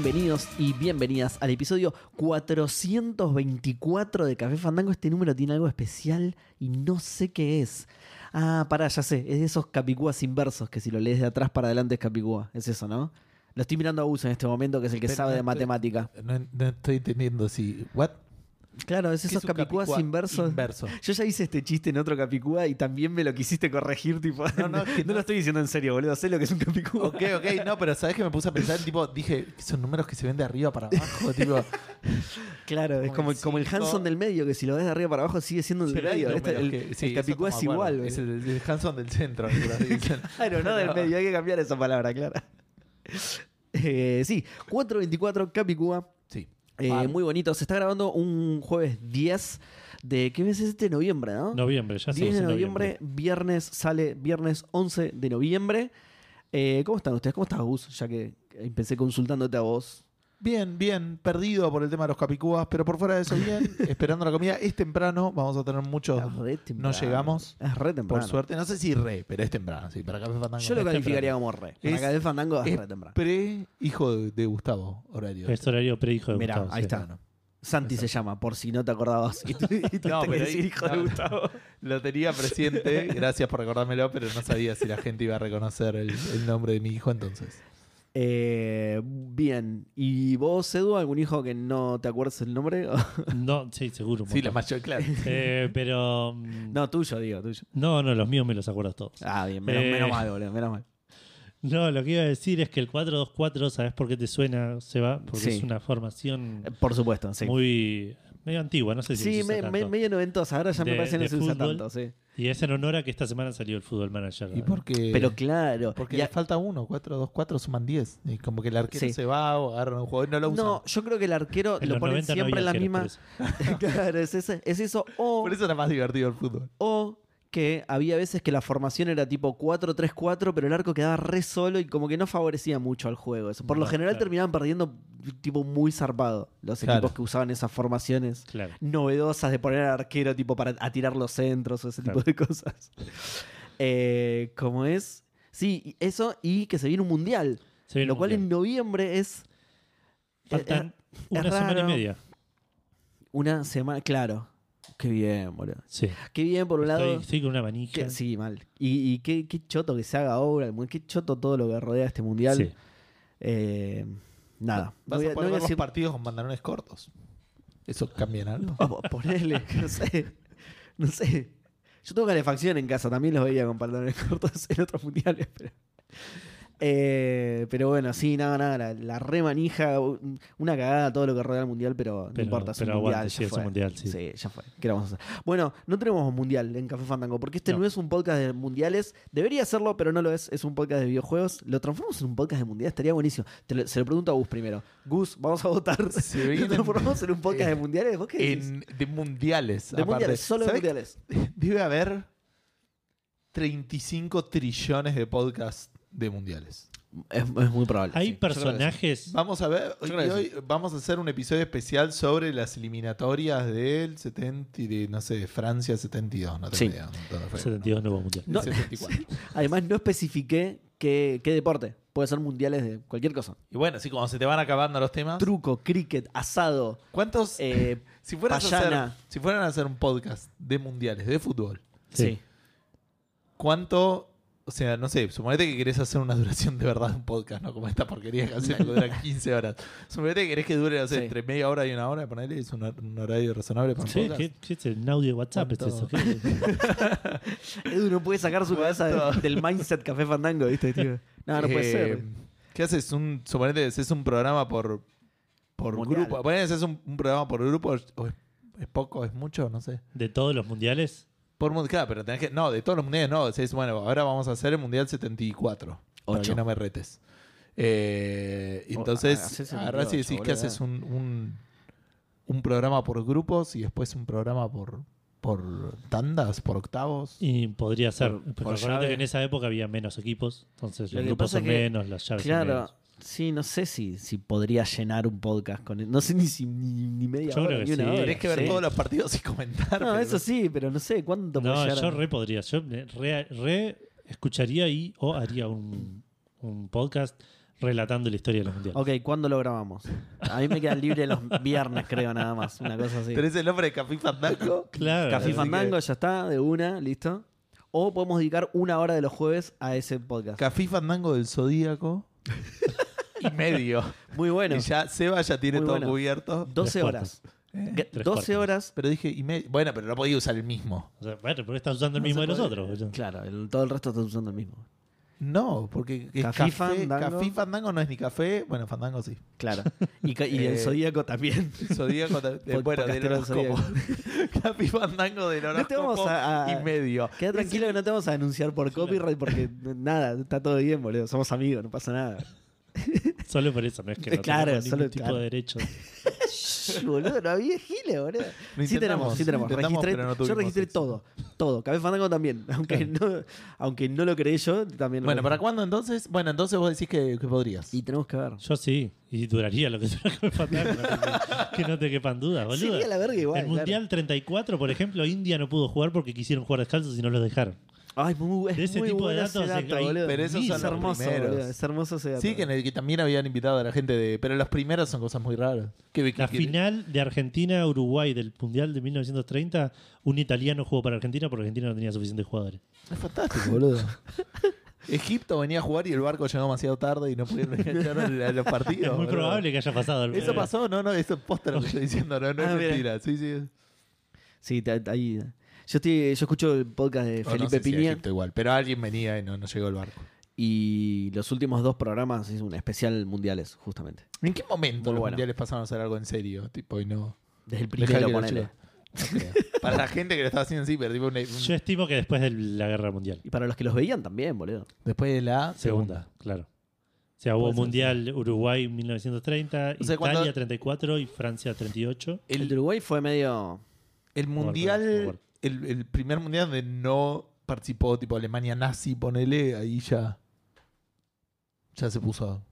Bienvenidos y bienvenidas al episodio 424 de Café Fandango. Este número tiene algo especial y no sé qué es. Ah, pará, ya sé, es de esos capicúas inversos que si lo lees de atrás para adelante es capicúa. Es eso, ¿no? Lo estoy mirando a Uso en este momento, que es el que Pero sabe no de estoy- matemática. No, no estoy entendiendo si. ¿What? Claro, es ¿Qué esos capicúas capicúa inversos. Inverso. Yo ya hice este chiste en otro capicúa y también me lo quisiste corregir, tipo. No, no, es que no lo estoy diciendo en serio, boludo. Sé lo que es un capicúa. Ok, ok, no, pero ¿sabes que me puse a pensar? Tipo, dije, son números que se ven de arriba para abajo, tipo. Claro, es Como el como el cinco. Hanson del medio, que si lo ves de arriba para abajo sigue siendo el medio. Este- el, que- sí, el capicúa es igual, Es el, el Hanson del centro. Claro, no del medio, hay que cambiar esa palabra, claro. Eh, sí, 424 Capicúa. Eh, muy bonito. Se está grabando un jueves 10 de. ¿Qué mes es este? Noviembre, ¿no? Noviembre, 10 ya de estamos en noviembre, viernes sale viernes 11 de noviembre. Eh, ¿Cómo están ustedes? ¿Cómo estás, Gus? Ya que empecé consultándote a vos. Bien, bien, perdido por el tema de los capicúas, pero por fuera de eso, bien, esperando la comida. Es temprano, vamos a tener muchos. No llegamos, Es re temprano. por suerte. No sé si re, pero es temprano, sí, para Café Fandango. Yo lo calificaría temprano. como re. Para Es- de Fandango es, Es re temprano. pre hijo de, Gustavo, horario. Es horario prehijo de Mirá, Gustavo. ahí sí. está. Santi se llama, por si no te acordabas. Y tú, y tú No, pero decir hijo no, de. Gustavo. Lo tenía presente, gracias por recordármelo, pero no sabía si la gente iba a reconocer el, el nombre de mi hijo entonces. Eh, bien. ¿Y vos, Edu, algún hijo que no te acuerdes el nombre? No, sí, seguro. Sí, la mayor, claro. Eh, pero. no, tuyo, digo, tuyo. No, no, los míos me los acuerdo todos. Ah, bien, menos, Eh. menos mal, boludo, menos mal. No, lo que iba a decir es que el 424, ¿sabes por qué te suena, Seba? Porque Sí. es una formación Eh, Por supuesto, sí. muy. Medio antigua, no sé si sí, se usa me- tanto. me- medio noventosa. Ahora ya me De- parece que no de se usa fútbol. tanto, sí. Y es en honor a que esta semana salió el Fútbol Manager. ¿Y por qué? Pero claro. Porque y a- le falta uno, 4, 2, 4 suman 10. Y como que el arquero Sí. se va o agarra un jugador y no lo usa. no, yo creo que el arquero En lo los ponen 90 no siempre en había la arqueros, misma. claro, es, ese- es eso. O, Por eso era más divertido el fútbol. o que había veces que la formación era tipo 4-3-4, pero el arco quedaba re solo y como que no favorecía mucho al juego. Eso. Por lo general claro. terminaban perdiendo tipo muy zarpado los Claro. equipos que usaban esas formaciones Claro. novedosas de poner al arquero tipo para a tirar los centros o ese tipo de cosas. Eh, como es. Sí, eso y que se viene un mundial. Viene lo un cual en noviembre es. Faltan es- una es semana y media. Una semana, claro. Qué bien, boludo. Sí. Qué bien por un Estoy, lado. estoy con una manija. que- sí, mal. Y, y qué, qué choto que se haga ahora, muy- qué choto todo lo que rodea este mundial. Sí. Eh, nada. No Vas voy a- a no poder voy a ver los decir- partidos con pantalones cortos. ¿Eso cambia en algo? Oh, ponele, no sé. No sé. Yo tengo calefacción en casa, también los veía con pantalones cortos en otros mundiales, pero. Eh, pero bueno, sí, nada, nada, la, la re manija, un- una cagada todo lo que rodea el mundial, pero, no importa, es un mundial, aguante, ya sí, es un fue. mundial, sí. ya fue. ¿Qué le vamos a hacer? Bueno, no tenemos mundial en Café Fandango, porque este no. No. es un podcast de mundiales. Debería serlo, pero no lo es. Es un podcast de videojuegos. Lo transformamos en un podcast de mundiales, estaría buenísimo. Te lo- se lo pregunto a Gus primero. Gus, vamos a votar. Se ¿Lo transformamos en un podcast eh, de mundiales? ¿Vos qué? En- de mundiales. De aparte. mundiales, solo de ¿Sabés mundiales. Debe haber 35 trillones de podcasts de mundiales. Es, es muy probable. Hay sí. Personajes. Vamos a ver, hoy, vamos a hacer un episodio especial sobre las eliminatorias del 70 y de, no sé, Francia 72. No tengo Sí. idea fue. 72 nuevo mundial. No. El 74. Además, no especifiqué qué, qué deporte. Puede ser mundiales de cualquier cosa. Y bueno, así como se te van acabando los temas. Truco, cricket, asado, ¿Cuántos? eh, si, fueras a hacer, si fueran a hacer un podcast de mundiales, de fútbol, sí. Sí. ¿cuánto? O sea, no sé, suponete que querés hacer una duración de verdad de un podcast, ¿no? Como esta porquería que hacen que duran 15 horas. Suponete que querés que dure, no sé, Sí. entre media hora y una hora, ponele, es un, un horario razonable para un Sí, podcast. ¿qué, qué es el audio de WhatsApp? ¿Es eso? Edu no puede sacar su cabeza del mindset Café Fandango, ¿viste, tío? No, no puede ser. ¿Qué haces? Un, suponete que haces un programa por, por Mundial. grupo. Haces un, un programa por grupo, o es, es poco, es mucho, no sé. ¿De todos los mundiales? Por mundial, claro, pero tenés que. No, de todos los mundiales no. Decís, bueno, ahora vamos a hacer el mundial 74. Para Ocho. que no me retes. Eh, entonces, agarrás y 78, decís que haces un, un, un programa por grupos y después un programa por, por tandas, por octavos. Y podría ser. Por- Porque por recordate llave. que en esa época había menos equipos. Entonces Lo los que grupos pasa son es que, menos, las llaves son Claro, menos. Sí, no sé si, si podría llenar un podcast con No sé ni si ni, ni media Yo hora creo ni que una sí. hora. Tenés que ver Sí. todos los partidos y comentar. No, pero- eso sí, pero no sé cuánto puede No, yo a- re podría. Yo re, re escucharía y o haría un, un podcast relatando la historia de los mundiales. Ok, ¿cuándo lo grabamos? A mí me quedan libre los viernes, creo, nada más. Una cosa así. ¿Tenés el nombre de Café Fandango? Claro. Café Fandango, ya está, de una, listo. O podemos dedicar una hora de los jueves a ese podcast. Café Fandango del Zodíaco. y medio. Muy bueno. Y ya Seba ya tiene Muy todo bueno. cubierto. 12 Tres horas. ¿Eh? Que- Tres 12 cuartos. horas. Pero dije, y medio. Bueno, pero no podía usar el mismo. O sea, bueno, porque estás usando el No mismo de puede. nosotros. Claro, el- todo el resto está usando el mismo. No, porque es Café café, Fandango. Café Fandango no es ni café. Bueno, Fandango sí. Claro. Y, el Eh, Zodíaco también. Zodíaco, ta- Pod- bueno, del horóscopo. Café Fandango del No te horóscopo vamos a- a- y medio. Queda tranquilo que no te vamos a denunciar por copyright porque nada, está todo bien, boludo. Somos amigos, no pasa nada. Solo por eso, no es que no Claro, tenemos ningún tipo claro. de derecho. Shh, boludo, no había giles, boludo. Lo Sí tenemos, sí tenemos. Registré- pero no yo registré éxito. todo. Todo. Café Fandango también. Aunque, no, aunque no lo creé yo, también lo Bueno, ¿para cuándo entonces? Bueno, entonces vos decís que, que podrías. Y tenemos que ver. Yo sí, y duraría lo que dura Café Fandango, que no te quepan dudas, boludo. Sería la verga igual. el claro. Mundial 34, por ejemplo, India no pudo jugar porque quisieron jugar descalzos y no los dejaron. Ay, muy, es De ese muy tipo de datos ese hay- dato, hay boludo. Pero esos son es los hermoso, primeros. boludo. Es hermoso ese dato. Sí, que en el que también habían invitado a la gente de. Pero los primeros son cosas muy raras. Que, que- La que- final de Argentina-Uruguay del Mundial de 1930, un italiano jugó para Argentina porque Argentina no tenía suficientes jugadores. Es fantástico, boludo. Egipto venía a jugar y el barco llegó demasiado tarde y no pudieron enganchar a los partidos. es muy boludo. probable que haya pasado. algo. Eso pasó, no, no, eso es posta lo que estoy diciendo, no, no Ah, es mira. mentira. Sí, sí. Sí, ahí. Yo, estoy, yo escucho el podcast de O no Felipe sé si Piña Egipto igual, pero alguien venía y no, no llegó el barco. y los últimos dos programas es un especial mundiales, justamente. ¿En qué momento Muy los bueno. mundiales pasaron a ser algo en serio? Tipo, y no. Desde el primero, ponele. No. Para la gente que lo estaba haciendo así, pero tipo una- un- Yo estimo que después de la guerra mundial. Y para los que los veían también, boludo. después de la Segunda, claro. O sea, hubo Puede ser, Mundial Uruguay 1930, O sea, Italia cuando- 34 y Francia 38. El, El, de Uruguay fue medio. el mundial. El, el primer mundial donde no participó tipo Alemania nazi, ponele, ahí ya ya se puso.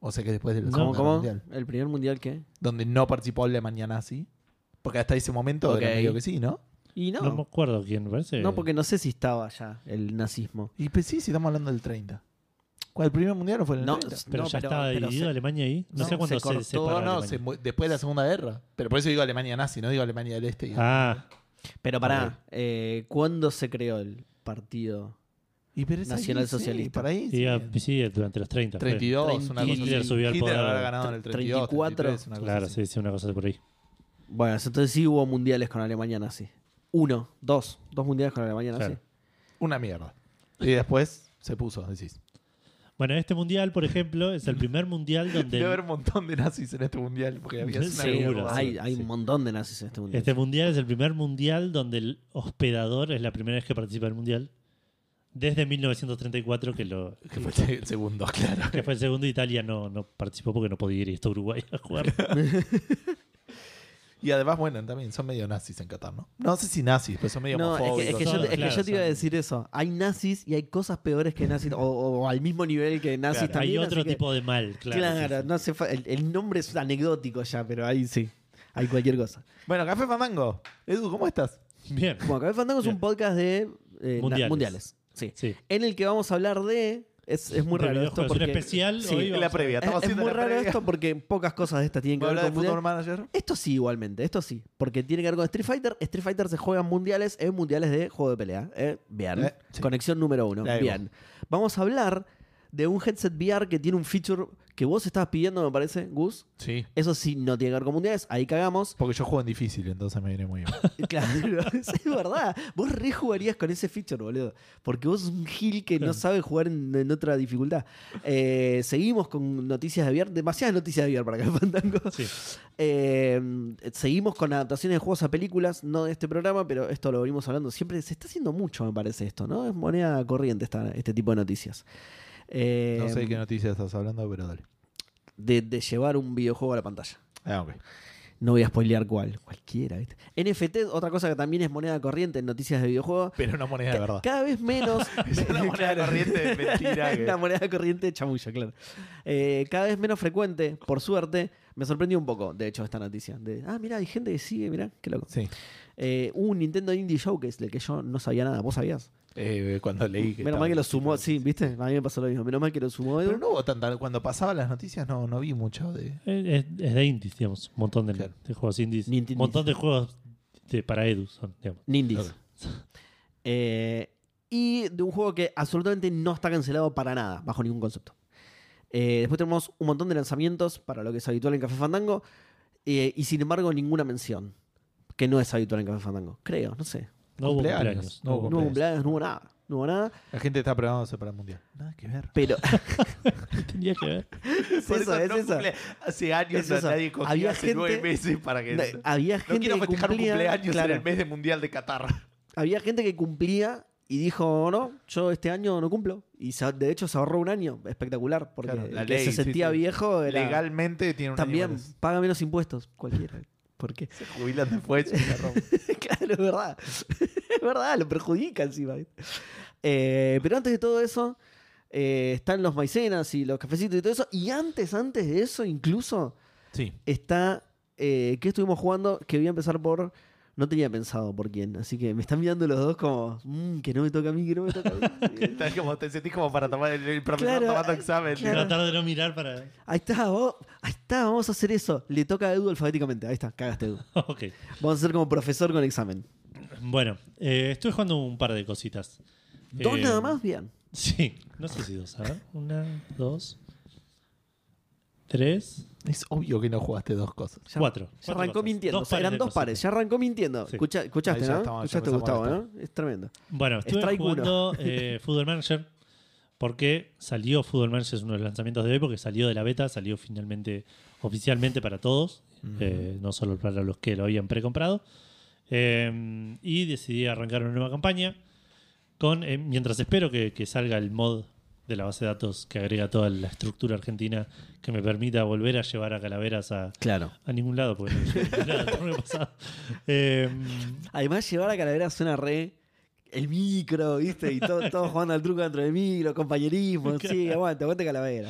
O sea que después del No, ¿Cómo, segundo cómo? mundial, ¿El primer mundial qué? donde no participó Alemania nazi, porque hasta ese momento era Ok. medio que sí, ¿no? Y No, no. me acuerdo quién, me parece. No, porque no sé si estaba ya el nazismo. Y pues sí, si estamos hablando del 30. ¿Cuál el primer mundial o fue en el No, 30? Pero no, ya pero- estaba pero dividido se- Alemania ahí. No, no, sé cuándo se se, separó No, no, Alemania. se después de la Segunda Guerra. Pero por eso digo Alemania nazi, no digo Alemania del Este. Ah, Pero pará, eh, ¿cuándo se creó el partido? y pero es ahí, Nacional sí, Socialista. para ahí, sí, ah, sí. sí, durante los 30. fue. 32, una cosa Hitler así. subió al Hitler poder. habrá ganado en el 32, 34. 33, una cosa Claro, así. sí, sí, una cosa de por ahí. Bueno, entonces sí hubo mundiales con Alemania nazi. Uno, dos, dos mundiales con Alemania nazi. Claro. Una mierda. Y después se puso, decís. Bueno, este mundial, por ejemplo, es el primer mundial donde. Debe haber un montón de nazis en este mundial. Porque había Sí, una Seguro, hay, sí, hay sí. un montón de nazis en este mundial. Este mundial es el primer mundial donde el hospedador es la primera vez que participa del mundial. Desde 1934, que lo Que fue el segundo, claro. que fue el segundo, Italia no, no participó porque no podía ir y está Uruguay a jugar. Y además, bueno, también son medio nazis en Qatar, ¿no? No sé si nazis, pero son medio No, es que, es homofóbicos. que yo, Son, es que yo te iba a decir eso. Hay nazis y hay cosas peores que nazis, o, o al mismo nivel que nazis Claro, también. Hay otro que- tipo de mal, claro. Claro, sí, sí. no hace fa- el, el nombre es anecdótico ya, pero ahí sí. Hay cualquier cosa. Bueno, Café Fandango. Edu, ¿cómo estás? Bien. Bueno, Café Fandango es un podcast de eh, na- Mundiales. mundiales. Sí. Sí. En el que vamos a hablar de. Es, es muy De raro esto porque. un especial. Sí, hoy la previa. Es, Estamos es haciendo muy la raro previa. esto porque pocas cosas de estas tienen que ¿Vamos a ver con. Football Manager? Esto sí, igualmente, esto sí. Porque tiene que ver con Street Fighter. Street Fighter se juega en mundiales, en mundiales de juego de pelea. ¿eh? Bien. Eh, sí. Conexión número uno. Bien. Vamos a hablar de un headset VR que tiene un feature que vos estabas pidiendo, me parece, Gus. Sí. Eso sí, no tiene que ver con mundiales. Ahí cagamos. Porque yo juego en difícil, entonces me viene muy bien. Claro, es verdad. Vos re jugarías con ese feature, boludo. Porque vos sos un gil que no sabe jugar en, en otra dificultad. Eh, seguimos con noticias de VR. Demasiadas noticias de VR para acá, Fandango. Sí. Eh, seguimos con adaptaciones de juegos a películas, no de este programa, pero esto lo venimos hablando siempre. Se está haciendo mucho, me parece esto, ¿no? Es moneda corriente esta, este tipo de noticias. Eh, No sé de qué noticias estás hablando, pero dale. de, de llevar un videojuego a la pantalla. Ah, ok. No voy a spoilear cuál. Cualquiera, ¿viste? NFT, otra cosa que también es moneda corriente en noticias de videojuegos. Pero una moneda de verdad. Cada vez menos. Es una moneda Claro. corriente de mentira. que- Una moneda corriente de chamullo, claro. Eh, cada vez menos frecuente, por suerte, Me sorprendió un poco, de hecho, esta noticia. De, ah, mira, hay gente que sigue, mira, qué loco. Sí. Eh, un Nintendo Indie Showcase del que yo no sabía nada. ¿Vos sabías? Eh, cuando leí que. Menos mal que lo sumó, sí, ¿viste? A mí me pasó lo mismo. Menos mal que lo sumó Edu. Pero no hubo tanta. Cuando pasaba las noticias, no, no vi mucho de. Es, es de indies, digamos. Un montón de, Claro. de juegos indies. Un montón de juegos de, para Edu son, digamos. Nindies. Ok. Eh, y de un juego que absolutamente no está cancelado para nada, bajo ningún concepto. Eh, después tenemos un montón de lanzamientos para lo que es habitual en Café Fandango. eh, y sin embargo, ninguna mención. Que no es habitual en Café Fandango. Creo, no sé. No hubo Cumpleaños, no No hubo hubo No hubo cumpleaños. cumpleaños, no hubo nada. No hubo nada. La gente está preparándose para el mundial. Nada que ver. Pero Tenía que ver. es eso, es eso. Hace años Es eso. nadie cogía Había hace gente- nueve meses para que. No, había No gente quiero que festejar un cumpleaños claro, en el mes de mundial de Qatar. había gente que cumplía y dijo, no, yo este año no cumplo. Y de hecho se ahorró un año. Espectacular. Porque Claro, el la que ley, se sentía sí. viejo era- Legalmente tiene un también año paga menos impuestos. Cualquiera. ¿Por qué? Se jubilan después claro, es verdad. es verdad, lo perjudica encima. Eh, pero antes de todo eso, eh, están los maicenas y los cafecitos y todo eso. Y antes, antes de eso, incluso, Sí. está. Eh, ¿Qué estuvimos jugando? Que voy a empezar por. No tenía pensado por quién. Así que me están mirando los dos como. "Mm, que no me toca a mí, que no me toca a mí. Estás como, te sentís como para tomar el, el profesor Claro, tomando examen. claro. Tratar de no mirar para. Ahí está, vos- ahí está, vamos a hacer eso. Le toca a Edu alfabéticamente. Ahí está, cagaste Edu. ok. Vamos a hacer como profesor con examen. Bueno, eh, estuve jugando un par de cositas. ¿Dos Eh, nada más? Bien. Sí, no sé si dos. A ver. Una, dos, tres, Es obvio que no jugaste dos cosas. Ya- cuatro. Ya Cuatro arrancó cosas. mintiendo. Dos O sea, eran dos pares. Ya arrancó mintiendo. Sí. Escucha- escuchaste, ¿no? estamos, escuchaste, Gustavo, a ¿no? Es tremendo. Bueno, estuve Strike jugando eh, Football Manager porque salió Football Manager, es uno de los lanzamientos de hoy, porque salió de la beta, salió finalmente, oficialmente para todos, eh, no solo para los que lo habían precomprado. Eh, y decidí arrancar una nueva campaña con, eh, mientras espero que, que salga el mod de la base de datos que agrega toda la estructura argentina que me permita volver a llevar a calaveras a, Claro. a ningún lado, porque no llevé a ningún lado el torneo pasado. Eh, Además, llevar a Calavera suena re. El micro, ¿viste? Y todo- todos jugando al truco dentro del micro, compañerismo. Sí, aguante, aguante Calavera.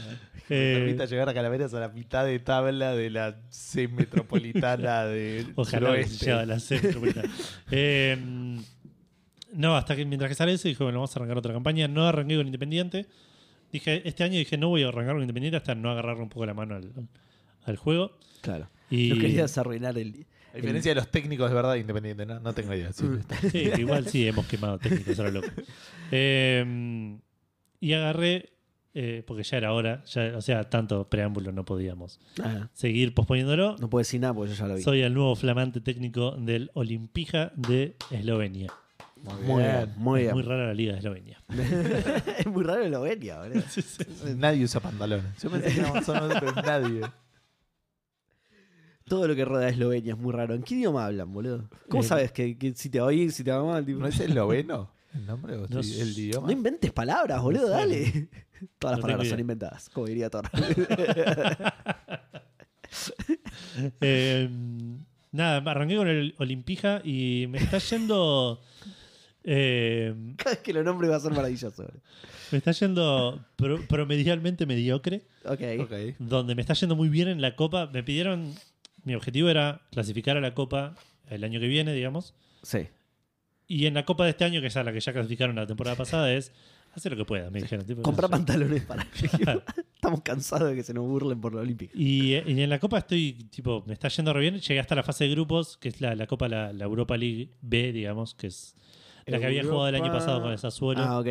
eh, Permita llegar a Calaveras a la mitad de tabla de la C metropolitana de Ojalá a la C metropolitana. Eh, no, hasta que mientras que sale eso, dije, bueno, vamos a arrancar otra campaña. No arranqué con Independiente. Dije, este año dije, no voy a arrancar con Independiente hasta no agarrarle un poco la mano al, al juego. Claro. Y, No querías arruinar el. A diferencia de los técnicos de verdad independientes, ¿no? No tengo idea. sí. Sí, igual sí, hemos quemado técnicos, ahora loco. Eh, y agarré, eh, porque ya era hora, ya, o sea, tanto preámbulo no podíamos Ah, seguir posponiéndolo. no puedo decir nada porque yo ya lo vi. Soy el nuevo flamante técnico del Olimpija de Eslovenia. Muy bien, muy Es bien. muy rara la liga de Eslovenia. es muy raro Eslovenia, boludo. Nadie usa pantalones. Yo pensé que éramos solo pero nadie. Todo lo que rodea Eslovenia es muy raro. ¿En qué idioma hablan, boludo? ¿Cómo Eh, sabes que, que si te va ir, si te va mal? tipo- ¿No es esloveno el nombre o No sí, sé. el idioma? No inventes palabras, boludo, dale. Todas las No palabras son idea. inventadas, como diría Thor. Eh, nada, arranqué con el Olimpija y me está yendo. Eh, Cada vez que lo nombre va a ser maravilloso. me está yendo pro- promedialmente mediocre. Ok. Ok. Donde me está yendo muy bien en la Copa. Me pidieron. Mi objetivo era clasificar a la Copa el año que viene, digamos. Sí. Y en la Copa de este año, que es a la que ya clasificaron la temporada pasada, es hacer lo que pueda. Me dijeron. tipo, Compra sé. pantalones para. Estamos cansados de que se nos burlen por la Olímpica. Y, eh, y en la Copa estoy, tipo, me está yendo re bien. Llegué hasta la fase de grupos, que es la, la Copa, la, la Europa League B, digamos, que es la que había jugado el año pasado con el Sassuolo. Ah, ok.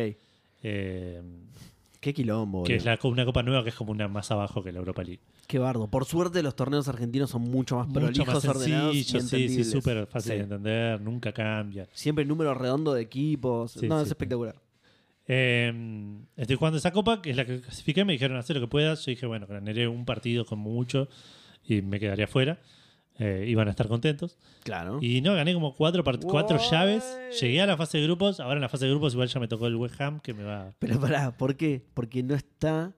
eh, Qué quilombo, que boludo. es la, una copa nueva que es como una más abajo que la Europa League. Qué bardo. Por suerte, los torneos argentinos son mucho más Mucho prolijos, más ordenados y sí, sí, súper fácil Sí. de entender, nunca cambia. Siempre número redondo de equipos. Sí, no, sí, es espectacular. Eh, estoy jugando esa copa, que es la que clasifiqué. Me dijeron hacer lo que puedas. Yo dije, bueno, ganaré un partido como mucho y me quedaría fuera. Eh, iban a estar contentos. Claro. Y no, gané como cuatro, part- cuatro llaves. Llegué a la fase de grupos. Ahora en la fase de grupos igual ya me tocó el West Ham, que me va... Pero pará, ¿por qué? Porque no está.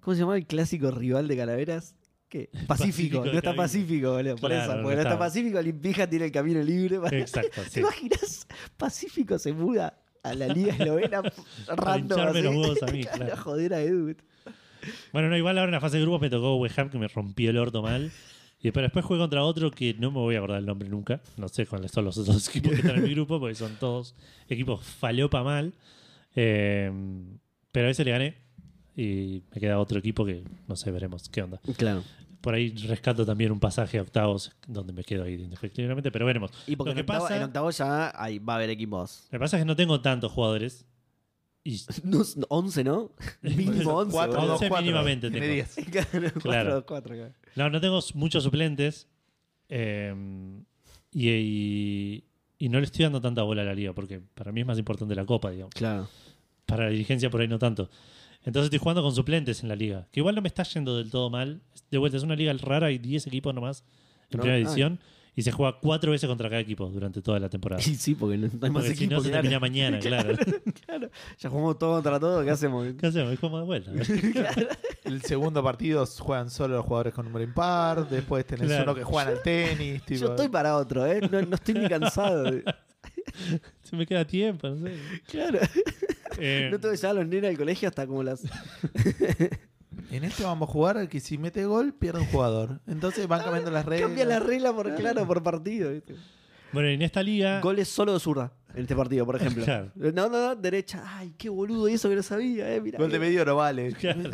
¿Cómo se llama el clásico rival de Calaveras? ¿Qué? Pacífico. Pacífico no está. Pacífico, boludo. Por Claro, eso. no Porque no está está. Pacífico, Limpija tiene el camino libre. para- Exacto, ¿Te sí. imaginas? Pacífico se muda a la Liga Eslovena random. hincharme así. los huevos a mí, Claro, claro. joder a Edu. Bueno, no, igual ahora en la fase de grupos me tocó West Ham, que me rompió el orto mal. Y pero después jugué contra otro que no me voy a acordar el nombre nunca. No sé cuáles son los otros equipos que están en mi grupo, porque son todos equipos falopa mal. Eh, pero a ese le gané. Y me queda otro equipo que no sé, veremos qué onda. Claro. Por ahí rescato también un pasaje a octavos donde me quedo ahí indefectiblemente, pero veremos. Y porque Lo que en, octavo, pasa- en octavo ya ahí va a haber equipos. Lo que pasa es que no tengo tantos jugadores. Y No, 11, ¿no? Mínimo 11. Cuatro, boludo. Once dos, cuatro. mínimamente Tiene tengo. Claro, Claro. 4, 4, claro. No, no tengo muchos suplentes. eh, y, y- y no le estoy dando tanta bola a la liga, porque para mí es más importante la copa, digamos. Claro. Para la dirigencia por ahí no tanto. Entonces estoy jugando con suplentes en la liga, que igual no me está yendo del todo mal. De vuelta, es una liga rara, hay 10 equipos nomás en No, primera edición. Y se juega cuatro veces contra cada equipo durante toda la temporada. Y sí, porque no no hay más Porque si no equipos. se claro. termina mañana, claro. Claro. Ya jugamos todo contra todo, ¿qué hacemos? ¿Qué hacemos? Como de vuelta. El segundo partido juegan solo los jugadores con número impar. Después tenés Claro. uno que juegan al tenis. tipo- Yo estoy para otro, ¿eh? No, no estoy ni cansado. Se me queda tiempo, no sé. Claro. Eh, No tengo que llevar a los nenes al colegio hasta como las. En este vamos a jugar al que si mete gol pierde un jugador. Entonces van cambiando las reglas. Cambia la regla por, claro, por partido. ¿viste? bueno, en esta liga. Goles solo de zurda en este partido, por ejemplo. Claro. No, no, no, derecha. Ay, qué boludo, y eso que no sabía, eh. Gol de medio no vale. Claro.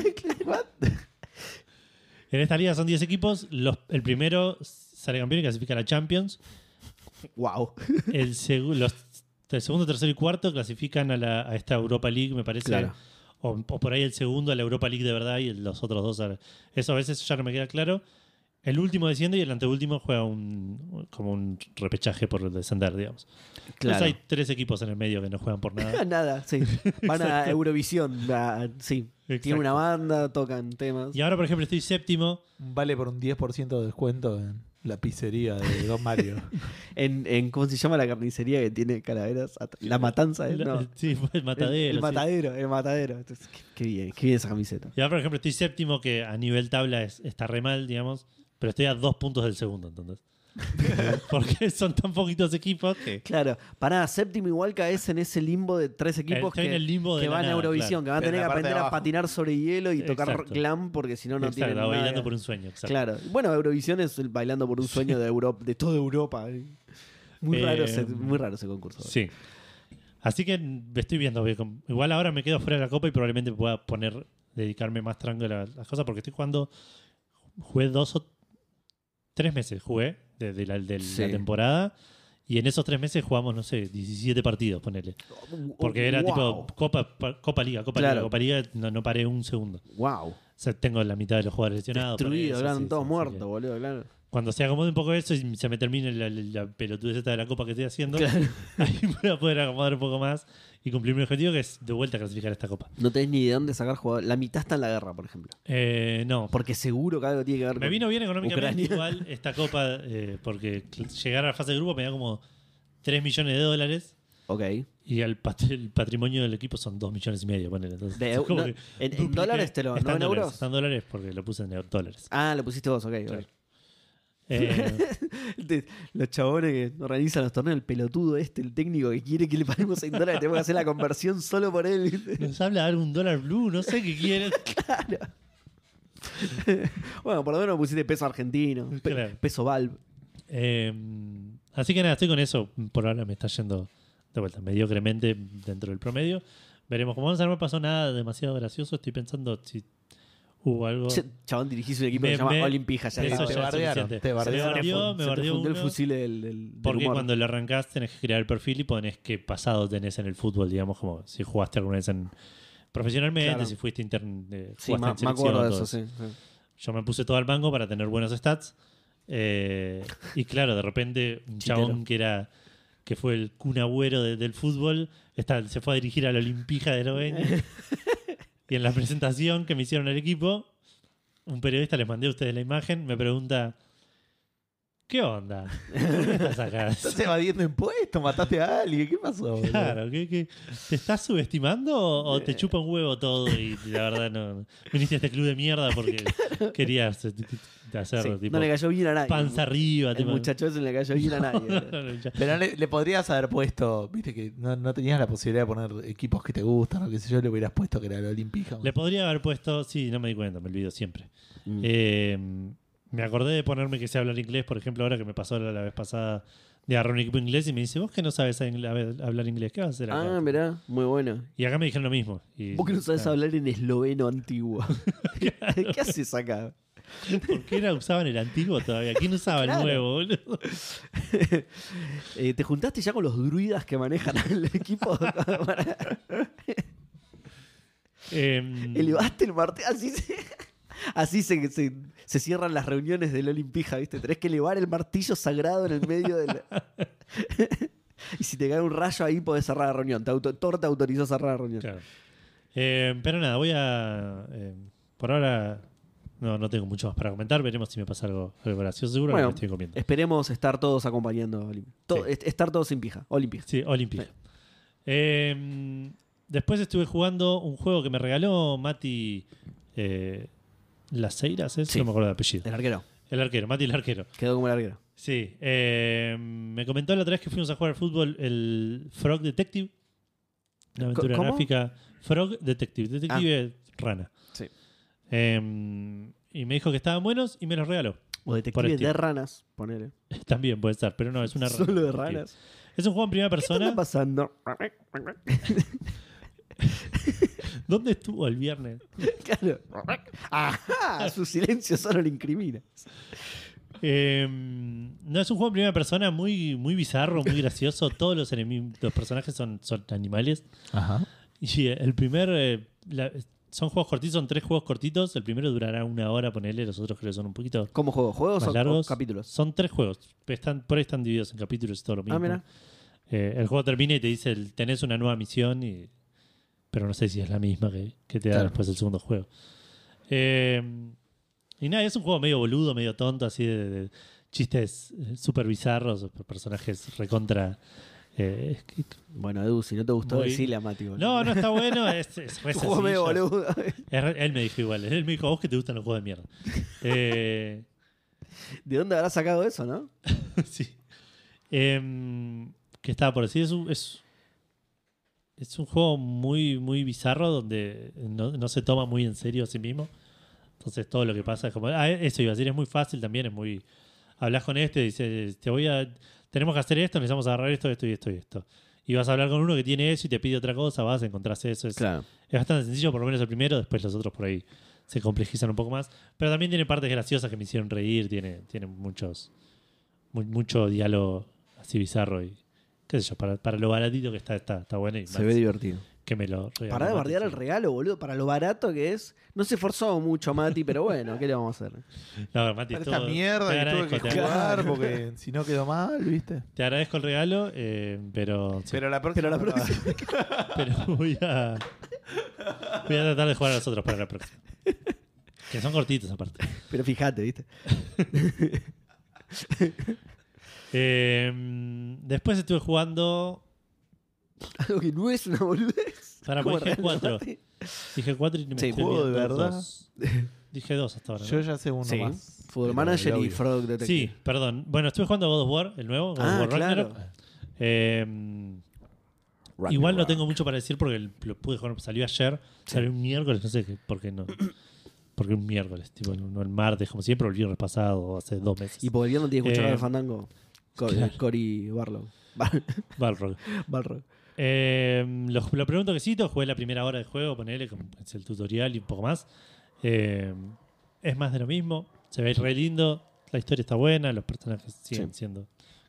En esta liga son 10 equipos. Los- el primero sale campeón y clasifica a la Champions. Wow. El, los, el segundo, tercero y cuarto clasifican a, la- a esta Europa League, me parece. Claro. O, o por ahí el segundo a la Europa League de verdad y los otros dos. a- Eso a veces ya no me queda claro. El último desciende y el anteúltimo juega un, como un repechaje por descender, digamos. Entonces Claro. hay tres equipos en el medio que no juegan por nada. Nada, sí. Van a Eurovisión. a- sí. Tienen Exacto. una banda, tocan temas. Y ahora, por ejemplo, estoy séptimo. Vale por un 10% de descuento en la pizzería de Don Mario. En, en, ¿cómo se llama la carnicería que tiene calaveras? La matanza, ¿eh? No. Sí, el matadero. El, el sí. matadero, el matadero. Entonces, qué, qué bien, qué bien esa camiseta. Y ahora, por ejemplo, estoy séptimo, que a nivel tabla es- está re mal, digamos, pero estoy a dos puntos del segundo, entonces. Porque son tan poquitos equipos que. Claro, para séptimo igual caes en ese limbo de tres equipos Estoy que, en el limbo de que la van a Eurovisión, que van a tener en que aprender de a patinar sobre hielo y tocar Exacto. glam porque si no, no Exacto, tienen nada. bailando por un sueño. Exacto. Claro. Bueno, Eurovisión es el bailando por un sueño de Europa, de toda Europa. ¿eh? Muy, Eh, raro ese, muy raro ese concurso. Sí. Así que estoy viendo. Igual ahora me quedo fuera de la copa y probablemente pueda poner, dedicarme más tranquilo a las cosas porque estoy jugando. Jugué dos o tres meses, jugué la, de la temporada. Y en esos tres meses jugamos, no sé, 17 partidos, ponele. Porque era Wow. tipo Copa, pa- Copa Liga, Copa Claro. Liga, Copa Liga, no, no paré un segundo. Wow. O sea, tengo la mitad de los jugadores lesionados. Destruido, eran todos muertos, boludo, claro. Cuando se acomode un poco eso y se me termine la, la, pelotudez esta de la copa que estoy haciendo, Claro. ahí voy a poder acomodar un poco más y cumplir mi objetivo, que es de vuelta a clasificar esta copa. No tenés ni de dónde sacar jugadores. La mitad está en la guerra, por ejemplo. Eh, no. Porque seguro que algo tiene que ver Me vino bien económicamente igual esta copa, eh, porque llegar a la fase de grupo me da como 3 millones de dólares Ok. y el, pat- el patrimonio del equipo son 2 millones y medio. ponele. Entonces, De no, en, dólares te lo. ¿No en dólares, euros? está en dólares porque lo puse en dólares. Ah, lo pusiste vos, ok. Claro. Eh, De- Los chabones que organizan los torneos, el pelotudo este, el técnico que quiere que le paguemos en dólares, tenemos que hacer la conversión solo por él. nos habla de algún dólar blue, no sé qué quieren. Bueno, por lo menos pusiste peso argentino, pe- Claro. peso Valve. Eh, así que nada, estoy con eso. Por ahora me está yendo de vuelta mediocremente dentro del promedio. Veremos cómo vamos. No me pasó nada demasiado gracioso. Estoy pensando si hubo algo. Ch- Chabón dirigís un equipo Me- que se llama me- Olimpija. Ya eso está. te bardearon, te Se bardearon. me bardeó, me el fusil del, del- del Porque humor. cuando lo arrancás tenés que crear el perfil y ponés qué pasado tenés en el fútbol, digamos, como si jugaste alguna vez en profesionalmente, Claro. si fuiste intern, eh, Sí, jugaste ma- en me acuerdo de eso, sí. sí. Yo me puse todo al banco para tener buenos stats. eh, y claro, de repente un Chitero. chabón que era que fue el Kun Agüero de- del fútbol está, se fue a dirigir a la Olimpija de Eslovenia. y en la presentación que me hicieron al equipo, un periodista, les mandé a ustedes la imagen, me pregunta, ¿qué onda? ¿Por qué estás acá? Estás evadiendo impuestos, mataste a alguien. ¿Qué pasó? boludo? Claro, ¿qué, qué? te estás subestimando o, o te chupa un huevo todo y la verdad no viniste a este club de mierda porque querías eh, hacer Sí, tipo no le cayó bien a nadie. panza arriba. El tipo- muchacho ese no le cayó bien a nadie. Pero le, le podrías haber puesto, viste que no, no tenías la posibilidad de poner equipos que te gustan o qué sé yo, le hubieras puesto que era la Olimpija. Le podría haber puesto, sí, no me di cuenta, me olvido siempre. Mm. Eh, me acordé de ponerme que sé hablar inglés, por ejemplo, ahora que me pasó la, la vez pasada de agarrar un equipo inglés y me dice, vos que no sabes hablar inglés, ¿qué vas a hacer acá? Ah, mirá, muy bueno. y acá me dijeron lo mismo. Y, Vos que no sabes ah, hablar en esloveno antiguo. ¿Qué haces acá? ¿Por qué era, usaban el antiguo todavía? ¿Quién usaba Claro. el nuevo, boludo? Eh, ¿Te juntaste ya con los druidas que manejan el equipo? Em, Elevaste el martillo. Así se, así se, se- se cierran las reuniones del Olimpija, ¿viste? Tenés que elevar el martillo sagrado en el medio del. y si te cae un rayo ahí, podés cerrar la reunión. Te auto, Thor te autorizó a cerrar la reunión. Claro. Eh, pero nada, voy a. eh, por ahora no, no tengo mucho más para comentar. Veremos si me pasa algo, algo gracioso. Seguro que Bueno, me estoy comiendo. Esperemos estar todos acompañando Olimpija. To- Sí. est- Estar todos sin pija. Olimpija. Sí, Olympic. Eh, después estuve jugando un juego que me regaló Mati eh, Las Eiras, ¿es? Sí. No me acuerdo del apellido. El arquero. El arquero, Mati el arquero. Quedó como el arquero. Sí. eh, me comentó la otra vez que fuimos a jugar al fútbol el Frog Detective. Una aventura ¿Cómo? gráfica. Frog Detective. Detective es rana. Sí. Eh, y me dijo que estaban buenos y me los regaló. O detective Steam. de ranas, ponele. También puede ser, pero no, es una rana. Solo de ranas. Es un juego en primera ¿Qué está persona. pasando? ¿Dónde estuvo el viernes? claro. Ajá, su silencio solo le incrimina. Eh, no, es un juego en primera persona muy, muy bizarro, muy gracioso. Todos los enemigos, los personajes son, son animales. Ajá. Y eh, el primer. eh, la- son juegos cortitos, son tres juegos cortitos. El primero durará una hora, ponele. Los otros creo que son un poquito ¿Cómo juego? ¿Juegos más o, largos. capítulos? Son tres juegos. Están, por ahí están divididos en capítulos y todo lo mismo. Ah, mira. Eh, el juego termina y te dice: tenés una nueva misión, y, pero no sé si es la misma que, que te da Claro. después el segundo juego. Eh, y nada, es un juego medio boludo, medio tonto, así de, de chistes eh, súper bizarros, personajes recontra. eh, Bueno, Edu, si no te gustó, Muy- decile a Mati. boludo. no, no está bueno, es, es re Tu juego medio boludo. Es re- Él me dijo igual, él me dijo, a vos que te gustan los juegos de mierda. Eh, ¿De dónde habrás sacado eso, no? sí. Em, que estaba por decir, es un, es, es un juego muy, muy bizarro donde no, no se toma muy en serio a sí mismo. Entonces todo lo que pasa es como, ah, eso iba a decir, es muy fácil también, es muy... Hablas con este, dices, te voy a... Tenemos que hacer esto, necesitamos agarrar esto, esto y esto y esto. Y vas a hablar con uno que tiene eso y te pide otra cosa, vas, encontrás eso. Es, Claro. es bastante sencillo, por lo menos el primero, después los otros por ahí se complejizan un poco más. Pero también tiene partes graciosas que me hicieron reír, tiene, tiene muchos, mu- mucho diálogo así bizarro y qué sé yo, para, para lo baratito que está, está, está bueno y Se más ve divertido. que me lo Pará de bardear el regalo, boludo. Para lo barato que es. No se esforzó mucho, Mati, pero bueno, ¿qué le vamos a hacer? No, Mati, Para esta mierda te que tuve que te, jugar porque si no quedó mal, ¿viste? te agradezco el regalo, eh, pero, sí, Pero la próxima. Pero la próxima- pero voy a voy a tratar de jugar a los otros para la próxima. Que son cortitos aparte. Pero fíjate, ¿viste? Eh, después estuve jugando. Algo que no es una boludez. Para, pues dije Real cuatro. Madrid. Dije cuatro y me Sí, juego de verdad. dos. Dije dos hasta ahora. ¿no? Yo ya sé uno Sí. más. Football Manager y. Frog Detective. Sí, perdón. Bueno, estuve jugando a God of War, el nuevo, God of Ah, War claro. Eh, igual no tengo mucho para decir porque el- lo pude jugar, salió ayer, salió un miércoles, no sé qué- por qué no. Porque un miércoles, tipo, no el martes, como siempre, o el viernes pasado, o hace dos meses. Y porque el viernes tiene que escuchar Eh, al fandango. Co- claro. Cory Barlow. Bar- Balrog. Balrog. Eh, lo, lo pregunto que sí, jugué la primera hora del juego, ponele, es el tutorial y un poco más. Eh, es más de lo mismo, se ve re lindo, la historia está buena, los personajes siguen Sí. siendo,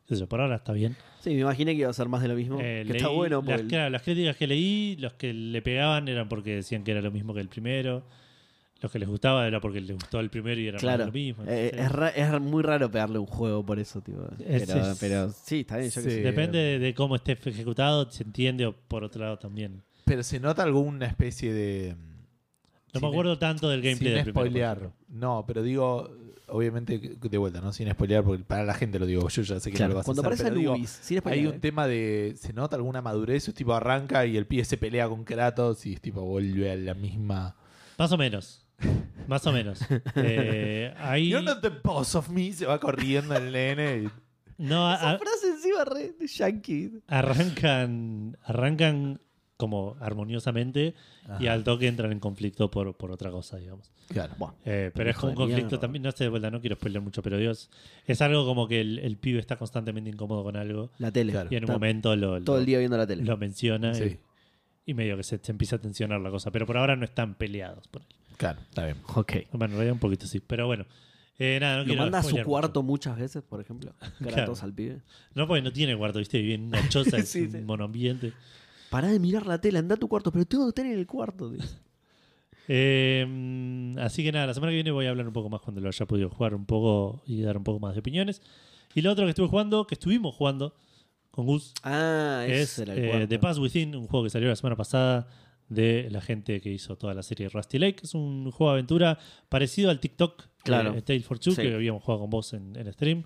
qué sé yo, por ahora está bien. Sí, me imaginé que iba a ser más de lo mismo. Eh, que está leí bueno. Las, el- claro, las críticas que leí, los que le pegaban eran porque decían que era lo mismo que el primero. Los que les gustaba era porque les gustó el primero y era Claro. lo mismo. Eh, es, ra- es muy raro pegarle un juego por eso, tipo. Es- pero, es- pero sí, está bien. Yo Sí. Depende de, de cómo esté ejecutado, se entiende, o por otro lado también. Pero se nota alguna especie de. No sin- me acuerdo tanto del gameplay Sin del primero. spoilear. ejemplo. No, pero digo, obviamente, de vuelta, ¿no? Sin spoilear, porque para la gente lo digo, yo ya sé que Claro, no lo vas cuando a hacer. aparece pero digo, hay un ¿eh? tema de. Se nota alguna madurez, es tipo arranca y el pibe se pelea con Kratos y es tipo vuelve a la misma. Más o menos. Más o menos. Eh, ahí. You're not the boss of me. Se va corriendo el nene. y- No, Esa a- frase encima re de yankee. arrancan. Arrancan como armoniosamente y al toque entran en conflicto por, por otra cosa, digamos. Claro. Eh, pero es como un conflicto mierda. también, no sé, de vuelta, no quiero spoiler mucho, pero Dios, es algo como que el, el pibe está constantemente incómodo con algo La tele. Claro. y en un Está momento lo, Todo el día viendo la tele. lo menciona Sí. y, y medio que se, se empieza a tensionar la cosa, pero por ahora no están peleados. Por él. Claro, está bien. Ok. Bueno, en realidad un poquito sí, pero bueno. Eh, nada, no Lo quiero manda a su spoilear mucho. cuarto muchas veces, por ejemplo. Claro. Gratos al pibe. No, porque no tiene cuarto, ¿viste? Vive en una choza, es Sí, un sí. monoambiente. Pará de mirar la tele, anda a tu cuarto, pero tengo que estar en el cuarto. dice. Eh, mm, así que nada, la semana que viene voy a hablar un poco más cuando lo haya podido jugar un poco y dar un poco más de opiniones. Y lo otro que estuve jugando, que estuvimos jugando con Gus, Ah, es ese era el eh, cuarto. The Pass Within, un juego que salió la semana pasada de la gente que hizo toda la serie Rusty Lake. Es un juego de aventura parecido al TikTok Claro. de Tale for Two, Sí. que habíamos jugado con vos en, en stream.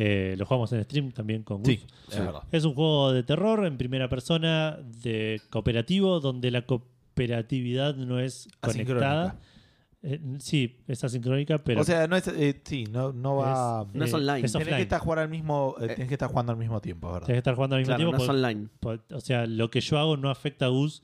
Eh, lo jugamos en stream también con Gus. Sí, es verdad. Es un juego de terror en primera persona, de cooperativo, donde la cooperatividad no es conectada. Eh, sí, es asincrónica, pero o sea, no es. eh, sí, no, no va. No es eh, online. Es Tenés que estar jugando al mismo, eh, Eh. tenés que estar jugando al mismo tiempo, ¿verdad? Tenés que estar jugando al mismo Claro, tiempo. no es por- online. por- o sea, lo que yo hago no afecta a Gus,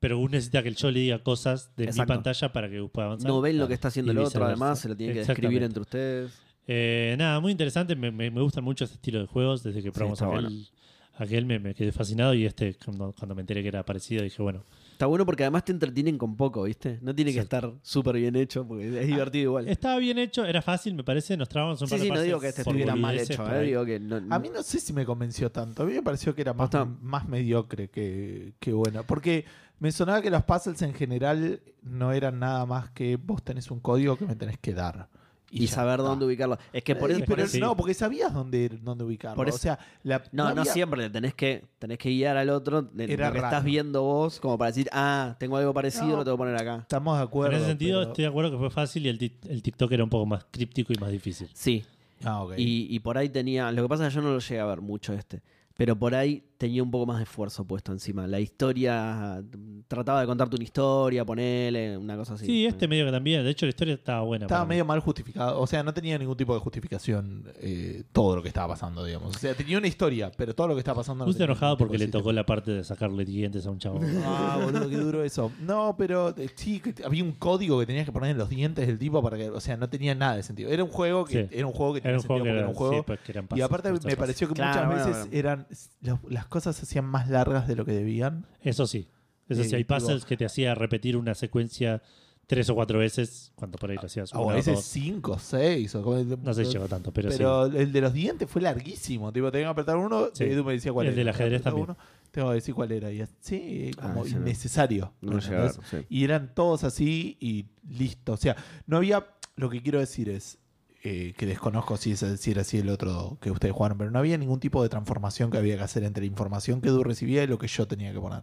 pero Gus necesita que yo le diga cosas de Exacto. mi pantalla para que Gus pueda avanzar. No ven lo que está haciendo el otro, además, se lo tienen que describir entre ustedes. Eh, nada, muy interesante. Me, me, me gustan mucho este estilo de juegos. Desde que probamos está aquel, aquel me, me quedé fascinado. Y este, cuando, cuando me enteré que era parecido, dije, bueno, Está bueno porque además te entretienen con poco, ¿viste? No tiene que estar súper bien hecho porque es divertido igual. estaba bien hecho, era fácil, me parece. Nos trabamos un Sí, par de sí, no digo que este estuviera mal hecho, eh, ahí. digo que no, A mí no sé si me convenció tanto. A mí me pareció que era más, más mediocre que, que bueno. Porque me sonaba que los puzzles en general no eran nada más que vos tenés un código que me tenés que dar. y saber está. dónde ubicarlo. Es que por Eh, eso, por pero eso- sí. no, porque sabías dónde, dónde ubicarlo. Por eso- o sea, la- no, no había- siempre tenés que, tenés que guiar al otro de Era lo que raro. estás viendo vos, como para decir, ah, tengo algo parecido, No. lo tengo que poner acá. Estamos de acuerdo. en ese sentido, pero- estoy de acuerdo que fue fácil y el, el TikTok era un poco más críptico y más difícil. Sí, Ah, ok. y, y por ahí tenía, lo que pasa es que yo no lo llegué a ver mucho este, pero por ahí tenía un poco más de esfuerzo puesto encima. La historia, trataba de contarte una historia, ponele, una cosa así. Sí, este medio que también. De hecho, la historia estaba buena. Estaba mí. medio mal justificado. O sea, no tenía ningún tipo de justificación eh, todo lo que estaba pasando, digamos. O sea, tenía una historia, pero todo lo que estaba pasando. no Puse tenía enojado porque le tocó la parte de sacarle dientes a un chavo. Ah, boludo, qué duro eso. No, pero eh, sí, que había un código que tenías que poner en los dientes del tipo para que. O sea, no tenía nada de sentido. Era un juego que, Sí. era un juego que Era tenía un juego sentido que porque era, era un juego. sí, pues, que eran y pases, aparte me pareció que Claro, muchas bueno, veces bueno. eran. lo- las cosas se hacían más largas de lo que debían. Eso sí. Eso sí, Eh, hay tipo- puzzles que te hacía repetir una secuencia tres o cuatro veces cuando por ahí lo hacías. O a veces dos. cinco, seis. O como- No sé si llegó tanto, pero, Pero sí. el de los dientes fue larguísimo. Tipo, tenía que apretar uno, Sí. Edu me decía cuál El era. del ajedrez también. uno, tengo que decir cuál era. Y así, Ah, como ese no. innecesario. No lo llegué a ver, ¿entendés? sí. Y eran todos así y listo. O sea, no había. Lo que quiero decir es. Eh, que desconozco si, es, era así el otro que ustedes jugaron, pero no había ningún tipo de transformación que había que hacer entre la información que Edu recibía y lo que yo tenía que poner.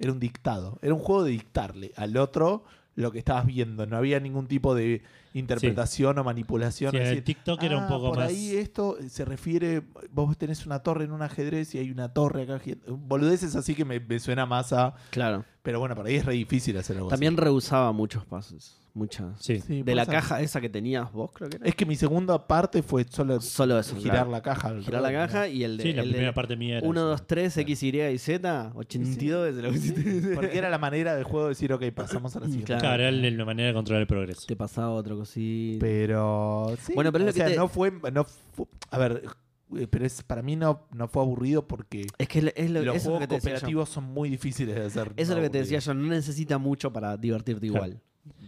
Era un dictado. Era un juego de dictarle al otro lo que estabas viendo. No había ningún tipo de interpretación o manipulación. Sí, en el decir, TikTok era un "Ah, poco por más. ahí esto se refiere, vos tenés una torre en un ajedrez y hay una torre acá. Boludeces así que me, me suena más a... Claro. Pero bueno, por ahí es re difícil hacer algo También así. rehusaba muchos pases. Muchas. Sí. Sí, De la caja esa que tenías vos, creo que era. Es que mi segunda parte fue solo Solo eso. girar claro. la caja. Girar la caja y el de. Sí, la el de primera parte mía era 1, eso. 2, 3, X, Y y Z, 82 es lo que. Porque era la manera del juego de decir, ok, pasamos a la siguiente. Claro. Claro, era la manera de controlar el progreso. Te pasaba otra Pero sí, Bueno, pero es o lo que sea, te- no fue, no a ver, eh, pero es para mí no, no fue aburrido porque Es que es lo, es lo- los eso es lo juegos que te decía yo. cooperativos son muy difíciles de hacer. Eso es lo que te decía yo. No necesita mucho para divertirte Claro. igual.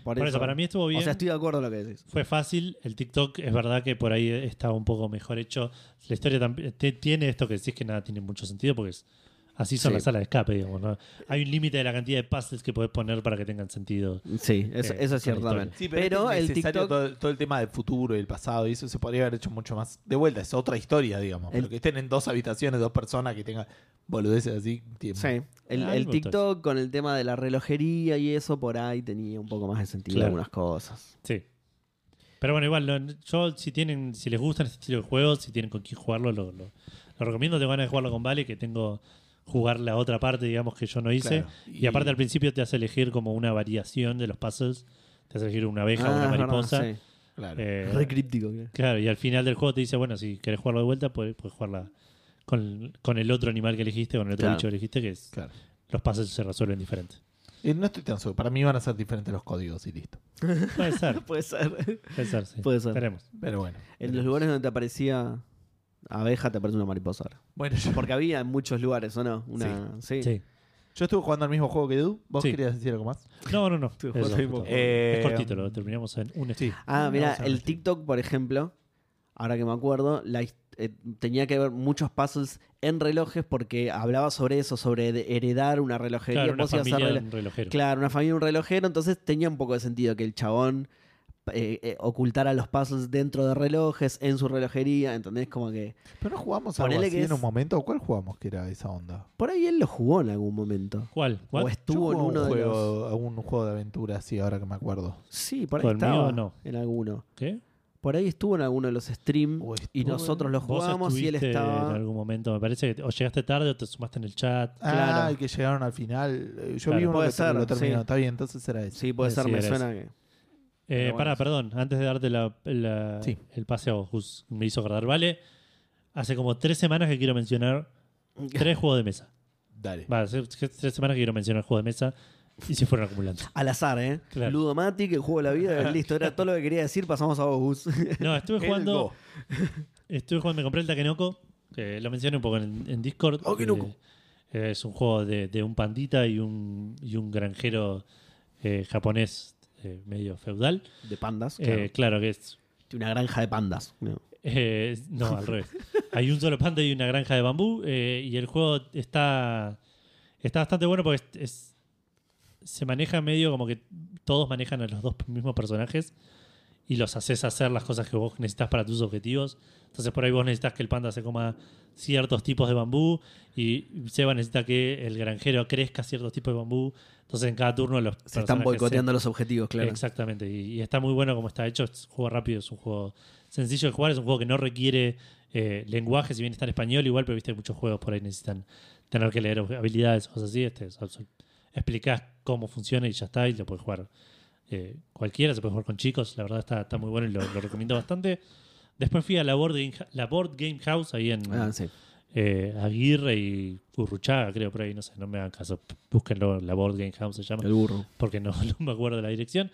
Por eso, para mí estuvo bien. O sea, estoy de acuerdo en lo que decís. Fue fácil. El TikTok es verdad que por ahí estaba un poco mejor hecho. La historia tiene esto que decís que nada tiene mucho sentido porque es, así son Sí. las salas de escape, digamos. ¿no? Hay un límite de la cantidad de puzzles que podés poner para que tengan sentido. Sí, eso, Eh, eso es cierto la también. Sí, pero pero, es el TikTok. todo, todo el tema del futuro y el pasado y eso se podría haber hecho mucho más. De vuelta, es otra historia, digamos. El- Pero que estén en dos habitaciones, dos personas, que tengan boludeces así. tiempo. Sí, el, Ah, TikTok con el tema de la relojería y eso por ahí tenía un poco más de sentido Claro. algunas cosas. Sí. Pero bueno, igual, lo- yo si tienen, si les gustan este estilo de juegos, si tienen con quién jugarlo, lo, lo- lo recomiendo. Tengo ganas de jugarlo con Vale, que tengo jugar la otra parte, digamos, que yo no hice. Claro. Y, aparte al principio te hace elegir como una variación de los puzzles. Te hace elegir una abeja o Ah, una mariposa. sí. Claro. Eh, Re críptico. Claro, y al final del juego te dice, bueno, si querés jugarlo de vuelta, puedes, puedes jugarla con, con el otro animal que elegiste, con el otro Claro. bicho que elegiste, que es Claro. los puzzles se resuelven diferentes. Eh, no estoy tan seguro. Para mí van a ser diferentes los códigos y listo. Puede ser, Puede ser. puede ser, sí. Puede ser. Veremos. Pero bueno. En los lugares donde te aparecía abeja, te aparece una mariposa ahora. Bueno, yo, Porque había en muchos lugares, ¿o no? Una, sí. Sí. yo estuve jugando al mismo juego que Edu. ¿Vos Sí. querías decir algo más? No, no, no. Tú Eso, mismo justo. juego. Eh, es cortito, lo terminamos en un Sí. Ah, mira, el. TikTok, por ejemplo, ahora que me acuerdo, la his- eh, tenía que ver muchos puzzles en relojes porque hablaba sobre eso, sobre de- heredar una relojería. Claro, una Vos ibas a familia relo- de un relojero. Claro, una familia, un relojero, entonces tenía un poco de sentido que el chabón eh, eh, ocultara los puzzles dentro de relojes, en su relojería, ¿entendés? Como que Pero no jugamos algo así que en un momento. ¿Cuál jugamos que era esa onda? por ahí él lo jugó en algún momento. ¿Cuál? O ¿Cuál? estuvo Yo en uno un de los... algún juego de aventura así, ahora que me acuerdo. Sí, por ahí estaba mío, no. en alguno. ¿Qué? Por ahí estuvo en alguno de los streams O y estuvo nosotros lo jugamos y él estaba... en algún momento, me parece que o llegaste tarde o te sumaste en el chat. Ah, Claro. y que llegaron al final. Eh, Yo Claro. vi uno Puede que ser, lo terminó. sí. Está bien, entonces era ese. Sí, puede Sí, ser, me suena que... Eh, bueno, para, perdón, antes de darte la- la- Sí. el pase a Gus, me hizo acordar, ¿vale? Hace como tres semanas que quiero mencionar tres juegos de mesa. Dale. Va, hace tres semanas que quiero mencionar juegos de mesa y se fueron acumulando. Al azar, ¿eh? Claro. Ludomatic, el juego de la vida, listo, era todo lo que quería decir, pasamos a vos. No, estuve jugando. Estuve jugando, me compré el Takenoko, que lo mencioné un poco en, en Discord. Takenoko. Eh, es un juego de, de un pandita y un, y un granjero eh, japonés eh, medio feudal. De pandas, Eh, claro. que es Tiene una granja de pandas. No. Eh, no, al revés. Hay un solo panda y una granja de bambú. eh, y el juego está, está bastante bueno porque es, es- se maneja medio como que todos manejan a los dos mismos personajes y los haces hacer las cosas que vos necesitas para tus objetivos. Entonces por ahí vos necesitas que el panda se coma ciertos tipos de bambú y Seba necesita que el granjero crezca ciertos tipos de bambú. Entonces en cada turno los Se están boicoteando los objetivos, claro. Exactamente, y, y está muy bueno como está hecho. Es un juego rápido, es un juego sencillo de jugar, es un juego que no requiere eh, lenguaje, si bien está en español, igual, pero viste muchos juegos por ahí necesitan tener que leer habilidades, cosas así. Este, es explicás cómo funciona y ya está, y lo puedes jugar eh, cualquiera, se puede jugar con chicos, la verdad está, está muy bueno y lo, lo recomiendo bastante. Después fui a la Board Game, la Board Game House ahí en Ah, sí. eh, Aguirre y Urruchaga, creo por ahí, no sé, no me hagan caso, búsquenlo, la Board Game House se llama El burro. porque no, no me acuerdo de la dirección.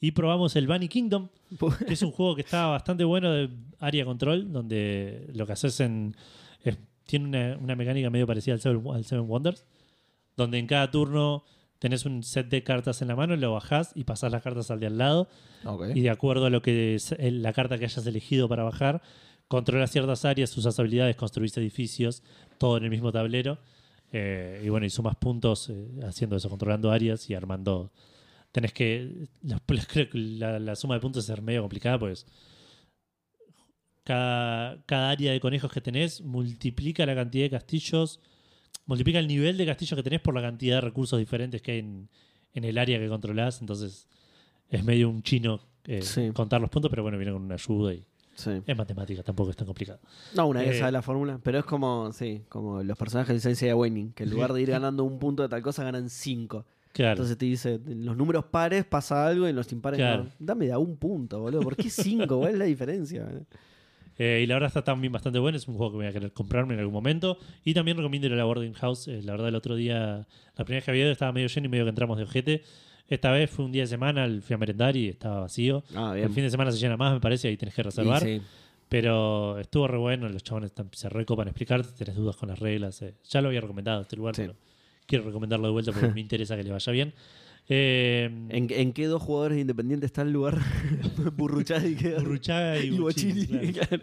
Y probamos el Bunny Kingdom, que es un juego que está bastante bueno de área control, donde lo que haces en. es- tiene una, una mecánica medio parecida al Seven, al Seven Wonders, donde en cada turno tenés un set de cartas en la mano, lo bajás y pasás las cartas al de al lado. Y de acuerdo a lo que es el- la carta que hayas elegido para bajar, controlas ciertas áreas, usas habilidades, construís edificios, todo en el mismo tablero. Eh, y bueno, y sumas puntos eh, haciendo eso, controlando áreas y armando. Tenés que. los- creo que la, la suma de puntos es medio complicada, pues. Cada, cada área de conejos que tenés multiplica la cantidad de castillos, multiplica el nivel de castillos que tenés por la cantidad de recursos diferentes que hay en, en el área que controlás. Entonces, es medio un chino eh, Sí. contar los puntos, pero bueno, viene con una ayuda y Sí. es matemática, tampoco es tan complicado. No, una vez Eh, sabe la fórmula, pero es como, sí, como los personajes de licencia de que en lugar de ir ganando un punto de tal cosa, ganan cinco. Claro. Entonces te dice, en los números pares pasa algo y en los impares Claro. no. Dame de a un punto, boludo. ¿Por qué cinco? ¿Cuál es la diferencia? Eh, y la verdad está también bastante bueno. Es un juego que voy a querer comprarme en algún momento. Y también recomiendo ir a la Boarding House. Eh, la verdad, el otro día, la primera vez que había ido estaba medio lleno y medio que entramos de ojete. Esta vez fue un día de semana, fui a merendar y estaba vacío. Ah, El fin de semana se llena más, me parece, ahí tenés que reservar. sí. Pero estuvo re bueno, los chabones están- se recopan a explicarte, tenés dudas con las reglas. eh. Ya lo había recomendado este lugar, Sí. pero quiero recomendarlo de vuelta porque me interesa que le vaya bien. Eh, ¿En, en qué dos jugadores independientes está el lugar? Burruchaga y Burruchaga y y Bochini, Bochini, claro. claro.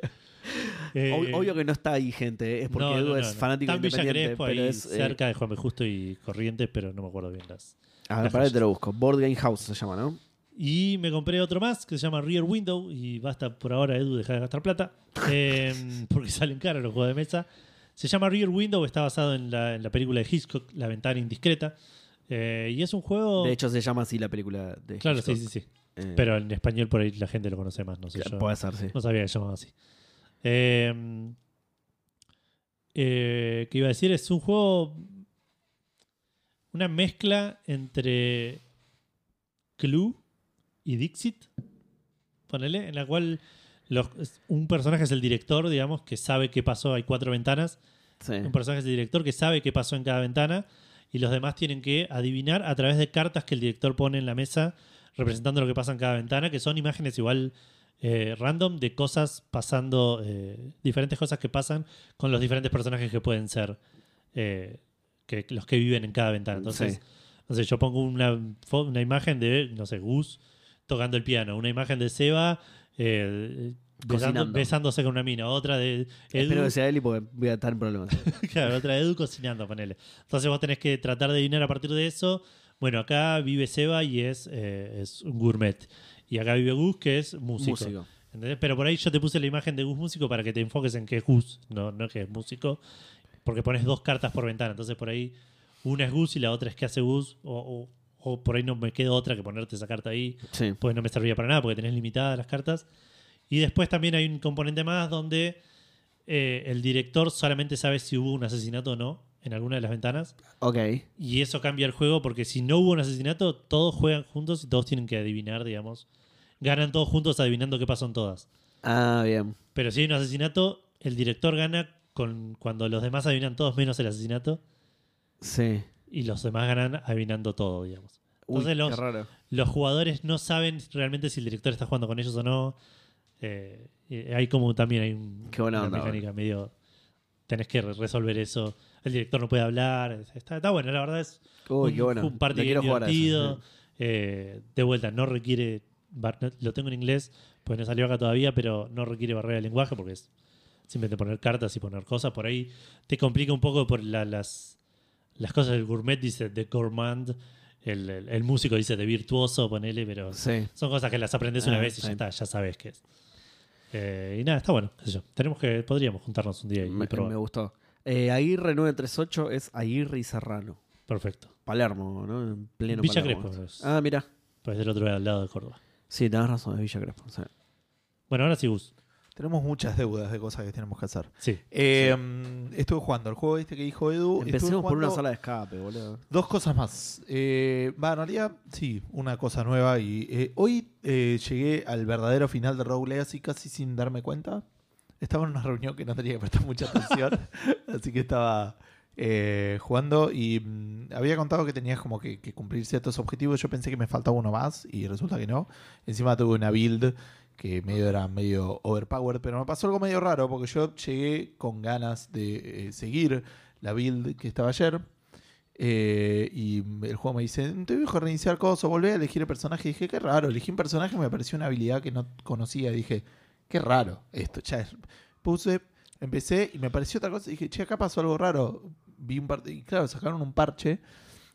Eh, Ob- Obvio que no está ahí, gente. Es porque no, Edu no, es no, fanático Villa independiente. Crespo, pero ahí es, eh, cerca de Juan B. Justo y Corrientes, pero no me acuerdo bien las. a ver, para que te lo busco. Board Game House se llama, ¿no? Y me compré otro más que se llama Rear Window. Y basta por ahora, Edu, dejar de gastar plata. eh, porque salen caros los juegos de mesa. Se llama Rear Window, está basado en la, en la película de Hitchcock, La ventana indiscreta. Eh, y es un juego. De hecho, se llama así la película de claro, sí, Hitchcock. sí, sí. Eh, Pero en español por ahí la gente lo conoce más, no sé yo. Puede ser, sí. No sabía que se llamaba así. Eh, eh, ¿Qué iba a decir? Es un juego. Una mezcla entre Clue y Dixit. Ponele, en la cual los- un personaje es el director, digamos, que sabe qué pasó. Hay cuatro ventanas. Sí. Un personaje es el director que sabe qué pasó en cada ventana. Y los demás tienen que adivinar a través de cartas que el director pone en la mesa representando lo que pasa en cada ventana, que son imágenes igual eh, random de cosas pasando, eh, diferentes cosas que pasan con los diferentes personajes que pueden ser eh, que, los que viven en cada ventana. Entonces, Sí. no sé, yo pongo una, una imagen de, no sé, Gus tocando el piano, una imagen de Seba besando- besándose con una mina, otra de Espero Edu, que sea él y porque voy a estar en problemas. claro, otra de Edu cocinando, ponele. Entonces vos tenés que tratar de adivinar a partir de eso. Bueno, acá vive Seba y es, eh, es un gourmet. Y acá vive Gus, que es músico. Músico. ¿Entendés? Pero por ahí yo te puse la imagen de Gus músico para que te enfoques en que es Gus, no, no que es músico. Porque pones dos cartas por ventana. Entonces por ahí una es Gus y la otra es que hace Gus. O, o- o por ahí no me queda otra que ponerte esa carta ahí. Sí. Pues no me servía para nada porque tenés limitadas las cartas. Y después también hay un componente más donde eh, el director solamente sabe si hubo un asesinato o no en alguna de las ventanas. Ok. Y eso cambia el juego porque si no hubo un asesinato, todos juegan juntos y todos tienen que adivinar, digamos. Ganan todos juntos adivinando qué pasó en todas. Ah, bien. Pero si hay un asesinato, el director gana con, cuando los demás adivinan todos menos el asesinato Sí. y los demás ganan adivinando todo, digamos. Uy, Entonces los, los jugadores no saben realmente si el director está jugando con ellos o no. Eh, hay como también hay un- una onda, mecánica medio... Tenés que re- resolver eso. El director no puede hablar. Está, está bueno, la verdad es Uy, un, qué bueno. un party eso, divertido. sí. Eh, de vuelta, no requiere... Lo tengo en inglés, pues no salió acá todavía, pero no requiere barrera de lenguaje porque es simplemente poner cartas y poner cosas. Por ahí te complica un poco por la- las, las cosas del gourmet, dice de gourmand. El, el- el músico dice de virtuoso, ponele, pero Sí. son cosas que las aprendes una Ah, vez y ya está, ya sabes qué es. Eh, y nada, está bueno, qué sé yo. Tenemos que, podríamos juntarnos un día y, Me, probar. me gustó. Eh, Aguirre 938 es Aguirre y Serrano. Perfecto. Palermo, ¿no? En pleno Villa Palermo. Crespo es. Ah, mira. Pues del otro lado, al lado de Córdoba. Sí, tenés razón, es Villa Crespo. sí. Bueno, ahora sí, Gus. Tenemos muchas deudas de cosas que tenemos que hacer. Sí. Eh, Estuve jugando el juego este que dijo Edu. Empecemos por una sala de escape, boludo. Dos cosas más. Eh, en realidad, sí, una cosa nueva. Y eh, hoy eh, llegué al verdadero final de Rogue Legacy casi sin darme cuenta. Estaba en una reunión que no tenía que prestar mucha atención, así que estaba eh, jugando y mm, había contado que tenías como que, que cumplir ciertos objetivos. Yo pensé que me faltaba uno más y resulta que no. Encima tuve una build que medio era medio overpowered, pero me pasó algo medio raro porque yo llegué con ganas de eh, seguir la build que estaba ayer. Eh, y el juego me dice, te dejo reiniciar cosas, volví a elegir el personaje. Y dije, qué raro, elegí un personaje y me apareció una habilidad que no conocía. dije, qué raro esto. Ya puse, empecé y me apareció otra cosa. Y dije, che, acá pasó algo raro. Vi un y claro, sacaron un parche.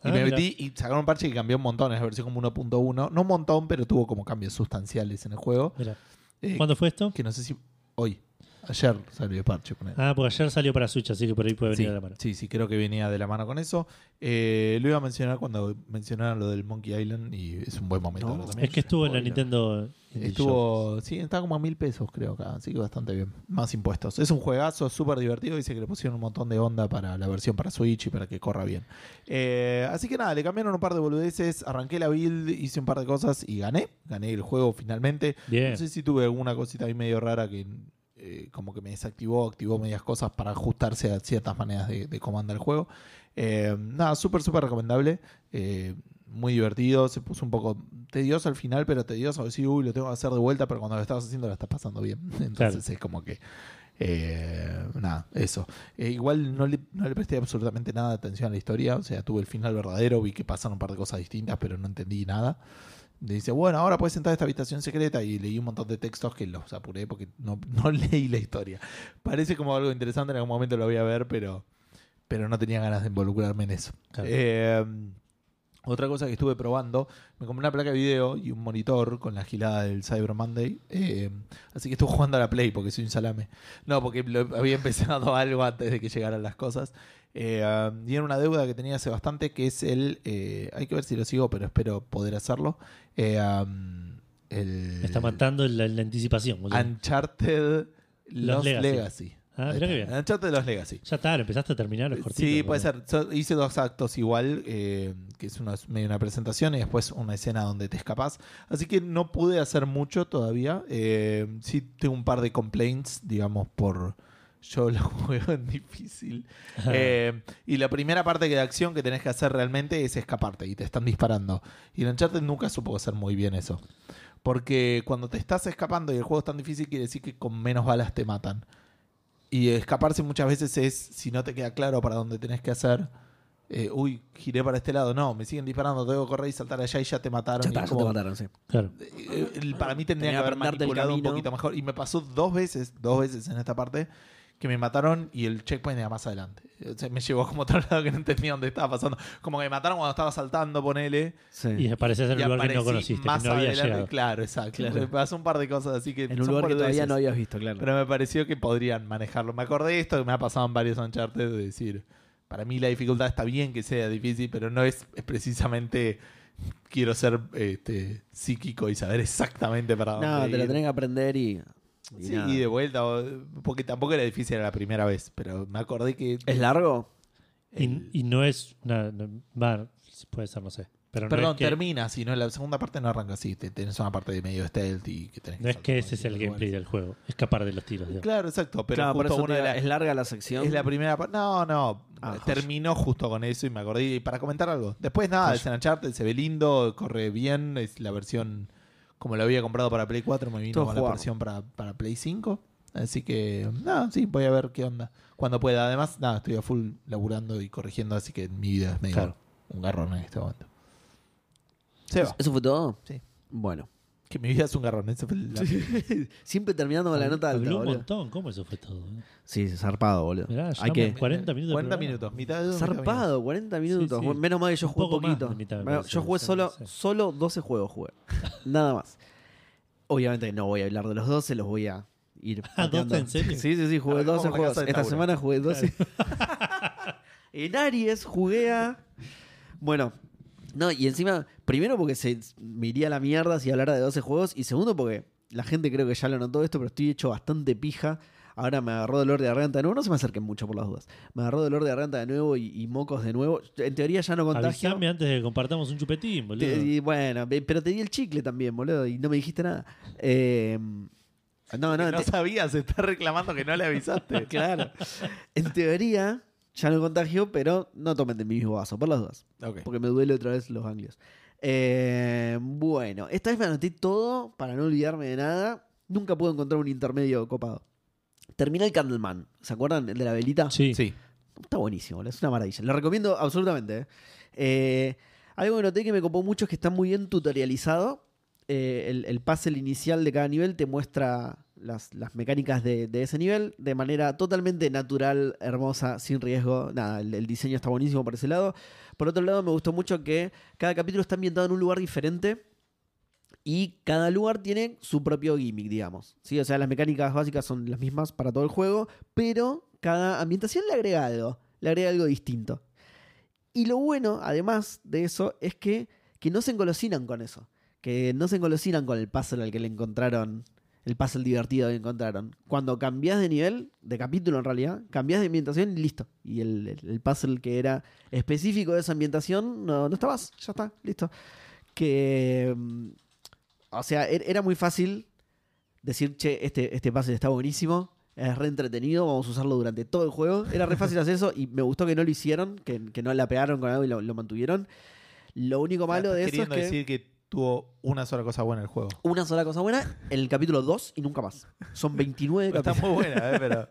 Y Ah, me mira. metí y sacaron un parche que cambió un montón, es la versión como 1.1. No un montón, pero tuvo como cambios sustanciales en el juego. Mira. Eh, ¿Cuándo fue esto? que no sé si hoy, ayer salió el parche con él. Ah, porque ayer salió para Switch, así que por ahí puede venir Sí, a la mano. sí, sí, creo que venía de la mano con eso. Eh, lo iba a mencionar cuando mencionaron lo del Monkey Island y es un buen momento. No, ahora también. Es que estuvo en la. Nintendo. Indie. Estuvo, sí, está como a mil pesos creo acá, así que bastante bien. Más impuestos. Es un juegazo súper divertido, dice que le pusieron un montón de onda para la versión para Switch y para que corra bien. Eh, así que nada, le cambiaron un par de boludeces, arranqué la build, hice un par de cosas y gané. Gané el juego finalmente. Bien. No sé si tuve alguna cosita ahí medio rara que eh, como que me desactivó, activó medias cosas para ajustarse a ciertas maneras de, de comandar el juego. Eh, nada, súper, súper recomendable. Eh, muy divertido, se puso un poco tedioso al final, pero tedioso a decir, uy, lo tengo que hacer de vuelta, pero cuando lo estabas haciendo lo estás pasando bien. Entonces Claro. es como que, eh, nada, eso. Eh, igual no le, no le presté absolutamente nada de atención a la historia, o sea, tuve el final verdadero, vi que pasaron un par de cosas distintas, pero no entendí nada. Le dice, bueno, ahora puedes entrar a esta habitación secreta y leí un montón de textos que los apuré porque no, no leí la historia. Parece como algo interesante, en algún momento lo voy a ver, pero, pero no tenía ganas de involucrarme en eso. Claro. Eh, otra cosa que estuve probando, me compré una placa de video y un monitor con la gilada del Cyber Monday. eh, así que estuve jugando a la Play porque soy un salame. No, porque lo- había empezado algo antes de que llegaran las cosas. Eh, um, y era una deuda que tenía hace bastante, que es el... eh, hay que ver si lo sigo, pero espero poder hacerlo. Eh, um, el, Me está matando la, la anticipación. boludo. Uncharted Lost Legacy. Legacy. Ah, Ahí mirá está. bien. Uncharted Lost Legacy. Ya está, lo empezaste a terminar los cortitos. Sí, puede boludo. ser. So- hice dos actos igual, eh, que es una, medio una presentación y después una escena donde te escapas. Así que no pude hacer mucho todavía. Eh, sí tengo un par de complaints, digamos, por Yo lo juego en difícil. Eh, y la primera parte de acción que tenés que hacer realmente es escaparte y te están disparando. Y en Uncharted nunca supo hacer muy bien eso. Porque cuando te estás escapando y el juego es tan difícil, quiere decir que con menos balas te matan. Y escaparse muchas veces es, si no te queda claro para dónde tenés que hacer, eh, uy, giré para este lado. No, me siguen disparando, tengo que correr y saltar allá y ya te mataron. Ya está, te mataron, sí. Claro. eh, eh, para mí tendría Tenía que haber el manipulado un poquito mejor. Y me pasó dos veces, dos veces en esta parte, que me mataron y el checkpoint era más adelante. O sea, me llevó como a otro lado que no entendía dónde estaba pasando. Como que me mataron cuando estaba saltando, ponele. Sí. Y apareces en un lugar que no conociste, más que no había adelante. llegado. Claro, exacto. Claro. Me pasó un par de cosas así que en un lugar que todavía no habías visto, claro. Pero me pareció que podrían manejarlo. Me acordé de esto que me ha pasado en varios Uncharted de decir, para mí la dificultad está bien que sea difícil, pero no es, es precisamente quiero ser este, psíquico y saber exactamente para dónde no, te lo tenés que aprender y. y Sí, nada. y de vuelta, porque tampoco era difícil era la primera vez, pero me acordé que... ¿Es largo? Y, y no es una. no- puede ser, no sé. Pero Perdón, no es que, termina, si no, la segunda parte no arranca así, te- tenés una parte de medio stealth y que tenés no es que ese es el gameplay lugares. del juego. Escapar de los tiros. digamos. Claro, exacto, pero claro, por justo una de es larga la sección. Es la primera parte. No, no. Ah, Terminó justo con eso y me acordé. Y para comentar algo. Después nada, es en Uncharted, se ve lindo, corre bien. Es la versión como lo había comprado para Play 4, me vino Todo con la jugable. versión para, para Play 5. Así que, nada, sí, voy a ver qué onda. Cuando pueda. Además, nada, estoy a full laburando y corrigiendo, así que mi vida es medio Claro. un garrón en este momento. Seba, ¿Eso fue todo? Sí. Bueno. Que mi vida es un garrón. Esa fue la- Siempre terminando con la nota alta, Habló un boludo. montón. ¿Cómo eso fue todo? eh? Sí, zarpado, boludo. Mirá, Hay llevamos que... 40 minutos de 40 programa. minutos. Mitad de dos. Zarpado, 40 minutos. sí. Menos mal que yo Un jugué poco más poquito. de mitad, me Bueno, parece. yo jugué Sí, solo, sí. solo 12 juegos jugué. Nada más. Obviamente no voy a hablar de los 12, los voy a ir. Ah, ¿12 pateando. en serio? Sí, sí, sí, jugué Arrancamos 12 por la juegos. casa de Esta Tauro. semana jugué 12. en Aries jugué a. Bueno, no, y encima, primero porque se me iría a la mierda si hablara de 12 juegos, y segundo porque la gente creo que ya lo notó esto, pero estoy hecho bastante pija. Ahora me agarró dolor de garganta de nuevo. No se me acerquen mucho por las dudas. Me agarró dolor de garganta de nuevo y, y mocos de nuevo. En teoría ya no contagio. Avisame antes de que compartamos un chupetín, boludo. Te- y bueno, pe- pero te di el chicle también, boludo, y no me dijiste nada. Eh, no, no, No te- sabía, se está reclamando que no le avisaste. claro. En teoría ya no contagio, pero no tomen de mi mismo vaso, por las dudas. Porque me duele otra vez los ganglios. Eh, bueno, esta vez me anoté todo para no olvidarme de nada. Nunca pude encontrar un intermedio copado. Terminé el Candleman. ¿Se acuerdan? El de la velita. Sí. Sí. Está buenísimo, es una maravilla. Lo recomiendo absolutamente. ¿eh? Eh, algo que noté que me copó mucho es que está muy bien tutorializado. Eh, el, el puzzle inicial de cada nivel te muestra las, mecánicas de, ese nivel de manera totalmente natural, hermosa, sin riesgo. Nada, el, el diseño está buenísimo por ese lado. Por otro lado, me gustó mucho que cada capítulo está ambientado en un lugar diferente. Y cada lugar tiene su propio gimmick, digamos. ¿sí? O sea, las mecánicas básicas son las mismas para todo el juego, pero cada ambientación le agrega algo, le agrega algo distinto. Y lo bueno, además de eso, es que, que no se engolosinan con eso. Que no se engolosinan con el puzzle al que le encontraron, el puzzle divertido que encontraron. Cuando cambias de nivel, de capítulo en realidad, cambias de ambientación y listo. Y el, el- puzzle que era específico de esa ambientación, no, no está más, ya está, listo. Que. mm, O sea, er- era muy fácil decir, che, este, este puzzle está buenísimo, es re entretenido, vamos a usarlo durante todo el juego. Era re fácil hacer eso y me gustó que no lo hicieron, que, que no la pegaron con algo y lo, lo mantuvieron. Lo único malo de eso es queriendo que decir que tuvo una sola cosa buena el juego. una sola cosa buena, el capítulo 2 y nunca más. Son 29 Está capítulos. muy buena, ¿eh? pero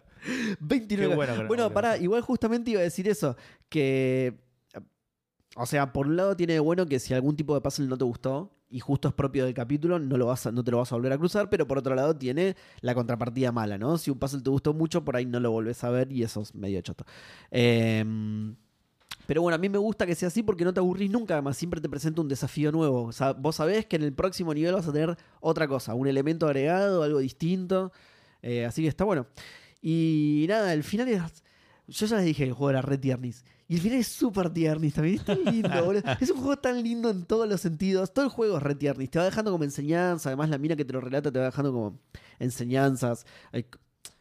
29 Qué bueno no bueno, para, igual justamente iba a decir eso, que o sea, por un lado tiene de bueno que si algún tipo de puzzle no te gustó y justo es propio del capítulo, no, lo vas a- no te lo vas a volver a cruzar, pero por otro lado tiene la contrapartida mala, ¿no? Si un puzzle te gustó mucho, por ahí no lo volvés a ver y eso es medio choto. Em, pero bueno, a mí me gusta que sea así porque no te aburrís nunca, además siempre te presenta un desafío nuevo. O sea, vos sabés que en el próximo nivel vas a tener otra cosa, un elemento agregado, algo distinto. Eh, así que está bueno. Y nada, el final es... Yo ya les dije que el juego era re tiernis. Y el final es súper tiernis también. Es tan lindo, boludo. Es un juego tan lindo en todos los sentidos. Todo el juego es re tiernis. Te va dejando como enseñanza. Además, la mina que te lo relata te va dejando como enseñanzas.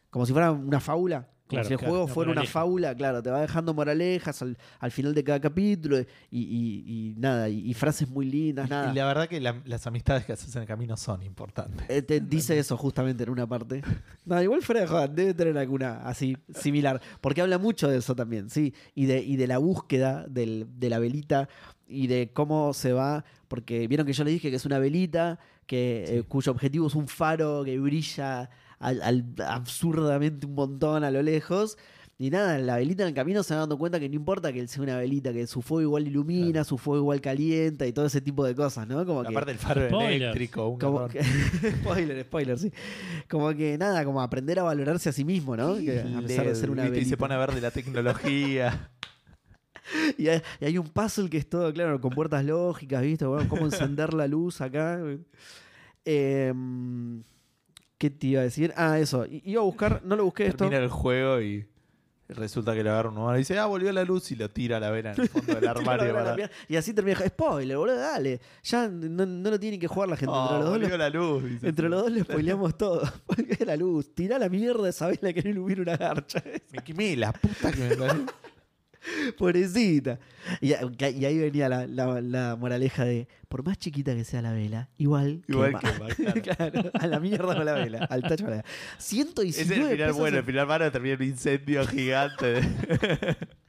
Como si fuera una fábula. Claro, si el claro, juego fuera una fábula, claro, te va dejando moralejas al, al final de cada capítulo y, y- y nada, y, y frases muy lindas, nada. Y la verdad que la- las amistades que haces en el camino son importantes. Eh, te dice eso justamente en una parte. No, igual fuera de joda, debe tener alguna así similar. Porque habla mucho de eso también, sí. Y de, y de la búsqueda del- de la velita y de cómo se va. Porque vieron que yo le dije que es una velita que, eh, cuyo objetivo es un faro que brilla al- al- absurdamente un montón a lo lejos. Y nada, la velita en el camino se va dando cuenta que no importa que él sea una velita, que su fuego igual ilumina, su fuego igual calienta y todo ese tipo de cosas, ¿no? Como que, Aparte del faro Spoilers. eléctrico, un como que- spoiler, spoiler, sí. Como que nada, como aprender a valorarse a sí mismo, ¿no? Que, a Y pesar de ser una viste, y se velita. pone a ver de la tecnología. Y hay, y hay un puzzle que es todo, claro, con puertas lógicas, ¿viste? Bueno, cómo encender la luz acá. Em, ¿Qué te iba a decir? Ah, eso. I- Iba a buscar, no lo busqué esto. Termina el juego y resulta que le agarra un humano y dice, ah, volvió la luz y lo tira a la vela en el fondo del armario. La mierda. Y así termina. Spoiler, boludo, dale. Ya no, no lo tienen que jugar la gente. Oh, entre los dos, volvió la luz. dice. entre los dos le spoileamos todo. Porque la luz. Tira la mierda esa vela que no ilumina una garcha. Me quemé la puta que me. Pobrecita. Y, y ahí venía la, la- la moraleja de, por más chiquita que sea la vela, igual, Igual quema. quema, claro. A la mierda con la vela, al tacho con la vela. Es 119 el final bueno, en- el final malo termina un incendio gigante.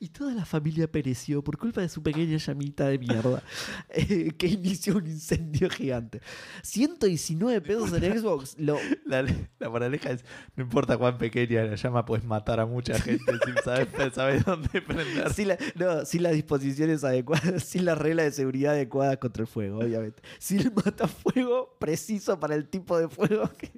Y toda la familia pereció por culpa de su pequeña llamita de mierda eh, que inició un incendio gigante. 119 pesos en Xbox. Lo, La, la moraleja es, no importa cuán pequeña la llama, puedes matar a mucha gente sin saber, saber dónde prender. sin, la- no, sin las disposiciones adecuadas, sin las reglas de seguridad adecuadas contra el fuego, obviamente. Sin el matafuego preciso para el tipo de fuego que...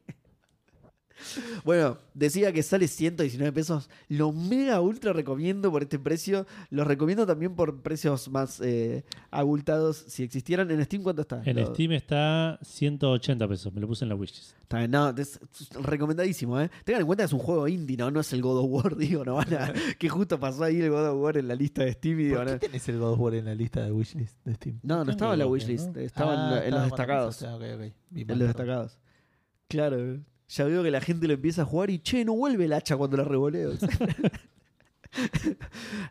Bueno, decía que sale 119 pesos. Lo mega ultra recomiendo por este precio. Los recomiendo también por precios más eh, abultados. Si existieran en Steam, ¿cuánto está? En Lo- Steam está 180 pesos. Me lo puse en la wishlist. Está bien, no, es, recomendadísimo, ¿eh? Tengan en cuenta que es un juego indie, ¿no? No es el God of War, digo, no van a... que justo pasó ahí el God of War en la lista de Steam y digo, ¿Por qué no, tenés el God of War en la lista de wishlist de Steam? no, no estaba en la wishlist, ¿no? estaba en, Ah, en los destacados. En los destacados. Claro, ya veo que la gente lo empieza a jugar y che, no vuelve el hacha cuando la revoleo.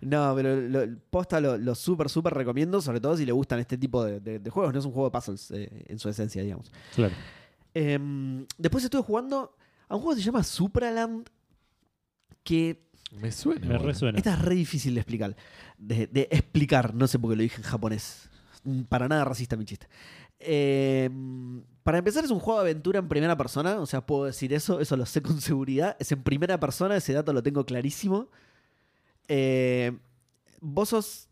no, pero lo, posta lo, lo súper, súper recomiendo, sobre todo si le gustan este tipo de, de- de juegos. No es un juego de puzzles eh, en su esencia, digamos. Claro. Em, después estuve jugando a un juego que se llama Supraland, que Me suena. Me resuena. esta es re difícil de explicar. De, de explicar, no sé por qué lo dije en japonés. Para nada racista mi chiste. Eh, para empezar, es un juego de aventura en primera persona. O sea, puedo decir eso, eso lo sé con seguridad. Es en primera persona, ese dato lo tengo clarísimo. Eh, vos sos.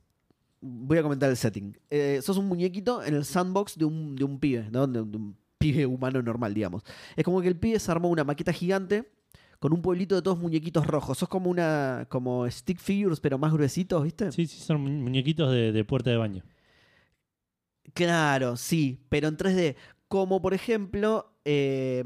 Voy a comentar el setting. Eh, sos un muñequito en el sandbox de un, de un pibe, ¿no? De, un- de un pibe humano normal, digamos. Es como que el pibe se armó una maqueta gigante con un pueblito de todos muñequitos rojos. Sos como una. como stick figures, pero más gruesitos, ¿viste? Sí, sí, son mu- muñequitos de, de puerta de baño. Claro, sí, pero en 3D. Como por ejemplo, eh,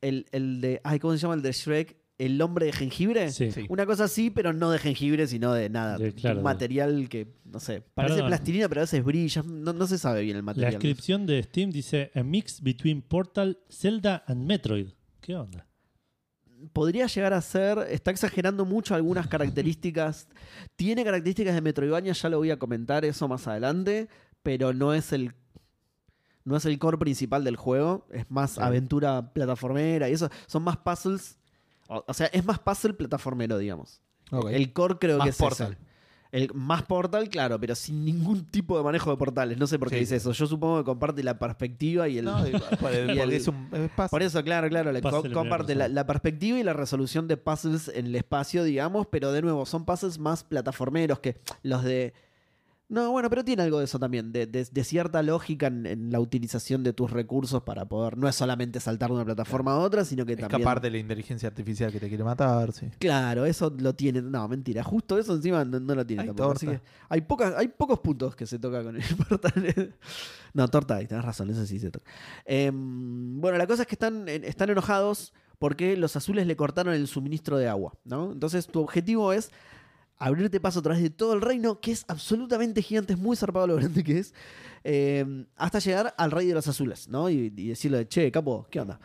el, el de. Ay, ¿cómo se llama el de Shrek? El hombre de jengibre. Sí. Sí. Una cosa así, pero no de jengibre, sino de nada. De- claro, un material que, no sé, parece Perdón. plastilina, pero a veces brilla. No, no se sabe bien el La material. descripción de Steam dice A mix between Portal, Zelda and Metroid. ¿Qué onda? Podría llegar a ser. Está exagerando mucho algunas características. Tiene características de Metroidvania, ya lo voy a comentar eso más adelante. Pero no es el. No es el core principal del juego. Es más Sí. aventura plataformera y eso. Son más puzzles. O, o sea, es más puzzle plataformero, digamos. El core creo Más que es Portal. ese. El, más portal, claro, pero sin ningún tipo de manejo de portales. No sé por qué Sí. dice eso. Yo supongo que comparte la perspectiva y el. No, y- por el- y el- porque es un es. Por eso, claro, claro, co- comparte la, la perspectiva y la resolución de puzzles en el espacio, digamos, pero de nuevo, son puzzles más plataformeros que los de... No, bueno, pero tiene algo de eso también, de, de- de cierta lógica en, en la utilización de tus recursos para poder, no es solamente saltar de una plataforma a otra, sino que también... Escapar de la inteligencia artificial que te quiere matar, sí. Claro, eso lo tiene. No, mentira. Justo eso encima no, no lo tiene Hay tampoco. Así que hay, pocas, hay pocos puntos que se toca con el portal. no, torta ahí, tenés razón, eso sí se toca. Em, bueno, la cosa es que están, están enojados porque los azules le cortaron el suministro de agua, ¿no? Entonces tu objetivo es abrirte paso a través de todo el reino, que es absolutamente gigante, es muy zarpado lo grande que es, em, hasta llegar al rey de los azules, ¿no? Y, y decirle, che, capo, ¿qué onda?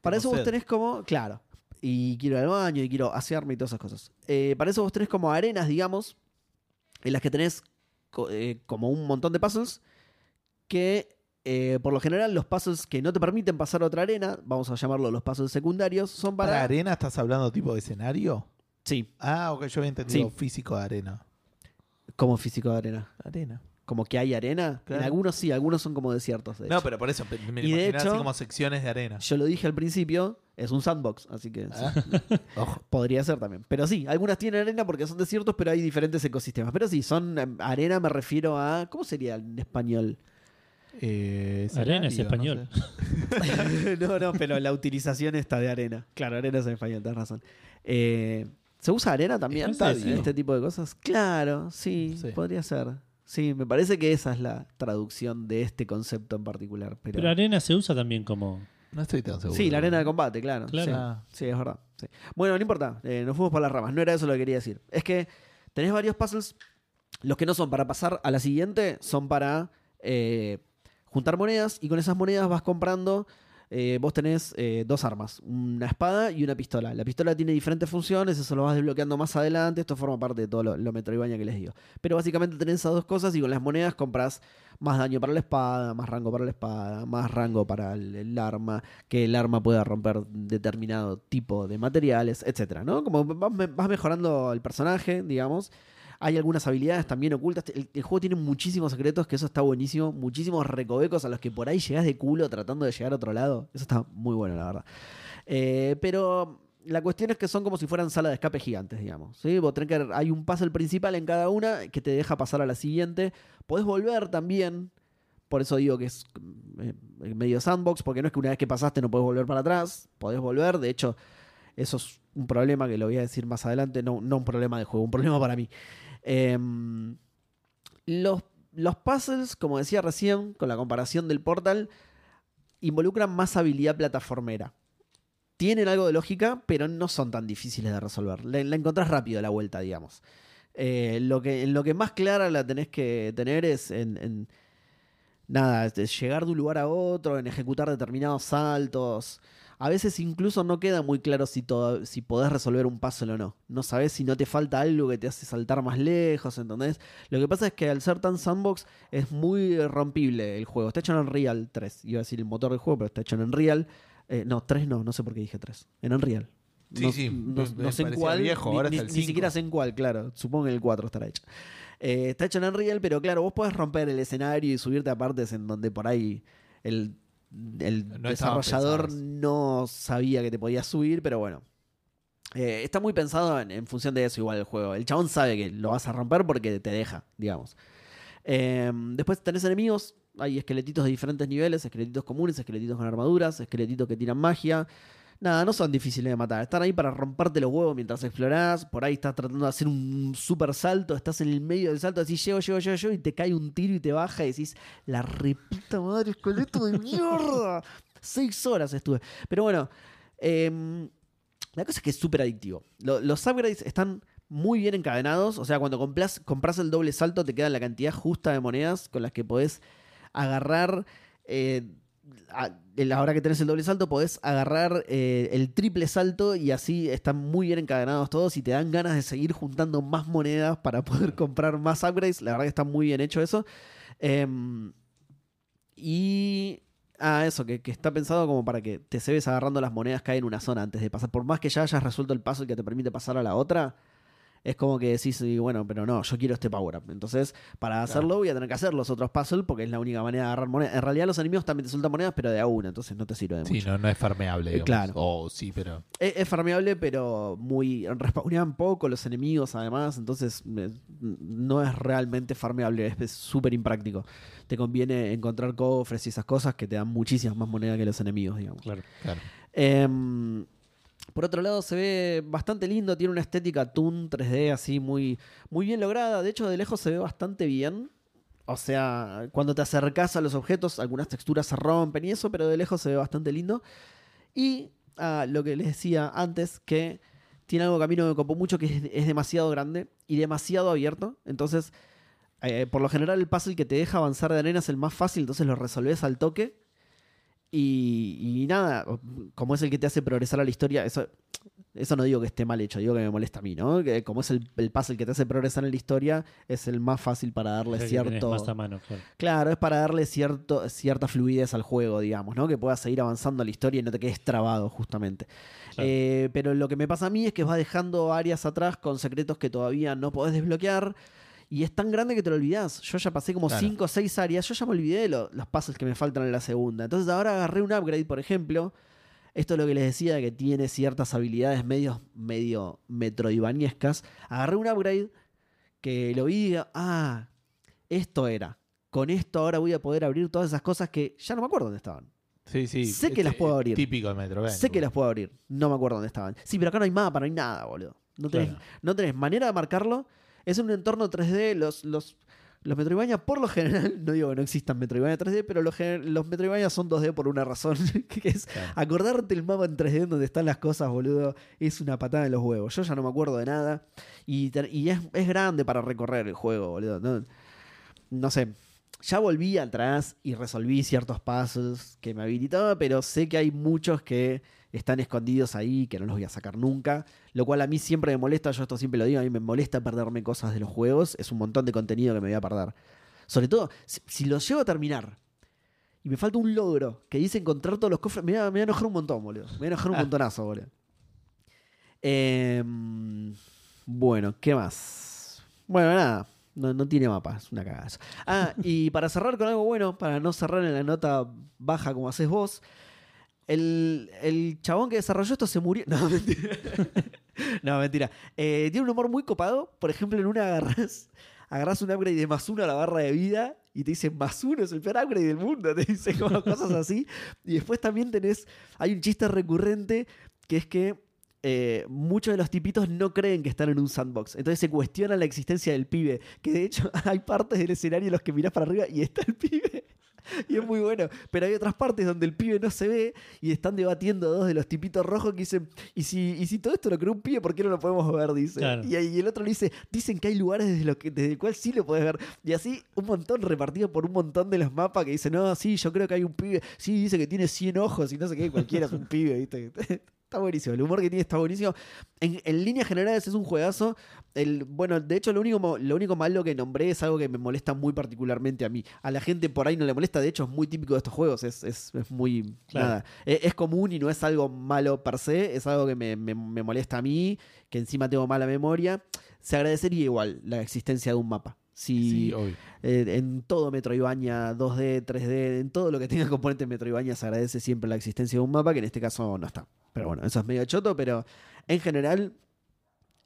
Para eso vos tenés como, claro, y quiero ir al baño y quiero asearme y todas esas cosas. Eh, para eso vos tenés como arenas, digamos, en las que tenés co- eh, como un montón de puzzles que eh, por lo general los puzzles que no te permiten pasar a otra arena, vamos a llamarlo los puzzles secundarios, son para... ¿Para arena estás hablando tipo de escenario? Sí, Ah, ok, yo había entendido Sí. físico de arena. como físico de arena. Arena. Como que hay arena. Claro. En algunos sí, algunos son como desiertos. de No, hecho. pero por eso me me Y de imaginaba así hecho- como secciones de arena. Yo lo dije al principio, es un sandbox, así que sí, Ah, Ojo. podría ser también. Pero sí, algunas tienen arena porque son desiertos, pero hay diferentes ecosistemas. Pero sí, son em, arena, me refiero a. ¿Cómo sería en español? Eh, Arena es español. no sé. no, no, pero la utilización está de arena. Claro, arena es en español, tenés razón. Eh, ¿Se usa arena también en este tipo de cosas? Claro, sí, Sí. podría ser. Sí, me parece que esa es la traducción de este concepto en particular. Pero, Pero arena se usa también como. No estoy tan seguro. sí, la arena de combate, claro. Claro. Sí, Ah. sí, es verdad. sí. Bueno, no importa, eh, nos fuimos por las ramas. No era eso lo que quería decir. Es que tenés varios puzzles. Los que no son para pasar a la siguiente son para eh, juntar monedas y con esas monedas vas comprando. Eh, vos tenés eh, dos armas, una espada y una pistola. La pistola tiene diferentes funciones, eso lo vas desbloqueando más adelante. Esto forma parte de todo lo, lo Metroidvania que les digo. Pero básicamente tenés esas dos cosas y con las monedas compras más daño para la espada, más rango para la espada, más rango para el, arma, que el arma pueda romper determinado tipo de materiales, etcétera, ¿no? Como vas mejorando el personaje, digamos. Hay algunas habilidades también ocultas. El, juego tiene muchísimos secretos, que eso está buenísimo. Muchísimos recovecos a los que por ahí llegás de culo tratando de llegar a otro lado. Eso está muy bueno, la verdad. Eh, pero la cuestión es que son como si fueran salas de escape gigantes, digamos. ¿sí? Vos tenés que, hay un puzzle principal en cada una que te deja pasar a la siguiente. Podés volver también. Por eso digo que es eh, medio sandbox, porque no es que una vez que pasaste no podés volver para atrás. Podés volver. De hecho, eso es un problema que lo voy a decir más adelante. No, no un problema de juego, un problema para mí. Em, los, los puzzles, como decía recién, con la comparación del Portal, involucran más habilidad plataformera. Tienen algo de lógica, pero no son tan difíciles de resolver. La, la encontrás rápido la vuelta, digamos. Eh, lo, que, en lo que más clara la tenés que tener es en, nada, es de llegar de un lugar a otro, en ejecutar determinados saltos. A veces incluso no queda muy claro si, todo, si podés resolver un puzzle o no. No sabés si no te falta algo que te hace saltar más lejos, ¿entendés? Lo que pasa es que al ser tan sandbox es muy rompible el juego. Está hecho en Unreal 3. Iba a decir el motor del juego, pero está hecho en Unreal. Eh, no, 3 no, no sé por qué dije 3. En Unreal. Sí, no, sí, no- sé en cuál. viejo, ni- ahora ni, está el ni siquiera sé en cuál, claro. Supongo que el 4 estará hecho. Eh, está hecho en Unreal, pero claro, vos podés romper el escenario y subirte a partes en donde por ahí el, el No desarrollador no sabía que te podías subir, pero bueno. Eh, está muy pensado en, en función de eso igual el juego. El chabón sabe que lo vas a romper porque te deja, digamos. Eh, después tenés enemigos. Hay esqueletitos de diferentes niveles, esqueletitos comunes, esqueletitos con armaduras, esqueletitos que tiran magia. Nada, no son difíciles de matar. Están ahí para romperte los huevos mientras explorás. Por ahí estás tratando de hacer un super salto. Estás en el medio del salto, decís llego, llego, llego, llego, y te cae un tiro y te baja y decís, la repita madre, esqueleto de mierda. Seis horas estuve. Pero bueno, em, la cosa es que es súper adictivo. Lo- los upgrades están muy bien encadenados. O sea, cuando compras, compras el doble salto, te queda la cantidad justa de monedas con las que podés agarrar. eh, a- el- ahora que tenés el doble salto, podés agarrar eh, el triple salto y así están muy bien encadenados todos y te dan ganas de seguir juntando más monedas para poder comprar más upgrades. La verdad que está muy bien hecho eso. Em, y. Ah, eso, que, que está pensado como para que te se ves agarrando las monedas que hay en una zona antes de pasar. Por más que ya hayas resuelto el paso que te permite pasar a la otra, es como que decís, sí, bueno, pero no, yo quiero este power up. Entonces, para hacerlo voy a tener que hacer los otros puzzles porque es la única manera de agarrar monedas. En realidad los enemigos también te sueltan monedas, pero de a una, entonces no te sirve de Sí, mucho. no, no es farmeable. digamos. Claro. O sí, pero. Es, es farmeable, pero muy. respawnean poco los enemigos, además. Entonces, eh, no es realmente farmeable. Es- súper impráctico. Te conviene encontrar cofres y esas cosas que te dan muchísimas más monedas que los enemigos, digamos. Claro. Claro. Em, por otro lado, se ve bastante lindo. Tiene una estética Toon 3D así muy, muy bien lograda. De hecho, de lejos se ve bastante bien. O sea, cuando te acercas a los objetos, algunas texturas se rompen y eso, pero de lejos se ve bastante lindo. Y ah, lo que les decía antes, que tiene algo que a mí no me copó mucho, que es, demasiado grande y demasiado abierto. Entonces, eh, por lo general, el puzzle que te deja avanzar de arena es el más fácil, entonces lo resolves al toque. Y, y nada, como es el que te hace progresar a la historia, eso, eso no digo que esté mal hecho, digo que me molesta a mí, ¿no? Que como es el, el puzzle que te hace progresar en la historia, es el más fácil para darle Es cierto. más a mano, claro. Claro, es para darle cierto, cierta fluidez al juego, digamos, ¿no? Que puedas seguir avanzando la historia y no te quedes trabado, justamente. Claro. Eh, pero lo que me pasa a mí es que vas dejando áreas atrás con secretos que todavía no podés desbloquear. Y es tan grande que te lo olvidás. Yo ya pasé como Claro. 5 o 6 áreas. Yo ya me olvidé de lo- los puzzles que me faltan en la segunda. Entonces ahora agarré un upgrade, por ejemplo. Esto es lo que les decía, de que tiene ciertas habilidades medio, medio metroidvaniescas. Agarré un upgrade que lo vi y digo, ah, esto era. Con esto ahora voy a poder abrir todas esas cosas que ya no me acuerdo dónde estaban. Sí, sí. Sé que las puedo abrir. Típico de Metro Sé que las puedo abrir, no me acuerdo dónde estaban. Sí, pero acá no hay mapa, no hay nada, boludo. No tenés, Claro. no tenés manera de marcarlo. Es un entorno 3D, los, los, los Metroidvania por lo general, no digo que no existan Metroidvania 3D, pero los, los Metroidvania son 2D por una razón, que es Claro. acordarte el mapa en 3D donde están las cosas, boludo, es una patada de los huevos. Yo ya no me acuerdo de nada y, y es, es grande para recorrer el juego, boludo. No, no sé, ya volví atrás y resolví ciertos pasos que me habilitaba, pero sé que hay muchos que están escondidos ahí, que no los voy a sacar nunca, lo cual a mí siempre me molesta, yo esto siempre lo digo, a mí me molesta perderme cosas de los juegos, es un montón de contenido que me voy a perder. Sobre todo, si, si los llego a terminar y me falta un logro que dice encontrar todos los cofres, me va a enojar un montón, boludo. Me va a enojar un Ah. montonazo, boludo. Em, bueno, ¿qué más? Bueno, nada. No, no tiene mapa, es una cagada. Ah, y para cerrar con algo bueno, para no cerrar en la nota baja como haces vos, el, el chabón que desarrolló esto se murió. No, mentira. no, mentira. Eh, tiene un humor muy copado. Por ejemplo, en una agarras, agarras un upgrade de más uno a la barra de vida y te dice más uno es el peor upgrade del mundo. Te dice como cosas así. Y después también tenés. Hay un chiste recurrente que es que eh, muchos de los tipitos no creen que están en un sandbox. Entonces se cuestiona la existencia del pibe. Que de hecho hay partes del escenario en los que mirás para arriba y está el pibe. Y es muy bueno. Pero hay otras partes donde el pibe no se ve y están debatiendo dos de los tipitos rojos que dicen, ¿y si, y si todo esto lo creó un pibe, por qué no lo podemos ver? Dice. Claro. Y, ahí el otro le dice, dicen que hay lugares desde, los que, desde el cual sí lo puedes ver. Y así un montón repartido por un montón de los mapas que dicen, no, sí, yo creo que hay un pibe. Sí, dice que tiene 100 ojos y no sé qué, cualquiera es un pibe, ¿viste? Está buenísimo, el humor que tiene está buenísimo. En, en líneas generales es un juegazo. El, bueno, de hecho, lo único, lo único malo que nombré es algo que me molesta muy particularmente a mí. A la gente por ahí no le molesta, de hecho, es muy típico de estos juegos. Es, es- es muy. Claro. Nada. Es, es común y no es algo malo per se, es algo que me, me- me molesta a mí, que encima tengo mala memoria. Se agradecería igual la existencia de un mapa. Si, Sí, eh, en todo Metroidvania 2D, 3D, en todo lo que tenga componente Metroidvania se agradece siempre la existencia de un mapa, que en este caso no está. Pero bueno, eso es medio choto, pero en general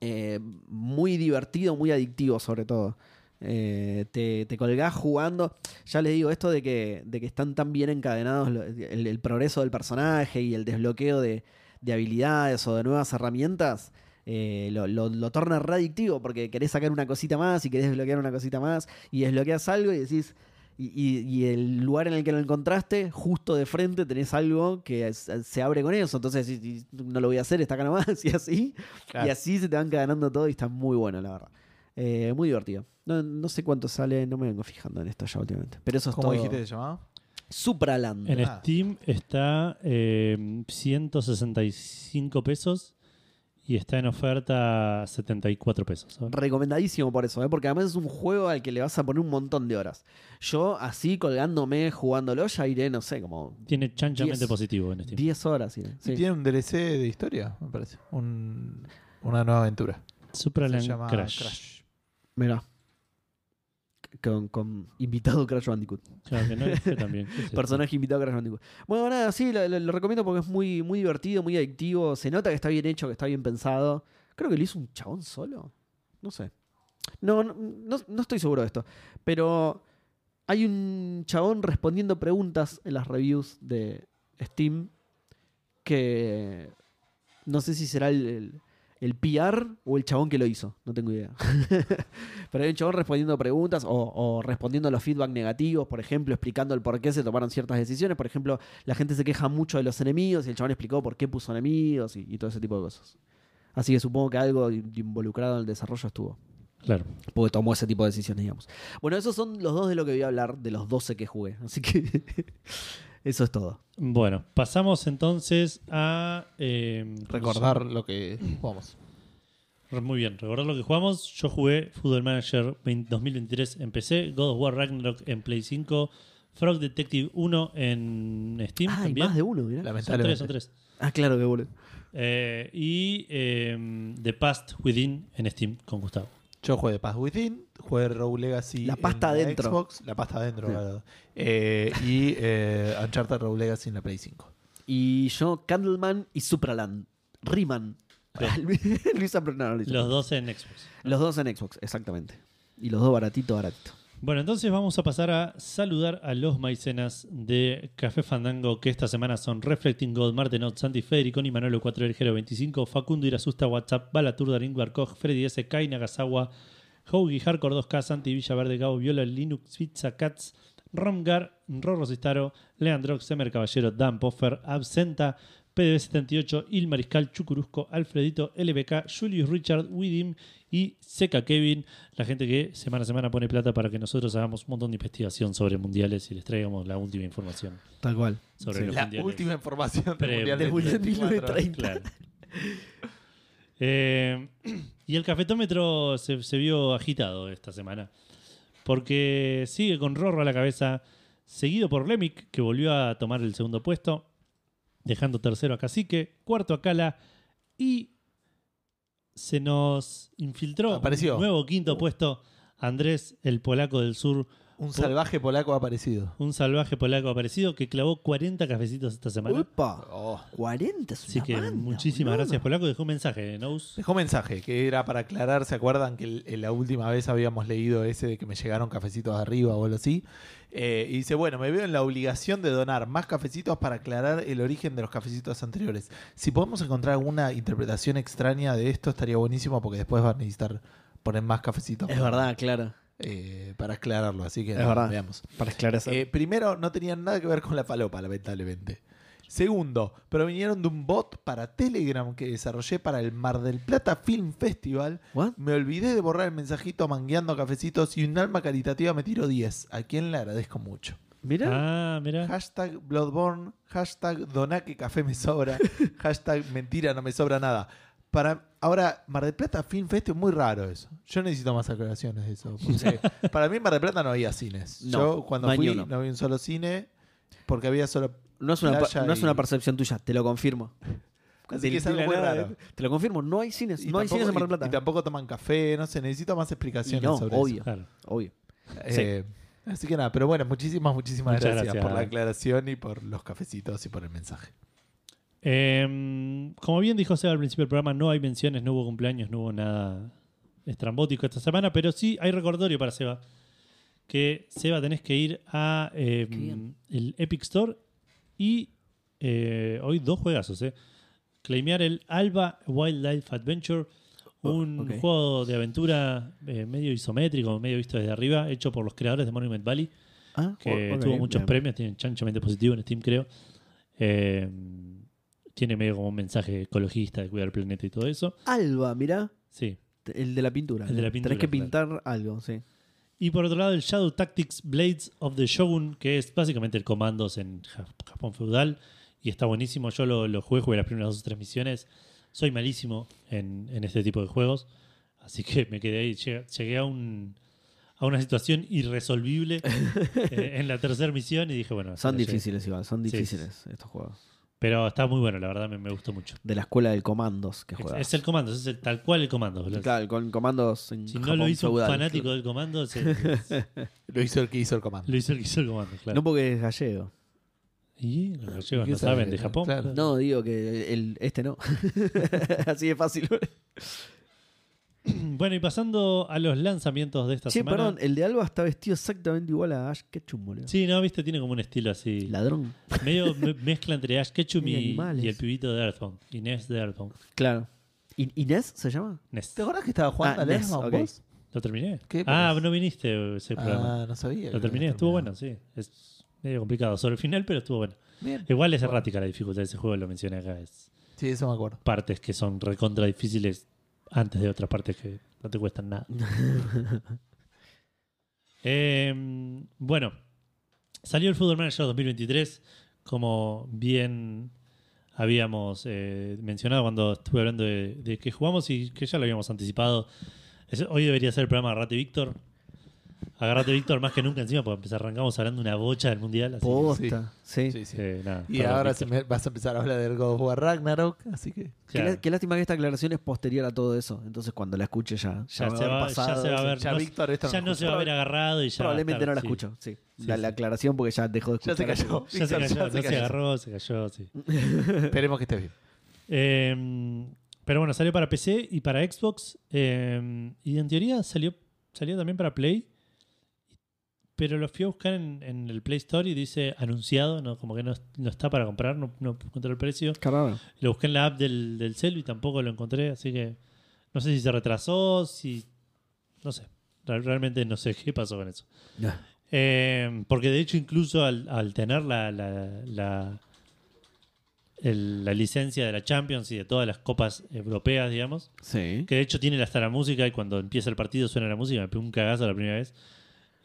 eh, muy divertido, muy adictivo sobre todo. Eh, te, te colgás jugando. Ya les digo esto de que, de que están tan bien encadenados el, progreso del personaje y el desbloqueo de, de habilidades o de nuevas herramientas. eh, lo, lo, lo torna re adictivo porque querés sacar una cosita más y querés desbloquear una cosita más y desbloqueas algo y decís, y, y- y el lugar en el que lo encontraste, justo de frente tenés algo que es- se abre con eso. Entonces, y- y no lo voy a hacer, está acá nomás, y así. Claro. Y así se te van encadenando todo y está muy bueno, la verdad. Eh, muy divertido. No, no sé cuánto sale, no me vengo fijando en esto ya últimamente. Pero eso es ¿Cómo todo. dijiste que se llamaba? Supraland. En Ah. Steam está eh, 165 pesos y está en oferta 74 pesos. ¿sabes? Recomendadísimo por eso, ¿eh? porque además es un juego al que le vas a poner un montón de horas. Yo, así colgándome, jugándolo, ya iré, no sé, como Tiene chanchamente 10. positivo en Steam. 10 horas. iré. Y Sí. tiene un DLC de historia, me parece. Un- una nueva aventura. Llama Crash. Crash. Mirá. Con, con invitado Crash Bandicoot. Claro, que no fue también. ¿Qué es esto? Personaje invitado Crash Bandicoot. Bueno, nada, sí, lo, lo- lo recomiendo porque es muy, muy divertido, muy adictivo. Se nota que está bien hecho, que está bien pensado. Creo que lo hizo un chabón solo. No sé. No, no, no- no estoy seguro de esto. Pero hay un chabón respondiendo preguntas en las reviews de Steam que no sé si será el, el- el PR o el chabón que lo hizo. No tengo idea. Pero hay un chabón respondiendo preguntas o, o respondiendo a los feedback negativos, por ejemplo, explicando el por qué se tomaron ciertas decisiones. Por ejemplo, la gente se queja mucho de los enemigos y el chabón explicó por qué puso enemigos y, y todo ese tipo de cosas. Así que supongo que algo in- involucrado en el desarrollo estuvo. Claro. Porque tomó ese tipo de decisiones, digamos. Bueno, esos son los dos de lo que voy a hablar, de los 12 que jugué. Así que Eso es todo. Bueno, pasamos entonces a. eh, Recordar lo que jugamos. Muy bien, recordar lo que jugamos. Yo jugué Football Manager 20 2023 en PC, God of War Ragnarok en Play 5, Frog Detective 1 en Steam Ah, hay también. más de uno, mirá. Son tres, son tres. Ah, claro que boludo. Eh, y eh, The Past Within en Steam con Gustavo. Yo jugué Path Within, jugué Rogue Legacy. La pasta en adentro. Xbox, la pasta adentro, Sí. claro. Eh, y eh, Uncharted Rogue Legacy en la Play 5. Y yo, Candleman y Supraland. Riemann. Luisa, no, no, Luisa. Los dos en Xbox. Los dos en Xbox, exactamente. Y los dos baratito, baratito. Bueno, entonces vamos a pasar a saludar a los maicenas de Café Fandango, que esta semana son Reflecting God, Martenot, Santi Federico, Manuelo 4 Ligero 25, Facundo Irasusta, WhatsApp, Balatur, Darín Barkoj, Freddy S. Kai, Nagasawa, Hoagie, Hardcore 2K, Santi Villaverde, Gabo, Viola, Linux, Pizza, Cats, Romgar, Rorro Cistaro, Leandrox, Semer Caballero, Dan Poffer, Absenta, PDB78, Il Mariscal, Chucurusco, Alfredito, LBK, Julius Richard, Widim y Seca Kevin, la gente que semana a semana pone plata para que nosotros hagamos un montón de investigación sobre mundiales y les traigamos la última información Tal cual. sobre Sí. los La mundiales. última información del Mundial 24. 1930. Claro. Eh, y el cafetómetro se, se vio agitado esta semana. Porque sigue con Rorro a la cabeza, seguido por Lemic, que volvió a tomar el segundo puesto, dejando tercero a Cacique, cuarto a Cala y se nos infiltró Apareció. un nuevo quinto puesto, Andrés, el polaco del sur, Un salvaje polaco ha aparecido. un salvaje polaco aparecido que clavó 40 cafecitos esta semana. Upa, Oh. 40 es Así una que banda, muchísimas boludo. gracias, Polaco. Dejó un mensaje, Nous. Dejó mensaje que era para aclarar, ¿se acuerdan que el- la última vez habíamos leído ese de que me llegaron cafecitos arriba o algo así? Eh, y dice, bueno, me veo en la obligación de donar más cafecitos para aclarar el origen de los cafecitos anteriores. Si podemos encontrar alguna interpretación extraña de esto, estaría buenísimo porque después van a necesitar poner más cafecitos. Es verdad, claro. Eh, para aclararlo, así que Es nada, verdad. veamos. Para esclarecer. Eh, primero, no tenían nada que ver con la falopa, lamentablemente. Segundo, provinieron de un bot para Telegram que desarrollé para el Mar del Plata Film Festival. ¿What? Me olvidé de borrar el mensajito mangueando cafecitos y un alma caritativa me tiró 10, a quien le agradezco mucho. Mira. Ah, mira. Hashtag Bloodborne, hashtag Doná que café me sobra, hashtag Mentira no me sobra nada. Para, ahora, Mar del Plata Film Fest es muy raro eso. Yo necesito más aclaraciones de eso. porque para mí en Mar del Plata no había cines. No, Yo cuando no hay fui ni uno. no había un solo cine porque había solo... no es una, playa no es y- una percepción tuya, te lo confirmo. Así que es algo muy nada, raro. Te lo confirmo, no hay cines. Y no hay tampoco- cines en Mar del y- Plata. Y, tampoco toman café, no sé, necesito más Y explicaciones no, sobre obvio, Claro. obvio. eso. Eh, Así que nada, pero bueno, muchísimas, muchísimas Muchas gracias, gracias. por la aclaración y por los cafecitos y por el mensaje. Eh, como bien dijo Seba al principio del programa, no hay menciones, no hubo cumpleaños, no hubo nada estrambótico esta semana, pero sí hay recordatorio para Seba. Que Seba tenés que ir a eh, bien. el Epic Store y eh, hoy dos juegazos, eh. Claimear el Alba Wildlife Adventure, un Oh, ok. juego de aventura eh, medio isométrico, medio visto desde arriba, hecho por los creadores de Monument Valley Ah, que ok, tuvo muchos bien. premios, tiene chanchamente positivo en Steam, creo. Eh, tiene medio como un mensaje ecologista de cuidar el planeta y todo eso. Alba, mirá. Sí. El de la pintura. El de la Tenés pintura, que claro. pintar algo, sí. Y por otro lado, el Shadow Tactics Blades of the Shogun, que es básicamente el comandos en Ja- Japón feudal. Y está buenísimo. Yo lo, lo jugué, jugué las primeras dos o tres misiones. Soy malísimo en, en este tipo de juegos. Así que me quedé ahí. Llegué, llegué a, un, a una situación irresolvible eh, en la tercera misión y dije, bueno. Son llegué. difíciles igual, son Sí, difíciles estos juegos. Pero está muy bueno, la verdad, me, me gustó mucho. De la escuela del comandos que Es, juegas. es el comando, es el- tal cual el comando. boludo. Claro, con comandos en Si no lo hizo feudal. un fanático del comando, se- se- Lo hizo el que hizo el comando. lo hizo el que hizo el comando, claro. No porque es gallego. y los gallegos ¿Qué no sabe? saben de Japón. Claro. No, digo que el, este no. Así de fácil. Bueno, y pasando a los lanzamientos de esta Sí, semana. perdón, el de Alba está vestido exactamente igual a Ash Ketchum, boludo. Sí, no, viste, tiene como un estilo así. Ladrón. Medio me- mezcla entre Ash Ketchum y, animales. y el pibito de Earthbound. Inés de Earthbound. Claro. ¿In- ¿Inés se llama? Ness. ¿Te acordás que estaba jugando Ah, al NES, Earthbound ok. vos? ¿Lo terminé? ¿Qué ah, no viniste ese programa. Ah, no sabía. que Lo terminé, habías estuvo terminado. bueno, sí. Es medio complicado sobre el final, pero estuvo bueno. Bien. Igual es Bueno. errática la dificultad de ese juego, lo mencioné acá. Es Sí, eso me acuerdo. partes que son recontra difíciles antes de otras partes que no te cuestan nada. Eh, bueno, salió el Football Manager 2023 como bien habíamos eh, mencionado cuando estuve hablando de, de que jugamos y que ya lo habíamos anticipado. Es- hoy debería ser el programa Agarrate Víctor. Agarrate Víctor más que nunca encima, porque empezar- arrancamos hablando de una bocha del mundial. Así que, Posta, sí. Sí, sí. eh, nada, Y perdón, ahora se me- vas a empezar a hablar del God of War Ragnarok, así que... Qué, Claro. lá- qué lástima que esta aclaración es posterior a todo eso. Entonces, cuando la escuche ya, ya, Ya va se haber va- ya pasado. se va a ver. Ya no- Víctor esto ya no se va a ver agarrado y ya. Probablemente estar- no la sí. escucho, sí. Sí, la, aclaración porque ya dejó de Ya escuchar. se cayó. Ya se cayó, ya no se se cayó. agarró, se cayó, sí. Esperemos que estés bien. Eh, pero bueno, salió para PC y para Xbox. eh, y en teoría salió, salió también para Play. Pero lo fui a buscar en, en el Play Store y dice anunciado, no, como que no, no está para comprar, no, no encontré el precio. Caramba. Lo busqué en la app del, del celu y tampoco lo encontré, así que no sé si se retrasó, si... No sé, Re- realmente no sé qué pasó con eso. Eh, porque de hecho incluso al, al tener la, la, la, el- la licencia de la Champions y de todas las copas europeas, digamos, Sí. que de hecho tiene hasta la música y cuando empieza el partido suena la música, me pegó un cagazo la primera vez.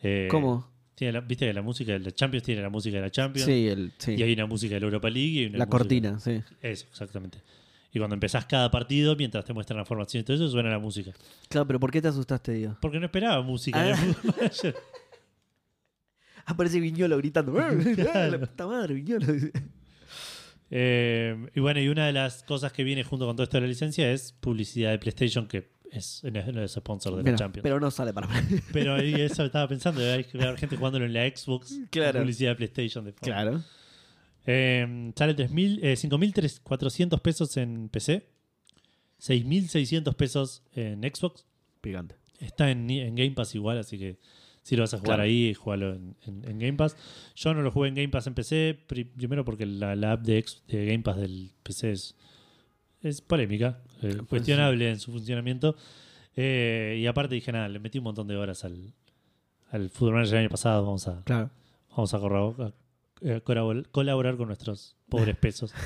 Eh, ¿Cómo? Tiene la- Viste que la música de la Champions tiene la música de la Champions Sí, el, sí. y hay una música de la Europa League y una la música- cortina, sí. Eso, exactamente. Y cuando empezás cada partido, mientras te muestran la formación y todo eso, suena la música. Claro, pero ¿por qué te asustaste, Dios? Porque no esperaba música. Ah. en el. Aparece Viñolo gritando. Claro. La puta madre, Viñolo. Eh, y bueno, y una de las cosas que viene junto con todo esto de la licencia es publicidad de PlayStation, que es, no es, no es sponsor de Mira, la Champions. Pero, pero no sale para ahí eso estaba pensando, hay que ver gente jugándolo en la Xbox, Claro. publicidad de PlayStation. De fondo. Claro. Eh, sale 3.000, eh, 5.400 pesos en PC, 6.600 pesos en Xbox. Picante. Está en, en Game Pass igual, así que si lo vas a jugar Claro. ahí, jugalo en, en- en Game Pass. Yo no lo jugué en Game Pass en PC, pri- primero porque la, la app de, ex- de Game Pass del PC es, es polémica, eh, cuestionable en su funcionamiento. Eh, y aparte dije, nada, le metí un montón de horas al, al Football Manager el año pasado, vamos a, Claro. vamos a, a- eh, colabor- colaborar con nuestros pobres pesos.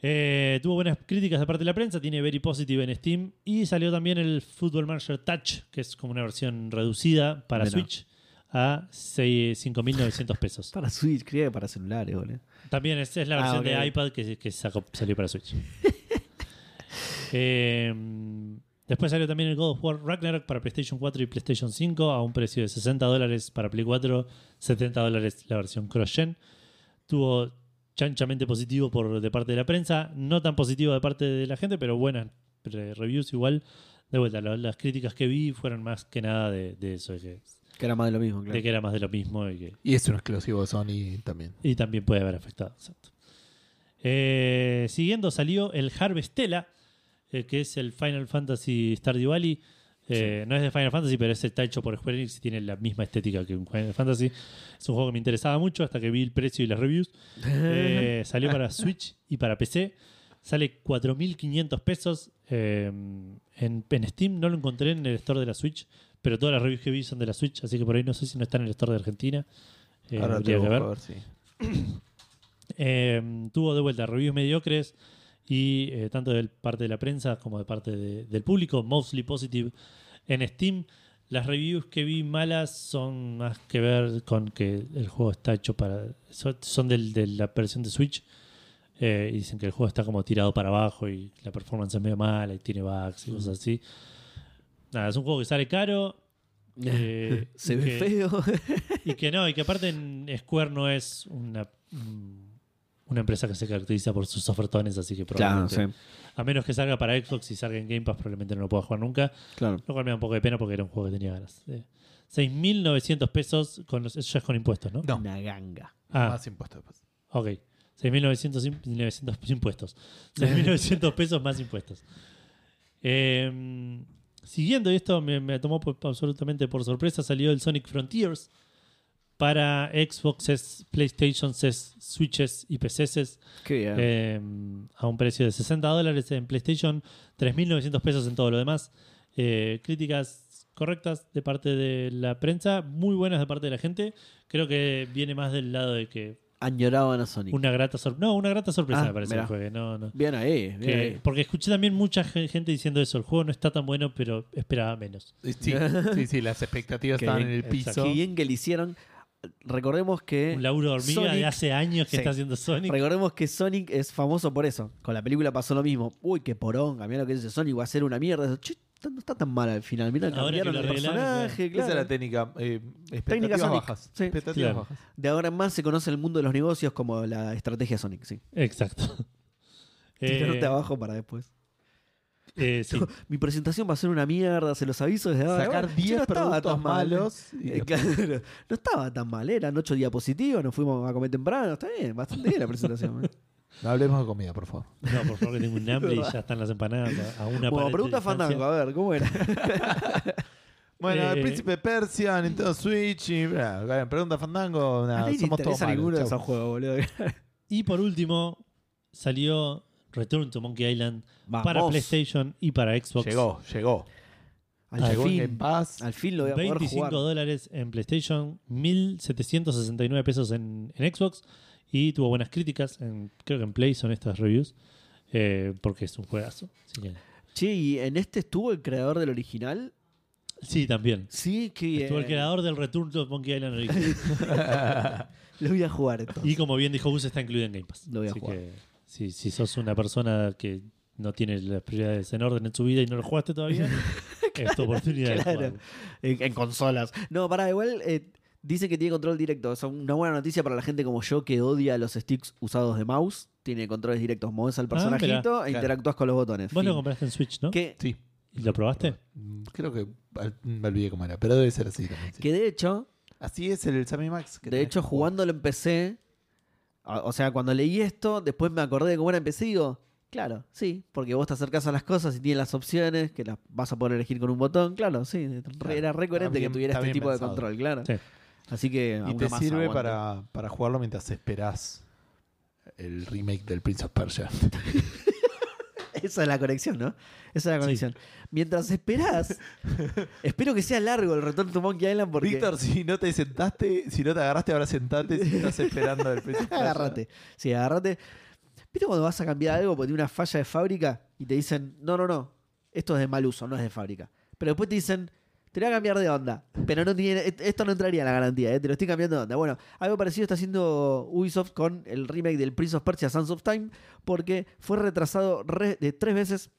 Eh, tuvo buenas críticas de parte de la prensa, tiene Very Positive en Steam y salió también el Football Manager Touch, que es como una versión reducida para Mira. Switch a seis- 5.900 pesos. Para Switch, creía que para celulares, boludo. También es, es la Ah, versión de iPad que, que sacó- salió para Switch. Eh, después salió también el God of War Ragnarok para PlayStation 4 y PlayStation 5 a un precio de 60 dólares para Play 4, 70 dólares la versión cross-gen. Tuvo chanchamente positivo por de parte de la prensa, no tan positivo de parte de la gente, pero buenas re- reviews igual. De vuelta, lo- las críticas que vi fueron más que nada de, de eso, de que, Que era más de lo mismo, claro. de que era más de lo mismo y que Y es un exclusivo de Sony también. y también puede haber afectado. exacto. Eh, siguiendo salió el Harvestella, eh, que es el Final Fantasy Stardew Valley. Eh, No es de Final Fantasy, pero es está hecho por Square Enix y tiene la misma estética que un Final Fantasy. Es un juego que me interesaba mucho hasta que vi el precio y las reviews. Eh, salió para Switch y para PC. Sale 4.500 pesos. eh, en, en Steam no lo encontré en el store de la Switch, pero todas las reviews que vi son de la Switch, así que por ahí no sé si no está en el store de Argentina. Ahora te que ver. tuvo de vuelta reviews mediocres y eh, tanto de parte de la prensa como de parte de- del público, mostly positive en Steam. Las reviews que vi malas son más que ver con que el juego está hecho para. Son, del- de la versión de Switch. eh, y dicen que el juego está como tirado para abajo y la performance es medio mala y tiene bugs y cosas así. Nada, es un juego que sale caro. eh, Se y ve que- feo. y que no, y que aparte en Square no es una, mm, una empresa que se caracteriza por sus ofertones, así que claro, probablemente, sí. a menos que salga para Xbox y salga en Game Pass, probablemente no lo pueda jugar nunca. Claro. Lo cual me da un poco de pena porque era un juego que tenía ganas. Eh, 6.900 pesos, con los, eso ya es con impuestos, ¿no? No, Una ganga. Ah, más impuestos. después. ok. 6.900 im- 900 impuestos. 6.900 pesos más impuestos. Eh, siguiendo, y esto me, me tomó absolutamente por sorpresa, salió el Sonic Frontiers para Xboxes, PlayStations, Switches y PCs eh, a un precio de 60 dólares en PlayStation, 3.900 pesos en todo lo demás. Eh, críticas correctas de parte de la prensa, muy buenas de parte de la gente. Creo que viene más del lado de que Añoraban a Sonic. una grata sorpresa. No, una grata sorpresa Ah, me parece mirá. que fue. No, no. Bien ahí, bien Que- ahí. porque escuché también mucha ge- gente diciendo eso. El juego no está tan bueno, pero esperaba menos. Sí, sí, sí, las expectativas estaban bien, en el piso. Qué bien que le hicieron. Recordemos que. Un laburo de hormiga de Sonic- hace años que Sí. está haciendo Sonic. Recordemos que Sonic es famoso por eso. Con la película pasó lo mismo. Uy, qué poronga, mira lo que dice Sonic, va a ser una mierda. Che, no está tan mal al final. Mira, cambiaron el personaje, Esa claro. es la técnica. Eh, expectativas Técnica Sonic. bajas. Sí. Expectativas Claro. bajas. De ahora en más se conoce el mundo de los negocios como la estrategia Sonic, sí. Exacto. Tirarte Eh, abajo para después. Eh, sí. Mi presentación va a ser una mierda, se los aviso desde ahora. Sacar Bueno, che, 10 no productos malos. y Eh, claro, no estaba tan mal, eran ocho diapositivas, nos fuimos a comer temprano, está bien, bastante bien la presentación. ¿eh? No hablemos de comida, por favor. No, por favor, que tengo un hambre y ya están las empanadas a a una Bueno, pregunta. Fandango, a ver, ¿cómo era? Bueno, Eh, el príncipe Persia, Nintendo Switch y. bla, pregunta Fandango. nada, somos todos malos, ninguno de esos juegos, boludo. Y por último, salió Return to Monkey Island para. PlayStation y para Xbox. Llegó, llegó. Al en Game fin, Pass. al fin lo voy a poder 25 jugar. dólares en PlayStation, 1.769 pesos en, en Xbox y tuvo buenas críticas. En, creo que en Play son estas reviews eh, porque es un juegazo. Que- Che, ¿y en este estuvo el creador del original? sí, también. Sí, que. Estuvo el creador del Return to Monkey Island original. Lo voy a jugar entonces. y como bien dijo Gus, está incluido en Game Pass. Lo voy a Así jugar. que si, si sos una persona que no tiene las prioridades en orden en su vida y no lo jugaste todavía, es tu oportunidad de Claro. jugarlo. En, en consolas. No, para igual eh, dice que tiene control directo. Es una buena noticia para la gente como yo que odia los sticks usados de mouse. Tiene controles directos. Moves al Ah, personajito mirá. e interactúas con los botones. Vos lo Fin. compraste en Switch, ¿no? que, Sí. ¿Y lo probaste? Mm, Creo que me olvidé cómo era, pero debe ser así también. sí. que de hecho, Así es el Sammy Max. que de hecho, jugándolo en PC, o sea, cuando leí esto, después me acordé de cómo era en PC y digo, claro, sí, porque vos te acercás a las cosas y tienes las opciones que las vas a poder elegir con un botón, claro, sí, Claro. era re coherente bien- que tuviera este tipo de control, claro. Sí. Así que Y te sirve para, para jugarlo mientras esperás el remake del Prince of Persia. Esa es la conexión, ¿no? Esa es la conexión. Mientras esperás, espero que sea largo el Return to Monkey Island porque... Víctor, si no te sentaste, si no te agarraste, ahora sentate si estás esperando el Persia. agárrate. Sí, agárrate. ¿Viste cuando vas a cambiar algo porque tiene una falla de fábrica y te dicen, no, no, no, esto es de mal uso, no es de fábrica? Pero después te dicen, te lo voy a cambiar de onda. Pero no tiene, et- esto no entraría en la garantía, ¿eh? te lo estoy cambiando de onda. Bueno, algo parecido está haciendo Ubisoft con el remake del Prince of Persia Sands of Time porque fue retrasado re- de tres veces.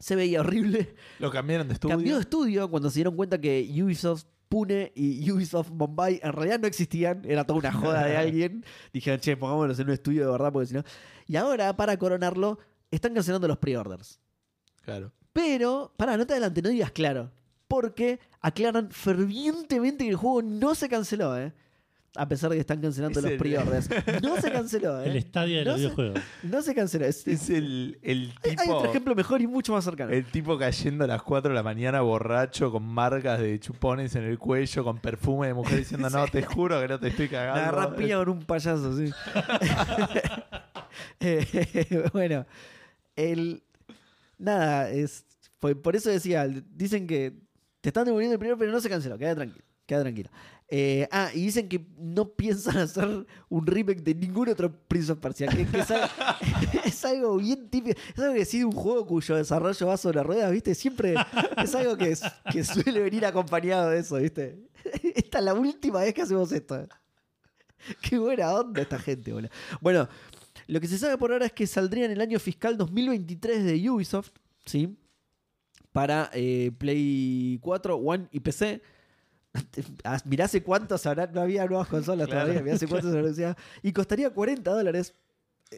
Se veía horrible. Lo cambiaron de estudio. Cambió de estudio cuando se dieron cuenta que Ubisoft Pune y Ubisoft Mumbai en realidad no existían, era toda una joda de alguien. Dijeron, che, pongámonos en un estudio de verdad, porque si no. Y ahora, para coronarlo, están cancelando los pre-orders. Claro. Pero, para, no te adelante, no digas claro. Porque aclaran fervientemente que el juego no se canceló, ¿eh? A pesar de que están cancelando Es los el- pre-orders. No se canceló, ¿eh? El estadio de no los se- videojuegos. No se canceló. Es- Es el, el hay, hay tipo. otro ejemplo mejor y mucho más cercano. El tipo cayendo a las 4 de la mañana borracho con marcas de chupones en el cuello, con perfume de mujer diciendo, no, te juro que no te estoy Me cagando. agarrás piña con un payaso, sí. Eh, bueno, el. Nada, es. Por, por eso decía, dicen que están devolviendo el primero, pero no se canceló. Queda tranquilo. Queda tranquilo. Eh, ah, y dicen que no piensan hacer un remake de ningún otro Prince of es, algo, bien típico. Es algo que de un juego cuyo desarrollo va sobre ruedas, ¿viste? Siempre es algo que, que suele venir acompañado de eso, ¿viste? Esta es la última vez que hacemos esto. Qué buena onda esta gente, boludo. Bueno, lo que se sabe por ahora es que saldría en el año fiscal 2023 de Ubisoft, ¿sí? Para eh, Play 4, One y PC. Mirá hace cuántos habrá, no había nuevas consolas Claro. todavía, mirá hace cuántos habrá anunciado. Y costaría 40 dólares.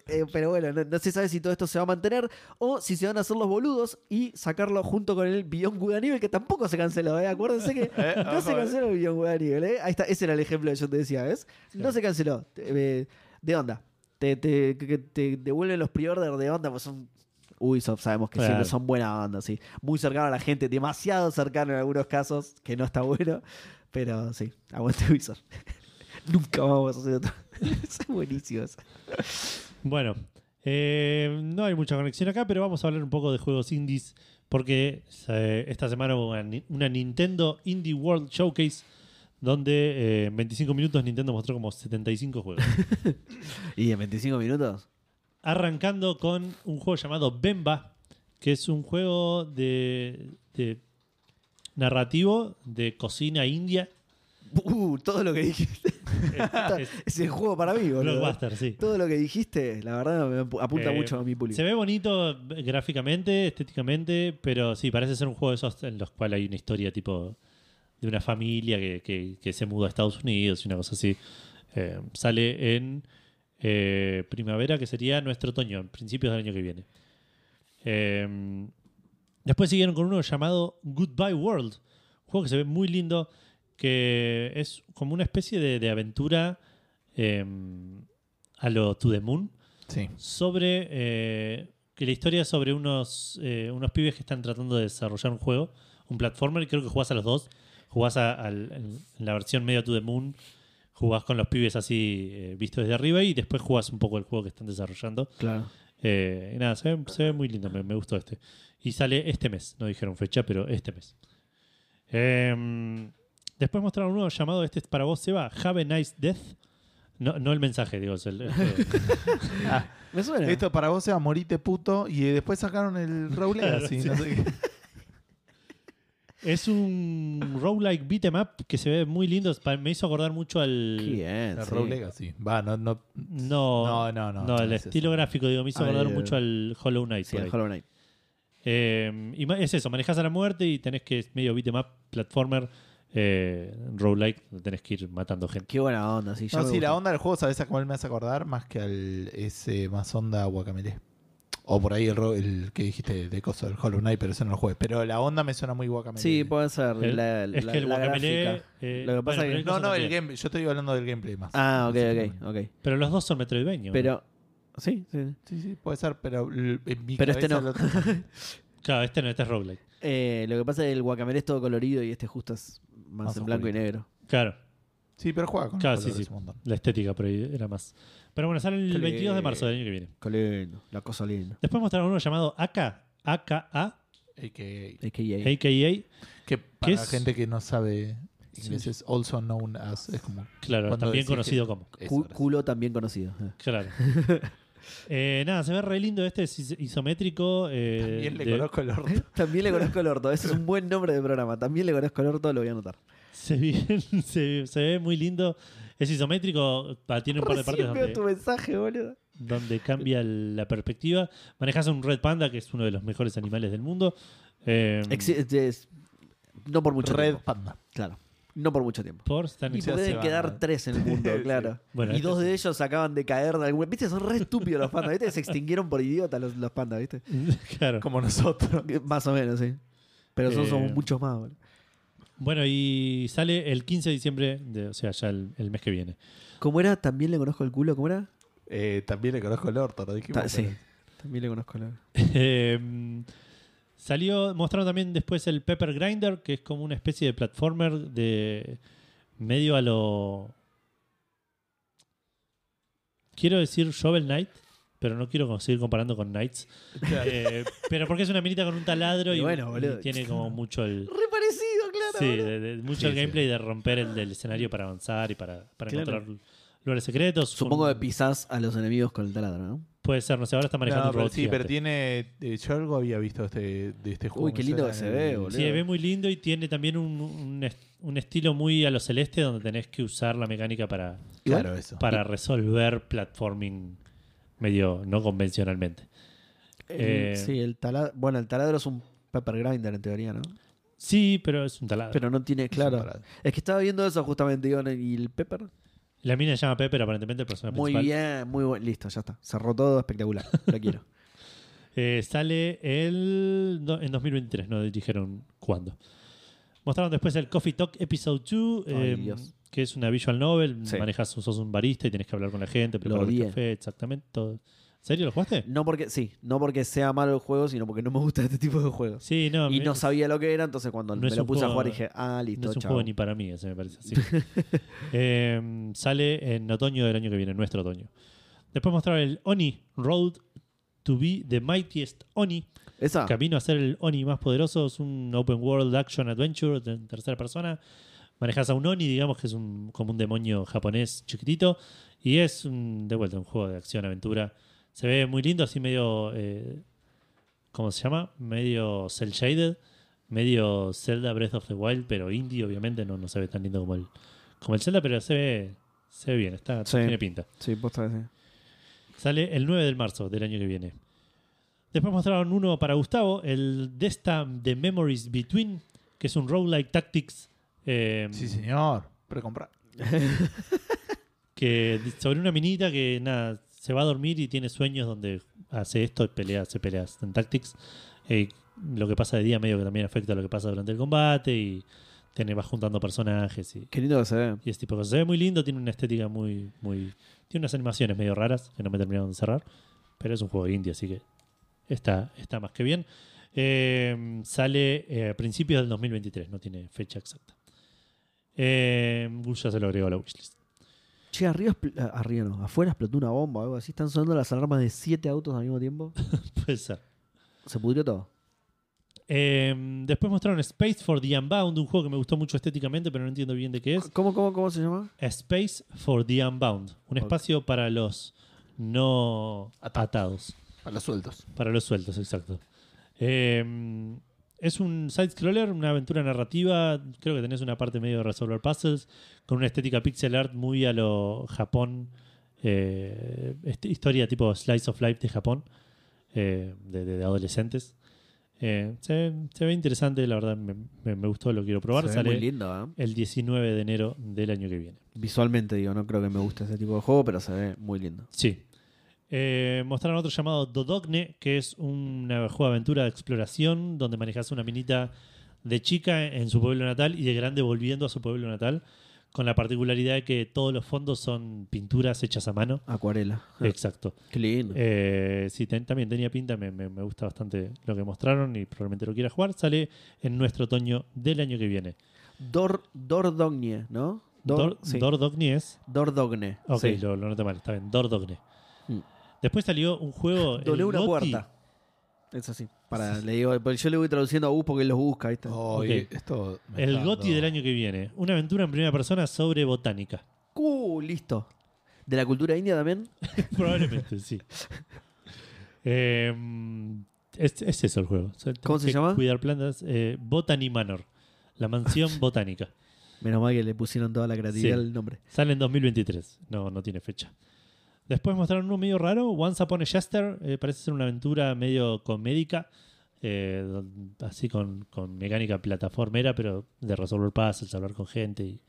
Eh, pero bueno, no, no se sabe si todo esto se va a mantener o si se van a hacer los boludos y sacarlo junto con el Beyond Good and Evil, que tampoco se canceló, ¿eh? Acuérdense que Eh, no ojo, se eh. canceló el Beyond Good and Evil, ¿eh? Ahí está, ese era el ejemplo que yo te decía, ¿ves? No se canceló. Eh, ¿De onda? Te, te, te devuelven los pre-order de onda, pues son Ubisoft, sabemos que Claro. siempre son buena onda, sí. Muy cercano a la gente, demasiado cercano en algunos casos, que no está bueno, pero sí, aguante Ubisoft. Nunca vamos a hacer otro. es buenísimo eso. Bueno, eh, no hay mucha conexión acá, pero vamos a hablar un poco de juegos indies. Porque eh, esta semana hubo una Nintendo Indie World Showcase. Donde eh, en 25 minutos Nintendo mostró como 75 juegos. ¿Y en 25 minutos? Arrancando con un juego llamado Bemba, que es un juego de, de narrativo de cocina india. Uh, todo lo que dijiste. Es- el juego para mí, boludo. Blockbuster, sí. Todo lo que dijiste, la verdad, me apu- apunta Eh, mucho a mi público. Se ve bonito gráficamente, estéticamente, pero sí, parece ser un juego de esos en los cuales hay una historia tipo de una familia que, que- que se muda a Estados Unidos y una cosa así. Eh, sale en eh, primavera, que sería nuestro otoño, principios del año que viene. Eh, después siguieron con uno llamado Goodbye World, un juego que se ve muy lindo, que es como una especie de, de aventura eh, a lo To the Moon Sí. sobre eh, que la historia es sobre unos, eh, unos pibes que están tratando de desarrollar un juego, un platformer, creo que jugás a los dos. Jugás a- en la versión medio to the moon, jugás con los pibes así eh, vistos desde arriba y después jugás un poco el juego que están desarrollando. Claro. Eh, y nada, se ve, se ve muy lindo, me, me gustó este. Y sale este mes, no dijeron fecha, pero este mes. Em, después mostraron uno llamado, este es para vos, Seba, Have a Nice Death. No, no el mensaje, digo, es el, el juego. Ah, Me suena. esto para vos sea morite puto y después sacaron el Rogue Legacy. no sé qué. Es un roguelike beat 'em up que se ve muy lindo. Pa- Me hizo acordar mucho al. Bien. El sí. Rogue Legacy. Va, no, no. No, No, no, no, el es estilo eso. gráfico, digo, me hizo acordar mucho al Hollow Knight. Sí, por el ahí. Hollow Knight. Eh, y ma- es eso, manejas a la muerte y tenés que, es medio beat 'em up, platformer, eh, roguelike, donde tenés que ir matando gente. Qué buena onda, sí. ya No, me sí, la onda del juego, ¿sabes a cuál me hace acordar? Más que al ese más onda Guacamele. O por ahí el, ro- el que dijiste de coso del Hollow Knight, pero ese no lo jugué. Pero la onda me suena muy Guacamele. Sí, puede ser. El- la, es la- que el la gráfica. eh, Lo que pasa bueno, que- pero No, no, el también. game, yo estoy hablando del gameplay más. Ah, ok, ok, ok. Pero los dos son Metroidvania. Pero. Sí, sí. Sí, sí, puede ser, pero en mi Pero este no. lo Claro, este no, este es roguelike. Eh, lo que pasa es que el guacamele es todo colorido y este justo es más, Más en blanco y negro. Claro, Sí, pero juega con Claro, sí, sí. un montón. la estética ahí era más. Pero bueno, sale el Qué 22 de marzo del año que viene. Qué lindo, la cosa linda. Después mostraron uno llamado AK, AKA, AKA. AKA. AKA. Que para la es? gente que no sabe inglés Sí. es also known as. Es como. Claro, Cuando también decís conocido que- como. Eso, Cu- gracias. culo también conocido. eh. Claro. Eh, nada, se ve re lindo. Este es is- isométrico. eh, También le de- conozco el orto. También le conozco el orto. Ese es un buen nombre de programa. También le conozco el orto, lo voy a anotar. Se, se, se ve muy lindo. Es isométrico. Tiene un par de partes donde, tu mensaje, boludo. donde cambia la perspectiva. Manejas un Red Panda, que es uno de los mejores animales del mundo. Eh, Exi- es- es- no por mucho Red tiempo. Panda. Claro. No por mucho tiempo. por Y se pueden quedar tres en el mundo, Sí. claro. Bueno, y este dos de ellos acaban de caer de algún. ¿Viste? Son re estúpidos los pandas. ¿Viste? Se extinguieron por idiotas los, los pandas, ¿viste? claro. Como nosotros. Más o menos, sí. Pero nosotros Eh, somos muchos más, boludo. Bueno, y sale el 15 de diciembre, de- o sea, ya el, el mes que viene. ¿Cómo era? ¿También le conozco el culo? ¿Cómo era? Eh, también le conozco el orto, lo dijimos. Ta- sí. pero- También le conozco el Eh, salió, mostraron también después el Pepper Grinder, que es como una especie de platformer de medio a lo. Quiero decir Shovel Knight, pero no quiero seguir comparando con Knights. Eh, pero porque es una minita con un taladro y, Y bueno, y boludo. tiene como mucho el. Re parecido. Sí, de- de- mucho Sí, gameplay de romper el del escenario para avanzar y para, para Claro. encontrar lugares secretos. Supongo Un- que pisás a los enemigos con el taladro, ¿no? Puede ser, no sé, ahora está manejando No, un robot sí, pero tiene. eh, yo algo había visto este, de este juego. Uy, qué lindo que se ve, boludo. Sí, se ve muy lindo y tiene también un, un est- un estilo muy a lo celeste donde tenés que usar la mecánica para, Claro, eso. para resolver platforming medio no convencionalmente. El- Eh, sí, el taladro. Bueno, el taladro es un pepper grinder en teoría, ¿no? Sí, pero es un taladro. Pero no tiene, claro. Es que estaba viendo eso justamente, digo, y el pepper. La mina se llama Pepper, aparentemente el personaje Muy principal. bien, muy bueno. Listo, ya está. Cerró todo espectacular. Lo quiero. Eh, sale el, no, en 2023, no dijeron cuándo. Mostraron después el Coffee Talk Episode 2, Ay, eh, que es una visual novel. Sí. Manejas, sos un barista y tenés que hablar con la gente, preparar el café, exactamente. Todo. ¿En serio lo jugaste? No porque, sí, no porque sea malo el juego, sino porque no me gusta este tipo de juegos. Sí, no. Y me- no sabía lo que era, entonces cuando No me lo puse a jugar dije, ah, listo, No es un chao. juego ni para mí, ese me parece. Eh, sale en otoño del año que viene, nuestro otoño. Después mostraron el Oni Road to be the mightiest Oni. ¿Esa? Camino a ser el Oni más poderoso. Es un open world action adventure en tercera persona. Manejas a un Oni, digamos que es un, como un demonio japonés chiquitito. Y es un, de vuelta un juego de acción-aventura. Se ve muy lindo, así medio. eh, ¿Cómo se llama? Medio cel shaded. Medio Zelda Breath of the Wild, pero indie, obviamente. No, no se ve tan lindo como el, como el Zelda, pero se ve, Se ve bien, está, Sí. tiene pinta. Sí, posta sí. Sale el 9 de marzo del año que viene. Después mostraron uno para Gustavo, el Desta de Memories Between, que es un roguelike tactics eh, Sí, señor. Precomprar. que sobre una minita que nada se va a dormir y tiene sueños donde hace esto y pelea, hace peleas en tactics. Eh, lo que pasa de día medio que también afecta a lo que pasa durante el combate y tiene, va juntando personajes y, Qué lindo que se ve. y ese tipo de cosas. Se ve muy lindo, tiene una estética muy, muy. Tiene unas animaciones medio raras que no me terminaron de cerrar. Pero es un juego indie, así que está, está más que bien. Eh, sale eh, a principios del 2023, no tiene fecha exacta. Eh, Gus ya se lo agregó a la wishlist. Che, arriba, ah, arriba no, afuera explotó una bomba o algo así. Están sonando las alarmas de siete autos al mismo tiempo. Puede ser. Se pudrió todo. Eh, después mostraron Space for the Unbound, un juego que me gustó mucho estéticamente, pero no entiendo bien de qué es. ¿Cómo, cómo, cómo se llama? Space for the Unbound, un espacio para los no atados. A los sueltos. Para los sueltos, exacto. Eh, es un side-scroller, una aventura narrativa. Creo que tenés una parte medio de resolver puzzles, con una estética pixel art muy a lo Japón. eh, historia tipo Slice of Life de Japón, eh, de, de- adolescentes. Eh, se, se ve interesante, la verdad me, me- me gustó, lo quiero probar. Se Sale muy lindo, el 19 de enero del año que viene. Visualmente, digo, no creo que me guste ese tipo de juego, pero se ve muy lindo. Sí. Eh, mostraron otro llamado Dodogne, que es un juego de aventura de exploración donde manejas una minita de chica en su pueblo natal y de grande volviendo a su pueblo natal, con la particularidad de que todos los fondos son pinturas hechas a mano. Acuarela. Exacto. Qué lindo. Eh, sí, ten- también tenía pinta, me, me- me gusta bastante lo que mostraron y probablemente lo quiera jugar. Sale en nuestro otoño del año que viene. Dor, Dordogne, ¿no? Dor, sí. Dordogne es. Dordogne. Ok, sí. lo, lo noté mal, está bien. Dordogne. Mm. Después salió un juego. Doblé una puerta. Es así. Para, le digo, porque yo le voy traduciendo a Gus porque él los busca, ¿viste? Oh, Ok. y esto me El está GOTI dando- del año que viene. Una aventura en primera persona sobre botánica. Uh, listo. ¿De la cultura india también? Probablemente, sí. Eh, es, es eso el juego. O sea, ¿Cómo tenés se que llama? Cuidar plantas. Eh, Botany Manor. La mansión botánica. Menos mal que le pusieron toda la creatividad Sí. al nombre. Sale en 2023. No, no tiene fecha. Después mostraron uno medio raro. Once Upon a Chester. Eh, parece ser una aventura medio comédica. eh, así con, con mecánica plataformera, pero de resolver puzzles, hablar con gente y,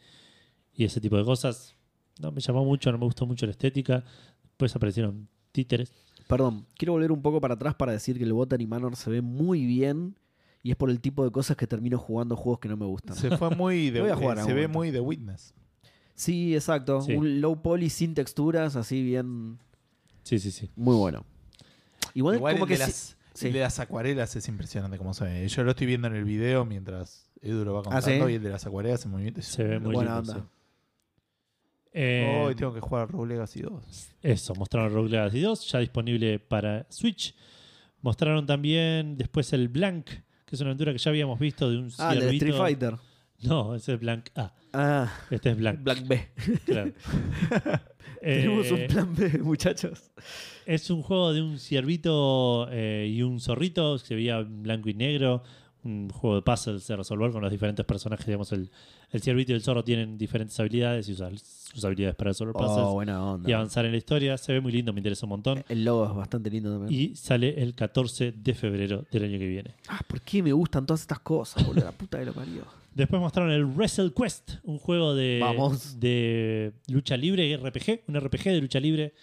y ese tipo de cosas. No me llamó mucho, no me gustó mucho la estética. Después aparecieron títeres. Perdón, quiero volver un poco para atrás para decir que el Botany Manor se ve muy bien y es por el tipo de cosas que termino jugando juegos que no me gustan. Se fue muy de, Voy a jugar eh, a se ve muy de Witness. Sí, exacto. Sí. Un low poly sin texturas, así bien. Sí, sí, sí. Muy bueno. Igual, Igual como el que de, las, sí. el de las acuarelas es impresionante como se ve. Yo lo estoy viendo en el video mientras Edu lo va contando ¿Ah, sí? y el de las acuarelas en movimiento. Se ve muy Buena lindo. onda. sí. Eh, Hoy tengo que jugar a Rogue Legacy 2. Eso, mostraron Rogue Legacy 2, ya disponible para Switch. Mostraron también después el Blank, que es una aventura que ya habíamos visto de un Ah, de. Street Fighter. No, ese es Blank A. Ah, Este es Blank, Black B. claro. Tenemos Eh, un plan B, muchachos. Es un juego de un ciervito eh, y un zorrito, se veía en blanco y negro, un juego de puzzles de resolver con los diferentes personajes. Digamos, el, el ciervito y el zorro tienen diferentes habilidades y usar sus habilidades para resolver puzzles Oh, buena y onda. avanzar en la historia. Se ve muy lindo, me interesa un montón. El logo es bastante lindo también. Y sale el 14 de febrero del año que viene. Ah, ¿por qué me gustan todas estas cosas, boludo? La puta que lo parió. Después mostraron el Wrestle Quest, un juego de, Vamos. de lucha libre, RPG, un RPG de lucha libre.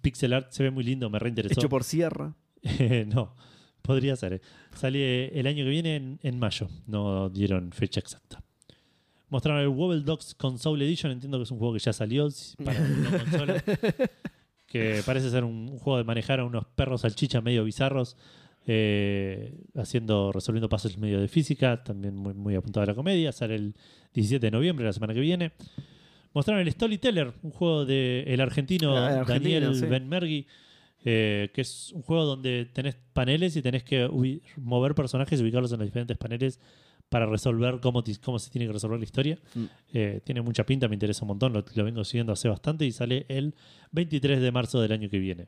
Pixel art se ve muy lindo, me reinteresó. Hecho por Sierra. no, podría ser. eh. Sale el año que viene en, en mayo, no dieron fecha exacta. Mostraron el Wobble Dogs Console Edition, entiendo que es un juego que ya salió para la consola. Que parece ser un, un juego de manejar a unos perros salchicha medio bizarros, eh, haciendo, resolviendo puzzles medio de física, también muy, muy apuntado a la comedia. Sale el 17 de noviembre, la semana que viene. Mostraron el Storyteller, un juego de el argentino Ah, el argentino, Daniel sí. Benmergui, eh, que es un juego donde tenés paneles y tenés que mover personajes y ubicarlos en los diferentes paneles para resolver cómo, cómo se tiene que resolver la historia. Mm. Eh, tiene mucha pinta, me interesa un montón, lo, lo vengo siguiendo hace bastante y sale el 23 de marzo del año que viene.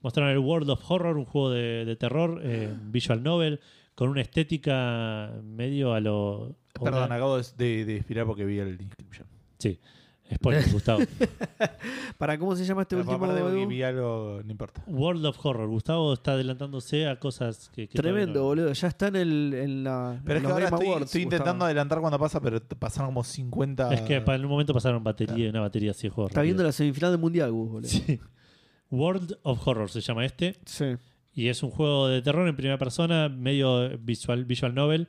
Mostraron el World of Horror, un juego de, de terror, eh, visual novel, con una estética medio a lo... Perdón, acabo de, de, expirar porque vi el inscription. Sí. Spoiler, Gustavo. ¿Para cómo se llama este último? De vi algo, no importa. World of Horror. Gustavo está adelantándose a cosas que. Tremendo, no- boludo. Ya está en, el, en la. Pero en es que ahora estoy, Awards, estoy intentando adelantar cuando pasa, pero te pasaron como 50. Es que para en un momento pasaron batería una batería así de juego. Está viendo la semifinal del mundial, Gus, boludo. Sí. World of Horror se llama este. Sí. Y es un juego de terror en primera persona, medio visual, visual novel,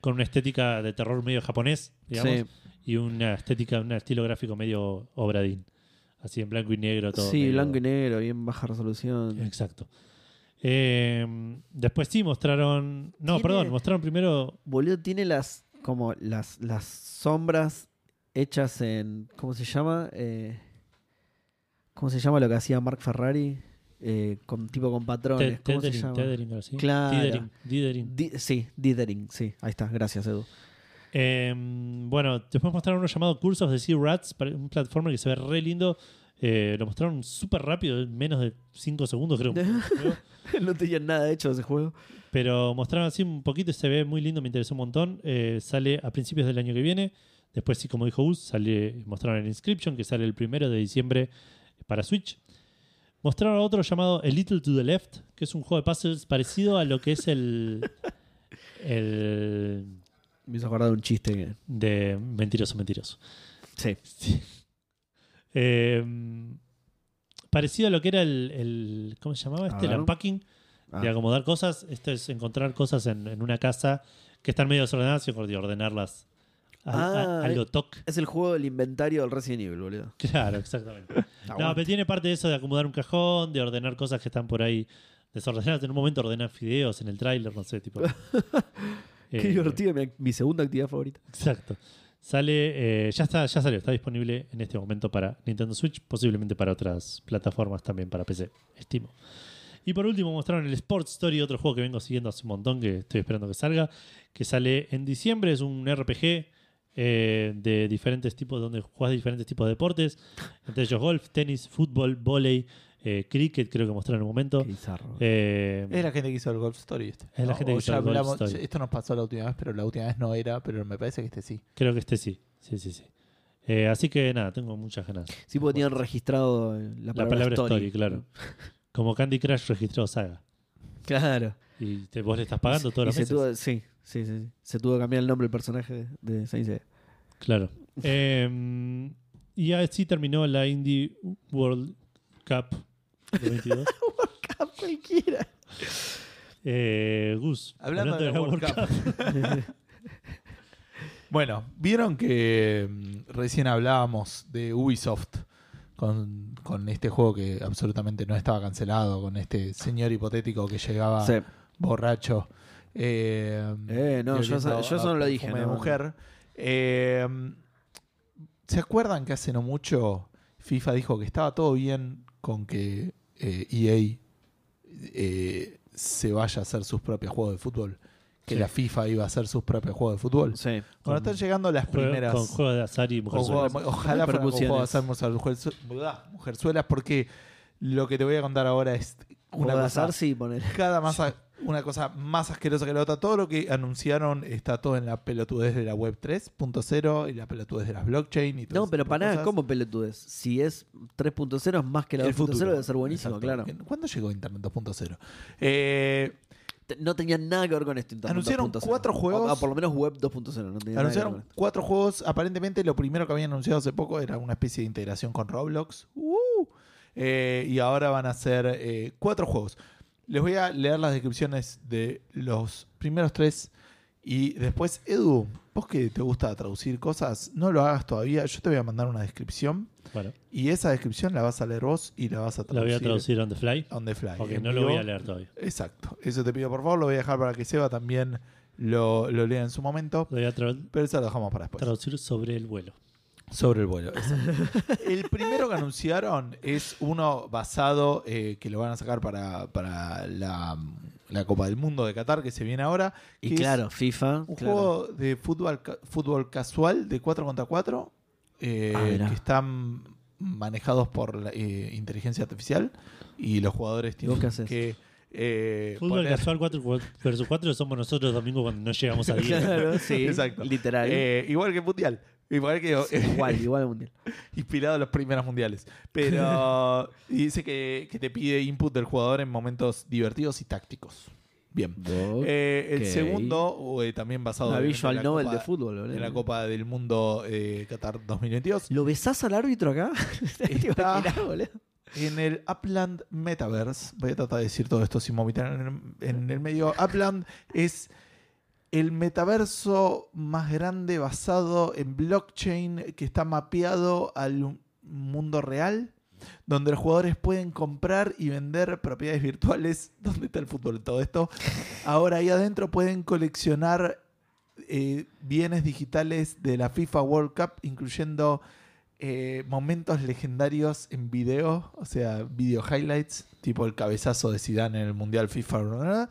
con una estética de terror medio japonés, digamos, Sí. y una estética, un estilo gráfico medio obradín. Así en blanco y negro todo. Sí, medio- blanco y negro, bien baja resolución. Exacto. Eh, después sí mostraron. No, perdón, mostraron primero. Boludo, tiene las como las, las sombras hechas en. ¿Cómo se llama? Eh, ¿Cómo se llama lo que hacía Mark Ferrari? Eh, con, tipo con patrones. te- ¿Cómo se tethering, llama? tethering, así. Claro. Dithering, dithering. Di- sí, dithering, sí. Ahí está, gracias, Edu. Eh, bueno, después mostraron uno llamado Curse of the Sea Rats, un platformer que se ve re lindo. Eh, lo mostraron súper rápido, en menos de 5 segundos creo. creo. no tenían nada hecho de ese juego. Pero mostraron así un poquito y se ve muy lindo, me interesó un montón. Eh, sale a principios del año que viene. Después, sí, como dijo Gus, sale, mostraron el Inscription, que sale el primero de diciembre para Switch. Mostraron otro llamado A Little to the Left, que es un juego de puzzles parecido a lo que es el. el. Me hizo acordar de un chiste que. de Mentiroso, Mentiroso. Sí. Eh, parecido a lo que era el, el- ¿cómo se llamaba? Este, el unpacking, Ah. de acomodar cosas. Esto es encontrar cosas en, en una casa que están medio desordenadas y de ordenarlas Ah, eh. toc. Es el juego del inventario del Resident Evil, boludo. Claro, exactamente. No, pero tiene parte de eso de acomodar un cajón, de ordenar cosas que están por ahí desordenadas. En un momento ordenar fideos en el tráiler, no sé, tipo. Qué Eh, divertido, mi, mi segunda actividad favorita. Exacto. Sale, eh, ya está, ya salió, está disponible en este momento para Nintendo Switch, posiblemente para otras plataformas también para PC, estimo. Y por último mostraron el Sports Story, otro juego que vengo siguiendo hace un montón, que estoy esperando que salga, que sale en diciembre, es un RPG eh, de diferentes tipos, donde juegas diferentes tipos de deportes, entre ellos golf, tenis, fútbol, volei, eh, cricket, creo que mostraron en un momento. Qué bizarro. Eh, Es la gente que hizo el Golf Story. Este. Es la gente que O hizo ya el Golf hablamos- Story. Esto nos pasó la última vez, pero la última vez no era, pero me parece que este sí. creo que este sí, sí, sí, sí. Eh, así que nada, tengo muchas ganas. Sí, porque tenían registrado la La palabra, palabra story, story. claro. Como Candy Crush registró Saga. Claro. Y te, vos le estás pagando todos los se meses. tuvo, sí, sí, sí, sí. Se tuvo que cambiar el nombre del personaje de, de Saint Seiya. Claro. Eh, y así terminó la Indie World Cup de 22. Cap cualquiera. Eh, Gus, Hablando de la World Cup. Cup. Bueno, vieron que mm, recién hablábamos de Ubisoft con, con este juego que absolutamente no estaba cancelado, con este señor hipotético que llegaba Sí. borracho. Eh, Eh, no, y yo eso- yo eso no lo dije, de no. mujer. Eh, ¿Se acuerdan que hace no mucho FIFA dijo que estaba todo bien con que eh, EA eh, se vaya a hacer sus propios juegos de fútbol? Que Sí. la FIFA iba a hacer sus propios juegos de fútbol. Sí. Cuando están llegando las Juego- primeras. Con juego de azar y mujer con juego- sola. ojalá fuera con Repercusiones. juego de azar, mujer- mujerzuelas, porque lo que te voy a contar ahora es una Juego de cosa, azar, sí, poner. cada más a- una cosa más asquerosa que la otra. Todo lo que anunciaron está todo en la pelotudez de la web 3.0 y la pelotudez de las blockchain y todo No, pero para cosas. ¿cómo pelotudes? Si es 3.0 es más que la El 2.0 futuro. debe ser buenísimo, Exacto. claro. ¿Cuándo llegó Internet 2.0? Eh, No tenía nada que ver con esto. Internet Anunciaron 2.0. cuatro juegos. O- o por lo menos web 2.0. No tenía nada que ver Anunciaron cuatro juegos. Aparentemente, lo primero que habían anunciado hace poco era una especie de integración con Roblox. ¡Uh! Eh, y ahora van a ser eh, cuatro juegos. Les voy a leer las descripciones de los primeros tres. Y después, Edu, vos que te gusta traducir cosas, no lo hagas todavía. Yo te voy a mandar una descripción. Bueno, Y esa descripción la vas a leer vos y la vas a la traducir. voy a traducir on the fly. On the fly. Ok, en no lo voy a leer todavía. Exacto. Eso te pido por favor. Lo voy a dejar para que Seba también lo, lo lea en su momento. Lo voy a Pero eso lo dejamos para después. traducir sobre el vuelo. Sobre el vuelo. el primero que anunciaron es uno basado eh, que lo van a sacar para, para la, la Copa del Mundo de Qatar que se viene ahora. Y que claro, FIFA. un claro. juego de fútbol, fútbol casual de 4 contra 4 eh, Ah, que están manejados por la, eh, inteligencia artificial y los jugadores tienen qué haces? que eh, Fútbol poner- casual 4 versus 4 somos nosotros domingo cuando no llegamos a 10. Claro, sí. Exacto. Literal. Eh, igual que Mundial. Igual que Sí, igual, igual al mundial. inspirado en los primeros mundiales. Pero y dice que, que te pide input del jugador en momentos divertidos y tácticos. Bien. Eh, el segundo, eh, también basado Una obviamente, visual en la novel Copa- de fútbol, en la Copa del Mundo eh, Qatar 2022. ¿Lo besás al árbitro acá? ¿Te Está-? En el Upland Metaverse, voy a tratar de decir todo esto sin vomitar en el, en el medio. Upland es el metaverso más grande basado en blockchain que está mapeado al mundo real, donde los jugadores pueden comprar y vender propiedades virtuales. ¿Dónde está el fútbol todo esto? Ahora ahí adentro pueden coleccionar eh, bienes digitales de la FIFA World Cup, incluyendo eh, momentos legendarios en video, o sea, video highlights, tipo el cabezazo de Zidane en el Mundial FIFA.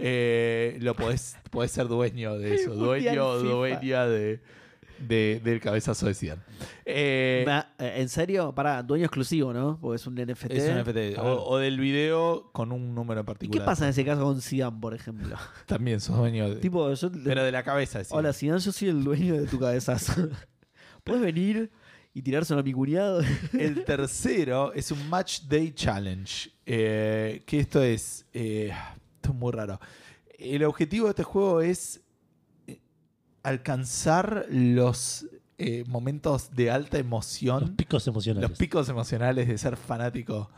Eh, lo podés, podés ser dueño de eso, dueño o dueña de, de- del cabezazo de Zidane. Eh, eh, ¿En serio? Pará, dueño exclusivo, ¿no? Porque es un NFT. es un NFT. Claro. O, o del video con un número en ¿Y particular. qué pasa en ese caso con Zidane, por ejemplo? También sos dueño de, tipo, yo... pero de la cabeza. sí. Hola, Zidane, yo soy el dueño de tu cabezazo. ¿Puedes venir y tirárselo a mi cuñado? El tercero es un Match Day Challenge. eh, que esto es. eh, esto es muy raro. El objetivo de este juego es eh, alcanzar los eh, momentos de alta Los emoción, picos emocionales. los picos emocionales de ser fanático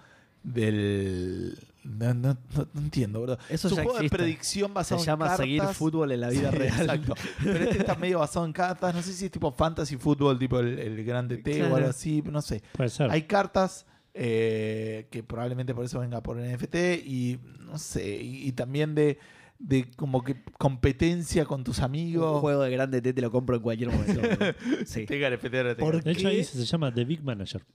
del. No, no- no- no entiendo, bro. Eso es un juego existe. de predicción basado Se en llama cartas. seguir fútbol en la vida Sí, real. Exacto. Pero este está medio basado en cartas. No sé si es tipo fantasy fútbol, tipo el, el grande T o algo así. No sé. Puede ser. Hay cartas eh, que probablemente por eso venga por NFT y no sé, y, y también de, de como que competencia con tus Un amigos. juego de grande T te lo compro en cualquier momento. Sí. Tengan NFT. ¿Por de hecho, qué? ahí se llama The Big Manager.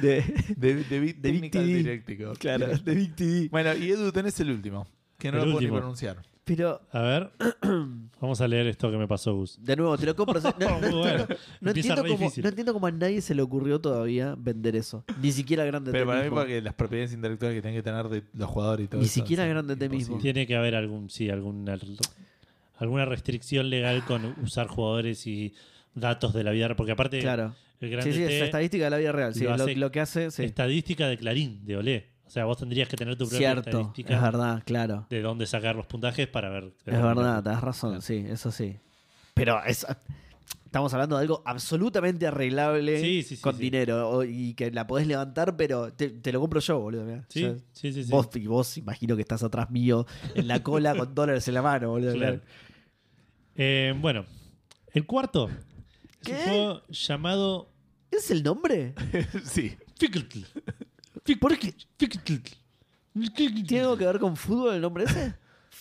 De, De, de, Big de Big claro, de Big TV. Bueno, y Edu, tenés el último, que no El lo puedo ni pronunciar. Pero, A ver, vamos a leer esto que me pasó Gus. de nuevo, te lo compro. No, no- Muy bueno. no Empieza entiendo cómo, difícil. no entiendo cómo a nadie se le ocurrió todavía vender eso. Ni siquiera grande Pero para mí, porque las propiedades intelectuales que tienen que tener de los jugadores y todo Ni eso, siquiera es Grande T imposible. mismo. Tiene que haber algún, sí, alguna, alguna restricción legal con usar jugadores y datos de la vida real. Porque aparte, Claro. el Sí, grande sí, es estadística de la vida real. Sí, lo lo, hace- lo que hace, sí. estadística de Clarín, de Olé. O sea, vos tendrías que tener tu propia Cierto, es estadística verdad, claro. de dónde sacar los puntajes para ver. Es verdad, tenés razón, Claro. sí, eso sí. Pero es, estamos hablando de algo absolutamente arreglable Sí, sí, sí, con dinero y que la podés levantar, pero te, te lo compro yo, boludo. mirá. Sí, sí, sí. sí. Vos, y vos imagino que estás atrás mío en la cola con dólares en la mano, boludo. Claro. Eh, bueno, el cuarto es ¿Qué? un juego llamado ¿Es el nombre? sí. Fictl. ¿Por qué? ¿Tiene algo que ver con fútbol el nombre ese?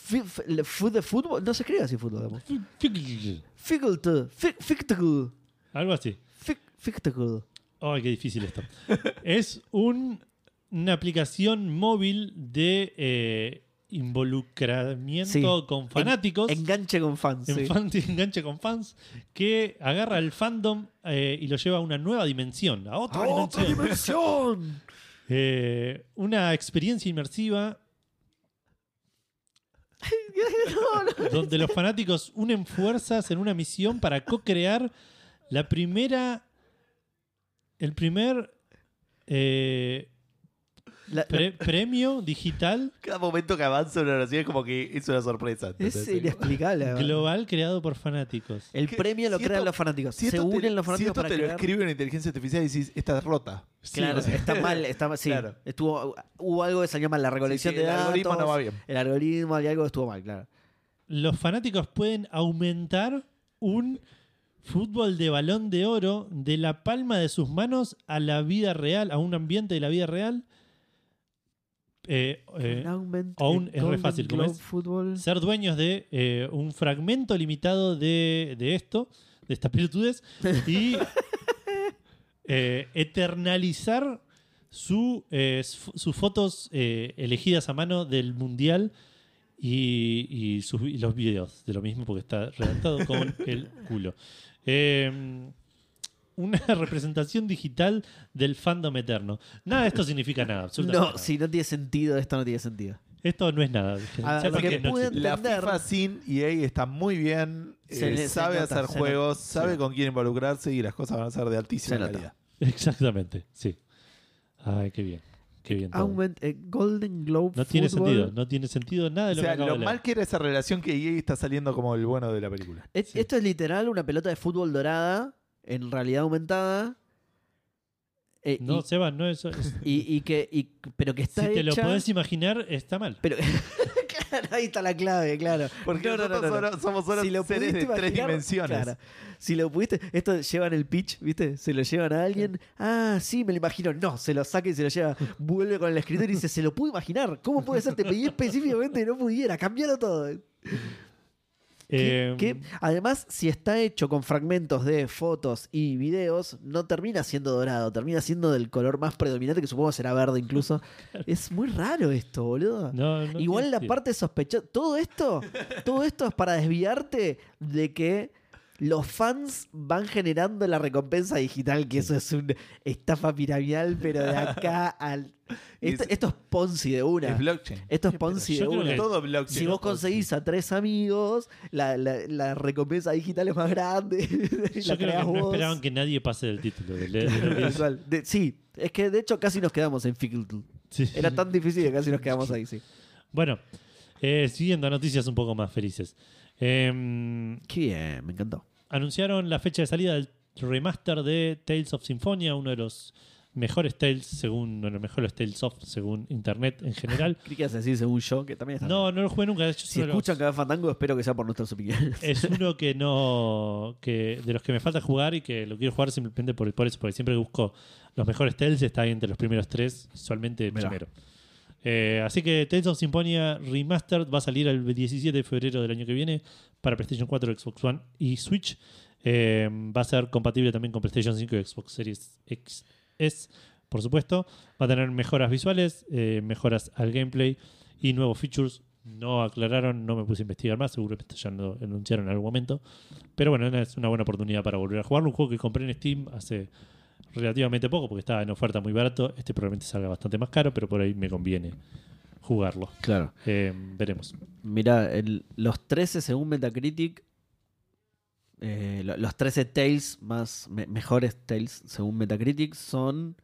De fútbol? No se escribe así fútbol. digamos. Fictl. Ficult, fic- ficticle, Algo así. fic- ficticle. Ay, qué difícil esto. es un- una aplicación móvil de eh, involucramiento Sí. con fanáticos. Enganche con fans. en sí. fan- enganche con fans que agarra el fandom eh, y lo lleva a una nueva dimensión, a otra ¡A otra dimensión. Eh, una experiencia inmersiva donde los fanáticos unen fuerzas en una misión para co-crear la primera. El primer eh, La- pre- premio digital Cada momento que avanza una oración es como que es una sorpresa. es inexplicable. global creado por fanáticos. El premio lo si crean esto- los fanáticos. Si Se esto te- unen los si fanáticos esto para te lo escribe una inteligencia artificial y decís, esta es rota. Claro, está mal, está mal, sí. Claro. Estuvo, hubo algo que salió mal, la recolección Sí, sí, de el datos. algoritmo no va bien. El algoritmo y algo que estuvo mal, claro. Los fanáticos pueden aumentar un fútbol de balón de oro de la palma de sus manos a la vida real, a un ambiente de la vida real. Eh, eh, en es re fácil, ¿cómo Globe es? Ser dueños de eh, un fragmento limitado de, de esto, de estas virtudes, y eh, eternalizar su, eh, sus fotos eh, elegidas a mano del mundial y, y sus, y los videos de lo mismo, porque está redactado con el culo. Eh, una representación digital del fandom eterno. Nada de esto significa nada, absolutamente No, nada. si no tiene sentido, esto no tiene sentido. Esto no es nada. Ah, lo que que no pude. La entender. FIFA sin EA está muy bien. Se eh, le- se sabe nota, hacer se juegos, sabe con quién involucrarse y las cosas van a ser de altísima Se nota. calidad. Exactamente, sí. Ay, qué bien. Qué bien. todo. Aument- eh, Golden Globe No tiene Football. sentido, no tiene sentido nada de O lo sea, que acabo lo de leer. mal que era esa relación que EA está saliendo como el bueno de la película. Es- Sí. Esto es literal una pelota de fútbol dorada en realidad aumentada. eh, No, y, Seba, no es. es- y- y que, y- pero que está si te lo podés imaginar, está mal. Pero claro, ahí está la clave, claro. Porque No, no, no, nosotros no, no. solo- somos solo Si lo seres de tres dimensiones. claro. Si lo pudiste, esto llevan el pitch, ¿viste? Se lo llevan a alguien. Ah, sí, me lo imagino. No, se lo saca y se lo lleva. Vuelve con el escritor y dice, se lo pudo imaginar. ¿Cómo puede ser? Te pedí específicamente que no pudiera. Cambiarlo todo. Que- Eh, que, además, si está hecho con fragmentos de fotos y videos, no termina siendo dorado, termina siendo del color más predominante, que supongo será verde incluso. Es muy raro esto, boludo. no, no Igual la sentido. parte sospechosa. Todo esto, todo esto es para desviarte de que los fans van generando la recompensa digital, que eso es una estafa piramidal, pero de acá al. Esto, es- esto es Ponzi de una. Es blockchain. Esto es Ponzi de una. Todo blockchain. Si ¿no? vos conseguís a tres amigos, la, la- la recompensa digital es más grande. Yo creo que no esperaban que nadie pase del título. de sí, es que de hecho casi nos quedamos en Fickle. Sí. Era tan difícil que casi nos quedamos ahí, sí. Bueno, eh, siguiendo a noticias un poco más felices. Em, Qué bien, me encantó. anunciaron la fecha de salida del remaster de Tales of Symphonia, uno de los mejores Tales, según los mejores Tales of, según internet en general. Ibas a decir según yo, que también está No, no lo jugué nunca. Si escuchan cada Fandango, espero que sea por nuestras opiniones. es uno que no. que de los que me falta jugar y que lo quiero jugar simplemente por, por eso, porque siempre que busco los mejores Tales está ahí entre los primeros tres, usualmente el primero. Eh, así que Tales of Symphonia Remastered va a salir el 17 de febrero del año que viene para PlayStation 4, Xbox One y Switch. Eh, va a ser compatible también con PlayStation 5 y Xbox Series XS, por supuesto. Va a tener mejoras visuales, eh, mejoras al gameplay y nuevos features. No aclararon, no me puse a investigar más, seguramente ya lo anunciaron en algún momento. Pero bueno, es una buena oportunidad para volver a jugarlo. Un juego que compré en Steam hace relativamente poco porque estaba en oferta muy barato. Este probablemente salga bastante más caro, pero por ahí me conviene jugarlo. Claro. Eh, veremos. Mira, los 13 según Metacritic, eh, lo- los 13 Tales más me- mejores Tales según Metacritic son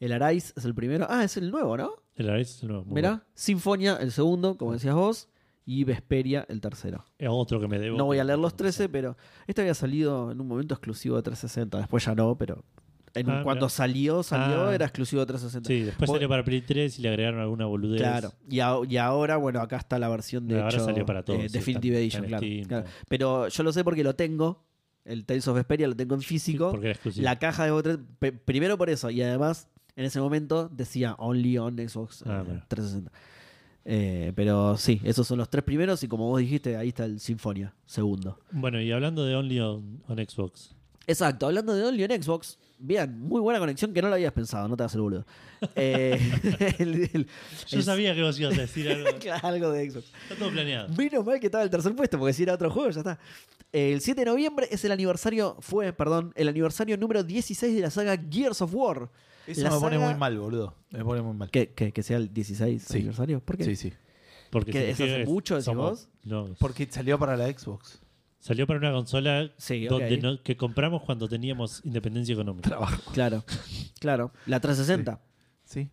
el Arise es el primero. Ah, es el nuevo, ¿no? El Arise es el nuevo. Mira, bueno. Sinfonia el segundo, como decías vos, y Vesperia el tercero. Es otro que me debo. No voy a leer los 13, pero este había salido en un momento exclusivo de 360. Después ya no, pero en Ah, cuando salió, salió, Ah. era exclusivo de 360. Sí, después salió para Play 3 y le agregaron alguna boludez. Claro. Y, a- y ahora, bueno, acá está la versión de Ahora hecho, salió para todos, eh, sí, Definitive Edition, claro, Steam, claro. está. Pero yo lo sé porque lo tengo. El Tales of Vesperia lo tengo en físico. Porque era exclusivo. la caja de Xbox 3 pe- primero por eso. Y además, en ese momento decía Only on Xbox eh, Ah, bueno. 360. Eh, pero sí, esos son los tres primeros. Y como vos dijiste, ahí está el Sinfonia, segundo. Bueno, y hablando de Only on, on Xbox. Exacto, hablando de Only on Xbox, bien, muy buena conexión que no lo habías pensado, no te hagas el boludo. Eh, el- el- Yo el- sabía que vos ibas a decir algo. algo de Xbox. Está todo planeado. Menos mal que estaba el tercer puesto, porque si era otro juego, ya está. El 7 de noviembre es el aniversario, fue, perdón, el aniversario número 16 de la saga Gears of War. Eso La me pone saga- muy mal, boludo. Me pone muy mal. ¿Que, que, que sea el 16 Sí. aniversario? ¿Por qué? Sí, sí. Porque ¿Qué, es hace que mucho, decís somos- vos? No, Porque salió para la Xbox. Salió para una consola Sí, donde ok. no- que compramos cuando teníamos independencia económica. Trabajo. Claro, claro. La 360, Sí.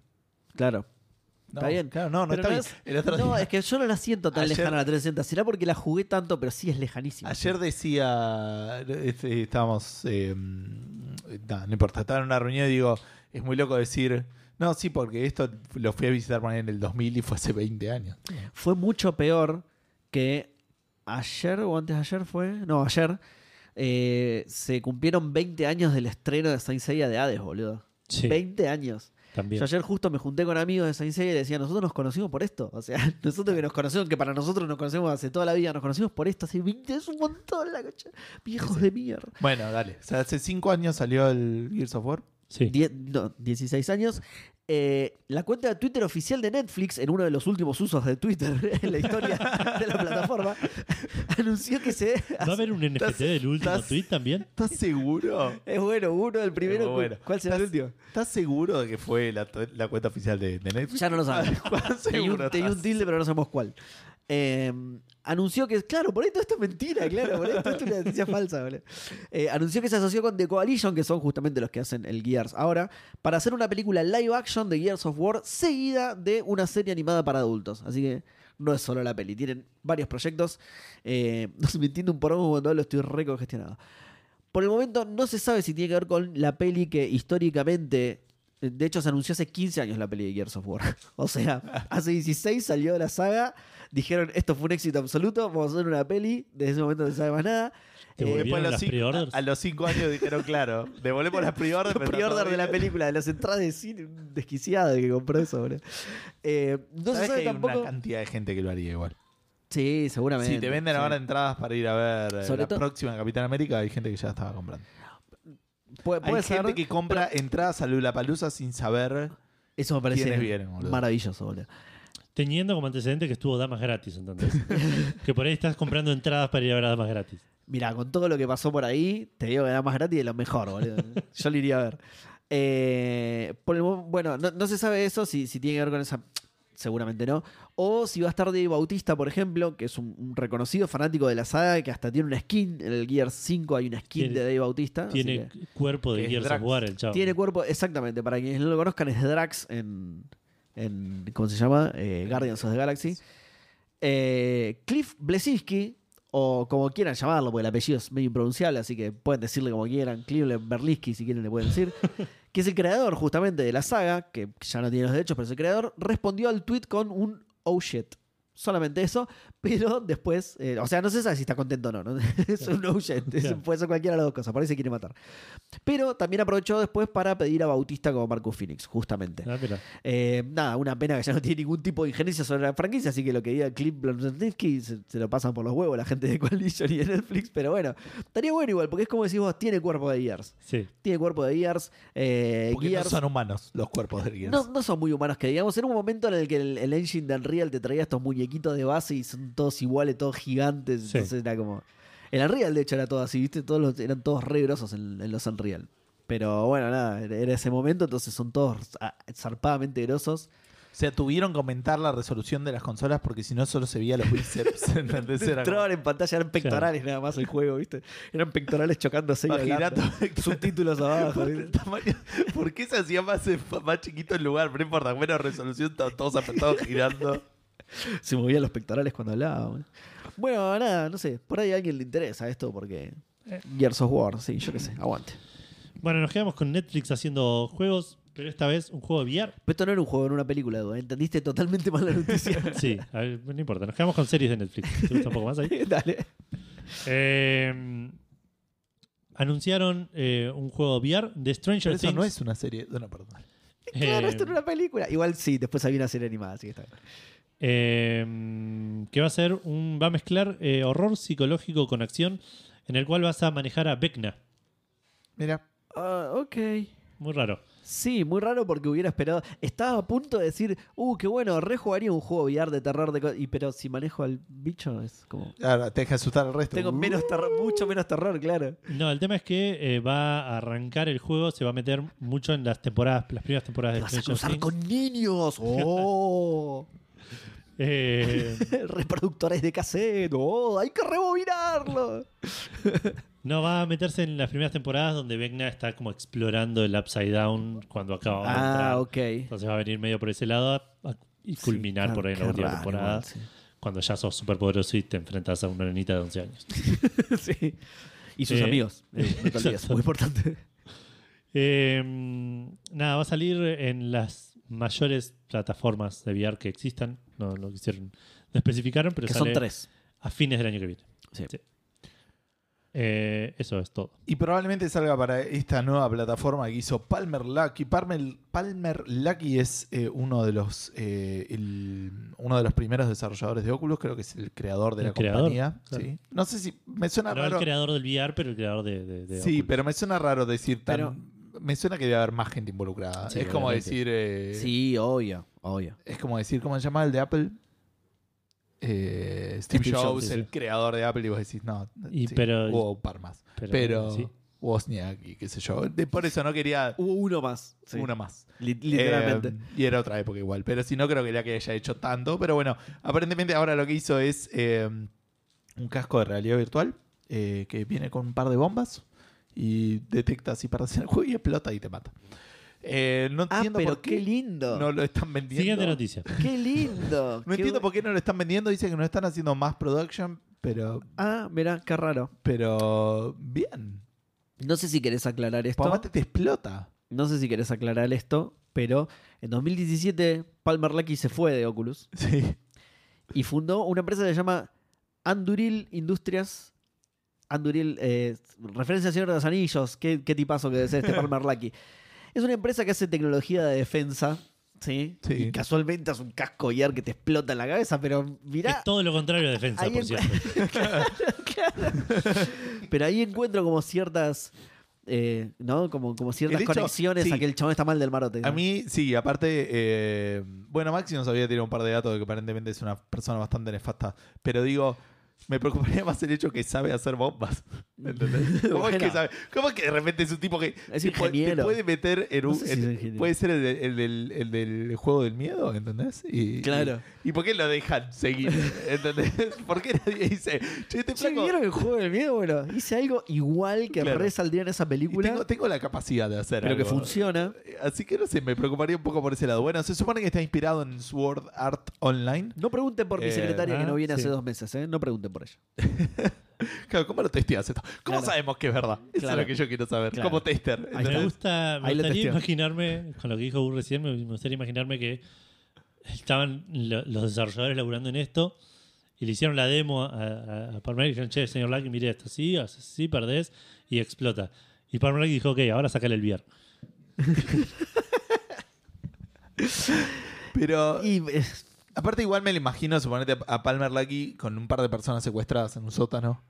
claro. No, Está bien. Claro, no, no Pero está bien. es- El otro no, día- es que yo no la siento tan Ayer- lejana a la 360. Será porque la jugué tanto, pero sí es lejanísima. Ayer decía, este, estábamos, eh, no, no importa, estaba en una reunión y digo, es muy loco decir, no, sí, porque esto lo fui a visitar por ahí en el 2000 y fue hace 20 años. Fue mucho peor que ayer o antes de ayer fue. No, ayer. eh, se cumplieron 20 años del estreno de Saint Seiya de Hades, boludo. Sí, 20 años. también. Yo ayer justo me junté con amigos de Saint Seiya y decía, nosotros nos conocimos por esto. O sea, nosotros que nos conocemos, que para nosotros nos conocemos hace toda la vida, nos conocimos por esto. Hace 20 es un montón la cocha. Viejos de mierda. Bueno, dale. O sea, hace 5 años salió el Gears of War. Sí. Die- no, 16 años. Eh, la cuenta de Twitter oficial de Netflix, en uno de los últimos usos de Twitter en la historia de la plataforma, anunció que se. ¿Va a haber un NFT del último estás- tweet también? ¿Estás seguro? Es bueno, uno del primero. Bueno. ¿Cuál será el ¿Estás- último? ¿Estás seguro de que fue la, la cuenta oficial de, de Netflix? Ya no lo sabemos. ¿Cuán Tenía un, seguro tenía un estás? tilde, pero no sabemos cuál. Eh, anunció que, claro, por ahí todo esto es mentira, claro, por ahí esto es una noticia falsa, boludo. Eh, anunció que se asoció con The Coalition, que son justamente los que hacen el Gears ahora, para hacer una película live action de Gears of War seguida de una serie animada para adultos. Así que no es solo la peli, tienen varios proyectos. Eh, no un porongo cuando hablo, estoy re congestionado. Por el momento no se sabe si tiene que ver con la peli que históricamente. De hecho, se anunció hace 15 años la peli de Gears of War. O sea, hace 16 salió la saga. Dijeron, esto fue un éxito absoluto, vamos a hacer una peli. Desde ese momento no se sabe más nada. ¿Te Eh, Después a los, las cinco, pre-orders? a, a los cinco años dijeron, claro, devolvemos las pre-orders. Los pero pre-order de la película, de las entradas de cine, un desquiciado que compró eso, boludo. Eh, no se ¿Sabes sabe que hay tampoco. una cantidad de gente que lo haría igual? Sí, seguramente. Si te venden sí. ahora entradas para ir a ver eh, Sobre la próxima Capitán América, hay gente que ya estaba comprando. Puede, Hay puede ser. gente que compra entradas a Palusa sin saber Eso me parece quiénes vienen, boludo. maravilloso, boludo. Teniendo como antecedente que estuvo Damas gratis, ¿entendés? que por ahí estás comprando entradas para ir a ver a Damas gratis. Mira, con todo lo que pasó por ahí, te digo que era más gratis de lo mejor, boludo. Yo lo iría a ver. Eh, por el mo- bueno, no, no se sabe eso, si, si tiene que ver con esa. Seguramente no. O si va a estar Dave Bautista, por ejemplo, que es un, un reconocido fanático de la saga, que hasta tiene una skin. En el Gears 5 hay una skin Tiene- de Dave Bautista. Tiene que cuerpo de Gears of. War el chavo. tiene cuerpo, exactamente. Para quienes no lo conozcan, es Drax en. en ¿Cómo se llama? Eh, Guardians of the Galaxy. Eh, Cliff Blesinski, o como quieran llamarlo, porque el apellido es medio impronunciable, así que pueden decirle como quieran. Cliff Berliski, si quieren, le pueden decir. que es el creador justamente de la saga, que ya no tiene los derechos, pero es el creador, respondió al tweet con un oh shit. Solamente eso, pero después, eh, o sea, no se sabe si está contento o no, ¿no? es un es- Claro. puede ser cualquiera de las dos cosas, por ahí se quiere matar. Pero también aprovechó después para pedir a Bautista como Marcus Phoenix, justamente. Ah. Eh, nada, una pena que ya no tiene ningún tipo de injerencia sobre la franquicia, así que lo que diga Clip Blonsky se, se lo pasan por los huevos la gente de Coalition y de Netflix, pero bueno, estaría bueno igual, porque es como decís vos, tiene cuerpo de Gears. Sí. Tiene cuerpo de Gears. Eh, Porque Gears no son humanos los cuerpos del Gears. no, no son muy humanos que digamos. En un momento en el que el, el engine de Unreal te traía estos muñequitos de base y son todos iguales, todos gigantes. Sí. Entonces era como. El Unreal, de hecho, era todo así, ¿viste? Todos los- eran todos re grosos en, en los Unreal. Pero bueno, nada, era ese momento, entonces son todos ah, zarpadamente grosos. O sea, tuvieron que aumentar la resolución de las consolas porque si no solo se veía los bíceps. Entraban en pantalla, eran pectorales nada más el juego, ¿viste? Eran pectorales chocándose y. Subtítulos abajo. ¿Por qué se hacía más, más chiquito el lugar? No importa, menos resolución, to- todos apretados girando. Se movían los pectorales cuando hablaba. Bueno. Bueno, nada, no sé. Por ahí a alguien le interesa esto porque. Gears of War, sí, yo qué sé, aguante. Bueno, nos quedamos con Netflix haciendo juegos, pero esta vez un juego VR. Pero esto no era un juego, era una película, Edu. ¿eh? Entendiste totalmente mal la noticia. Sí, a ver, no importa. Nos quedamos con series de Netflix. ¿Te gusta un poco más ahí? Dale. Eh, anunciaron eh, un juego VR de Stranger Pero eso Things. no es una serie. No, no, perdón. Claro, Eh, esto era una película. Igual sí, después había una serie animada, así que está bien. Eh, que va a ser un. va a mezclar eh, horror psicológico con acción, en el cual vas a manejar a Vecna. Mira. Ah, ok. Muy raro. Sí, muy raro porque hubiera esperado. Estaba a punto de decir, uh, qué bueno, re jugaría un juego VR de terror de y Pero si manejo al bicho es como. Te deja asustar al resto. Tengo menos terror, mucho menos terror, claro. No, el tema es que eh, va a arrancar el juego, se va a meter mucho en las temporadas, las primeras temporadas Te de vas a cruzar con niños. ¡Oh! Eh, Reproductores de cassette. ¡Oh! ¡Hay que rebobinarlo! no, va a meterse en las primeras temporadas donde Vecna está como explorando el Upside Down cuando acaba de. Ah, ok. Entonces va a venir medio por ese lado y culminar Sí, por ahí en la última temporada. igual, sí. Cuando ya sos súper poderoso y te enfrentas a una nenita de 11 años. sí. Y sus Eh, amigos. eh, no te olvides, exacto. muy importante. Eh, nada, va a salir en las mayores plataformas de VR que existan. No lo quisieron, no especificaron, pero que sale son tres. a fines del año que viene. Sí. Sí. Eh, eso es todo. Y probablemente salga para esta nueva plataforma que hizo Palmer Lucky. Palmer, Palmer Lucky es eh, uno de los eh, el- uno de los primeros desarrolladores de Oculus, creo que es el creador de El la creador, compañía. claro. ¿sí? No sé si me suena No el raro. creador del VR, pero el creador de. de- de Sí, Oculus. pero me suena raro decir tan. Pero- me suena que debe haber más gente involucrada. Sí, es como obviamente. decir. eh, Sí, obvio, obvio. Es como decir, ¿cómo se llama el de Apple? Eh, Steve, Steve Jobs, el sí. creador de Apple, y vos decís, no. Y sí, pero- hubo un par más. Pero, Pero, sí. Wozniak y qué sé yo. De- por eso no quería Hubo uno más. sí. una más. Li- literalmente. Eh, y era otra época igual. Pero si no creo que la que haya hecho tanto. Pero bueno, aparentemente ahora lo que hizo es eh, un casco de realidad virtual eh, que viene con un par de bombas y detecta si partes en el juego y explota y te mata. Eh, no ah, entiendo pero por qué qué lindo. no lo están vendiendo. Siguiente noticia. Qué lindo. No entiendo por qué no lo están vendiendo. Dicen que no están haciendo más production, pero, Ah, mira, qué raro. pero bien. No sé si querés aclarar esto. Porque aparte te explota. No sé si querés aclarar esto, pero en 2017 Palmer Luckey se fue de Oculus Sí. y fundó una empresa que se llama Anduril Industrias. Anduril, eh, referencia al Señor de los Anillos. Qué, qué tipazo que ser este Palmer Luckey. Es una empresa que hace tecnología de defensa. ¿sí? Sí. Y casualmente es un casco IR que te explota en la cabeza, pero mirá. Es todo lo contrario a defensa, por en- cierto. Claro. Pero ahí encuentro como ciertas. eh, ¿No? Como, como ciertas hecho- conexiones sí. a que el chabón está mal del marote. A mí, sí, aparte, eh, bueno, Maxi nos había tirado un par de datos de que aparentemente es una persona bastante nefasta, pero digo, me preocuparía más el hecho que sabe hacer bombas. ¿Entendés? ¿Cómo, es que sabe? ¿Cómo es que de repente es un tipo que Es te puede- te meter en No un... sé si en- es ingeniero. puede ser el, de- el del, el del juego del miedo, ¿entendés? Y, Claro. Y, ¿Y por qué lo dejan seguir? ¿Entendés? ¿Por qué nadie dice, che, este Che, flaco... ¿vieron el juego del miedo? Bueno, hice algo igual que Claro. resaldría en esa película, tengo, tengo la capacidad de hacer pero que funciona. Así que no sé, me preocuparía un poco por ese lado. Bueno, se supone que está inspirado en Sword Art Online. No pregunten por mi Eh, secretaria que ah, no viene sí. hace dos meses, ¿eh? No pregunten por ella. Claro, ¿cómo lo testeas esto? ¿Cómo Claro. sabemos que es verdad? Eso Claro. es lo que yo quiero saber. Claro. Como tester. Ahí Me gusta, me Ahí gustaría imaginarme, con lo que dijo Gus recién, me me gustaría imaginarme que estaban lo- los desarrolladores laburando en esto y le hicieron la demo a, a, a Palmer y dijeron, che, señor Lucky, mire esto, así, así, perdés y explota. Y Palmer Lucky dijo, ok, ahora sacale el VR. Pero Y aparte igual me lo imagino, suponete a Palmer Lucky con un par de personas secuestradas en un sótano.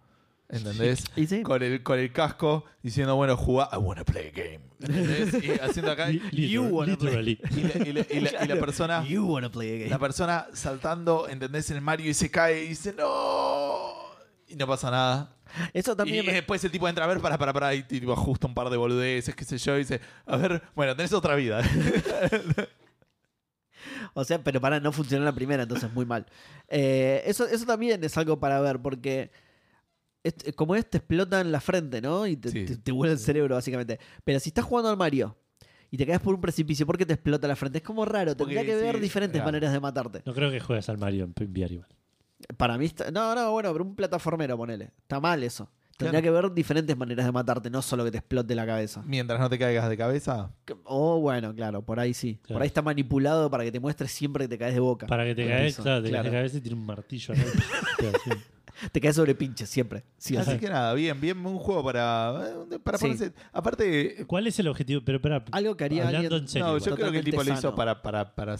¿Entendés? y sí. Con el, con el casco diciendo, bueno, jugá, I wanna play a game. ¿Entendés? Y haciendo acá. Y, You wanna literally. la, y la- y la- y la persona. You wanna play a game. La persona saltando, ¿entendés? En el Mario y se cae y dice, no. Y no pasa nada. Eso Y también. me- después el tipo entra a ver, para, para, para, y tipo ajusta un par de boludeces, qué sé yo, y dice, a ver, bueno, tenés otra vida. O sea, pero para no funcionó la primera, entonces muy mal. Eh, eso, eso también es algo para ver, porque como es, te explota en la frente, ¿no? Y te, Sí. te, te vuela el cerebro, básicamente. Pero si estás jugando al Mario y te caes por un precipicio, ¿por qué te explota la frente? Es como raro, Porque tendría que sí, ver diferentes claro. maneras de matarte. No creo que juegues al Mario en VR igual. Para mí está... No, no, bueno, pero un plataformero, ponele. Está mal eso. Tendría Claro. que ver diferentes maneras de matarte, no solo que te explote la cabeza. Mientras no te caigas de cabeza. O bueno, claro, por ahí sí. Claro. Por ahí está manipulado para que te muestre siempre que te caes de boca. Para que te caes, claro, te Claro. caes de cabeza y tiene un martillo. Te caes sobre pinches siempre. Sí, Así sí. que nada, bien, bien, un juego para, eh, para Sí. ponerse. Aparte, ¿Cuál es el objetivo? Pero espera, Algo que haría hablando alguien- en serio, no, igual, yo creo que el tipo lo hizo sano. para, para, para,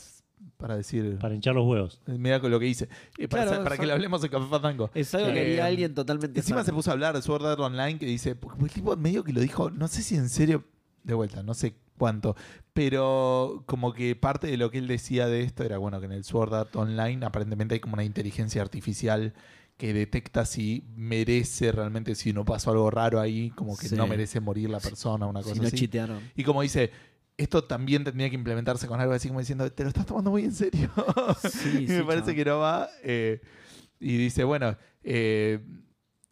para decir. para hinchar los huevos. Mira con lo que hice. Y para, Claro, sa- para que lo hablemos en Café Fandango. Es algo que Eh, haría alguien totalmente Encima sano. se puso a hablar de Sword Art Online que dice, porque el tipo medio que lo dijo, no sé si en serio, de vuelta, no sé cuánto, pero como que parte de lo que él decía de esto era, bueno, que en el Sword Art Online aparentemente hay como una inteligencia artificial que detecta si merece realmente, si no pasó algo raro ahí, como que Sí. no merece morir la persona, una cosa Si no así. chitearon. Y como dice, esto también tendría que implementarse con algo así como diciendo, te lo estás tomando muy en serio. Sí, y sí, me parece que no va. eh, y dice, bueno, eh,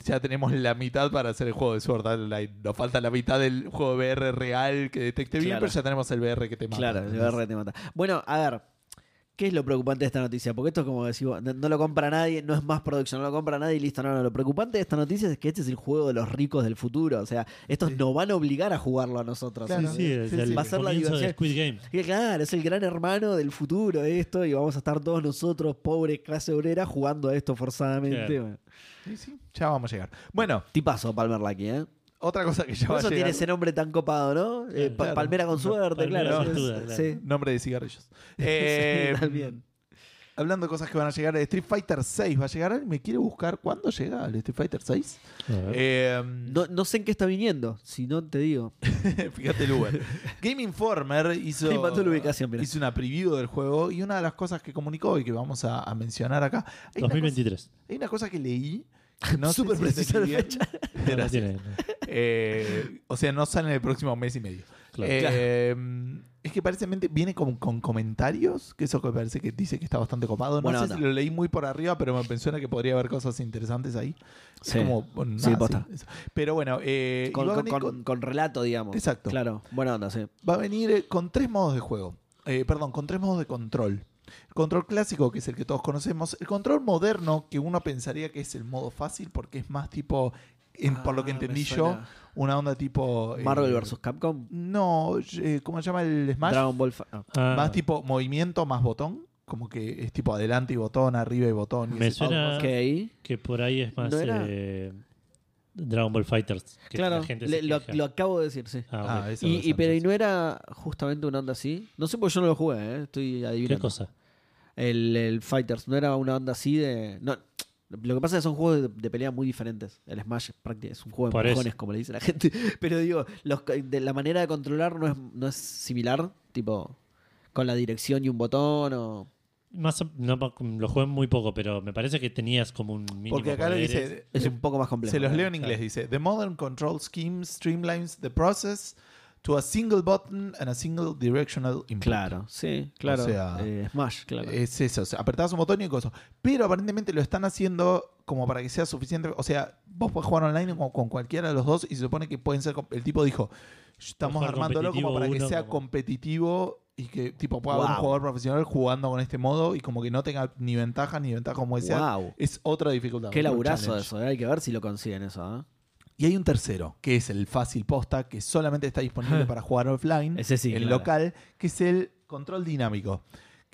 ya tenemos la mitad para hacer el juego de Sword Art Online. Nos falta la mitad del juego de VR real que detecte bien, pero ya tenemos el VR que te mata. Claro, el VR te mata. Bueno, a ver. ¿Qué es lo preocupante de esta noticia? Porque esto es como decir, no, lo compra nadie, no es más producción, no lo compra nadie y listo. No, no, lo preocupante de esta noticia es que este es el juego de los ricos del futuro. O sea, estos nos van a obligar a jugarlo a nosotros. Claro. sí, sí, sí, sí. Va a ser la diversión. Squid Game. Y claro, es el gran hermano del futuro esto y vamos a estar todos nosotros, pobres clase obrera, jugando a esto forzadamente. Claro. Bueno, Sí, sí, ya vamos a llegar. Bueno, Tipazo Palmer Lucky, ¿eh? Otra cosa que ya Por va a eso tiene ese nombre tan copado, ¿no? Eh, pa- Claro. Palmera con suerte, Palmera claro. Sí. Nombre de cigarrillos. Eh, Sí, también. hablando de cosas que van a llegar, Street Fighter 6 va a llegar. ¿Me quiere buscar cuándo llega el Street Fighter 6? A ver. Eh, No, no sé en qué está viniendo, si no te digo. Fíjate el Uber. Game Informer hizo, Me mandó la ubicación, mira. hizo una preview del juego y una de las cosas que comunicó y que vamos a, a mencionar acá. Hay una, cosa, 2023. hay una cosa que leí. No sé Súper si precisa la bien. No, no Gracias. tiene- Eh, o sea, no sale en el próximo mes y medio. Claro. Eh, Es que parece viene con, con comentarios, que eso que parece que dice que está bastante copado. No Buena sé onda. si lo leí muy por arriba, pero me pensó que podría haber cosas interesantes ahí. Es Sí. como, bueno, Sí, nada, posta. sí, eso. Pero bueno, eh, y Con, va, a con- venir con- con- con relato, digamos. Exacto. Claro, buena onda, sí. va a venir eh, con tres modos de juego. Eh, perdón, con tres modos de control. El control clásico, que es el que todos conocemos. El control moderno, que uno pensaría que es el modo fácil, porque es más tipo, en- por lo que Ah, entendí yo, una onda tipo... eh, Marvel vs. Capcom. No, eh, ¿cómo se llama el Smash? Dragon Ball. Fa- ah. Más tipo movimiento más botón. Como que es tipo adelante y botón, arriba y botón. y Me suena- cosas. Ok. que por ahí es más ¿No era? eh, Dragon Ball Fighters. Que Claro, la gente le- se lo, acabo de decir, sí. Ah. Ah, eso Y, pero ¿y no era justamente una onda así? No sé porque yo no lo jugué, ¿eh? estoy ¿Qué adivinando. cosa? El, el Fighters, ¿no era una onda así de...? No, lo que pasa es que son juegos de, de pelea muy diferentes. El Smash prácticamente es un juego de empujones, como le dice la gente. Pero digo, los, de la manera de controlar no es, no es similar, tipo, con la dirección y un botón o... Más, o- no, lo jugué muy poco, pero me parece que tenías como un mínimo Porque acá lo poderes. dice. Es un poco más complejo. Se los leo en inglés. Dice: The modern control scheme streamlines the process to a single button and a single directional input. Claro, sí, claro. sea, Eh, Smash, claro. Es eso, o sea, apretás un botón y cosas. Pero aparentemente lo están haciendo como para que sea suficiente. O sea, vos podés jugar online con, con cualquiera de los dos y se supone que pueden ser. El tipo dijo: Estamos armándolo como para que uno, sea como- competitivo y que tipo pueda haber un jugador profesional jugando con este modo y como que no tenga ni ventaja ni ventaja como decía. Wow. Es otra dificultad. Qué laburazo eso, ¿eh? hay que ver si lo consiguen eso. ¿eh? Y hay un tercero, que es el fácil posta, que solamente está disponible para jugar offline, Ese sí, en claro. local, que es el control dinámico.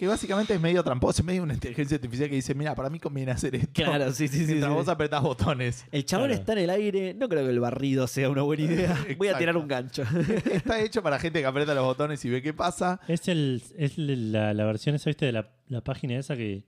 Que básicamente es medio tramposo, es medio una inteligencia artificial que dice, mira, para mí conviene hacer esto. Claro, sí, sí, sí. Mientras sí. vos apretás botones. El chabón Claro. está en el aire, no creo que el barrido sea una buena idea. Voy a tirar un gancho. Está hecho para gente que aprieta los botones y ve qué pasa. Es, el, es la, la versión esa, ¿viste? De la, la página esa que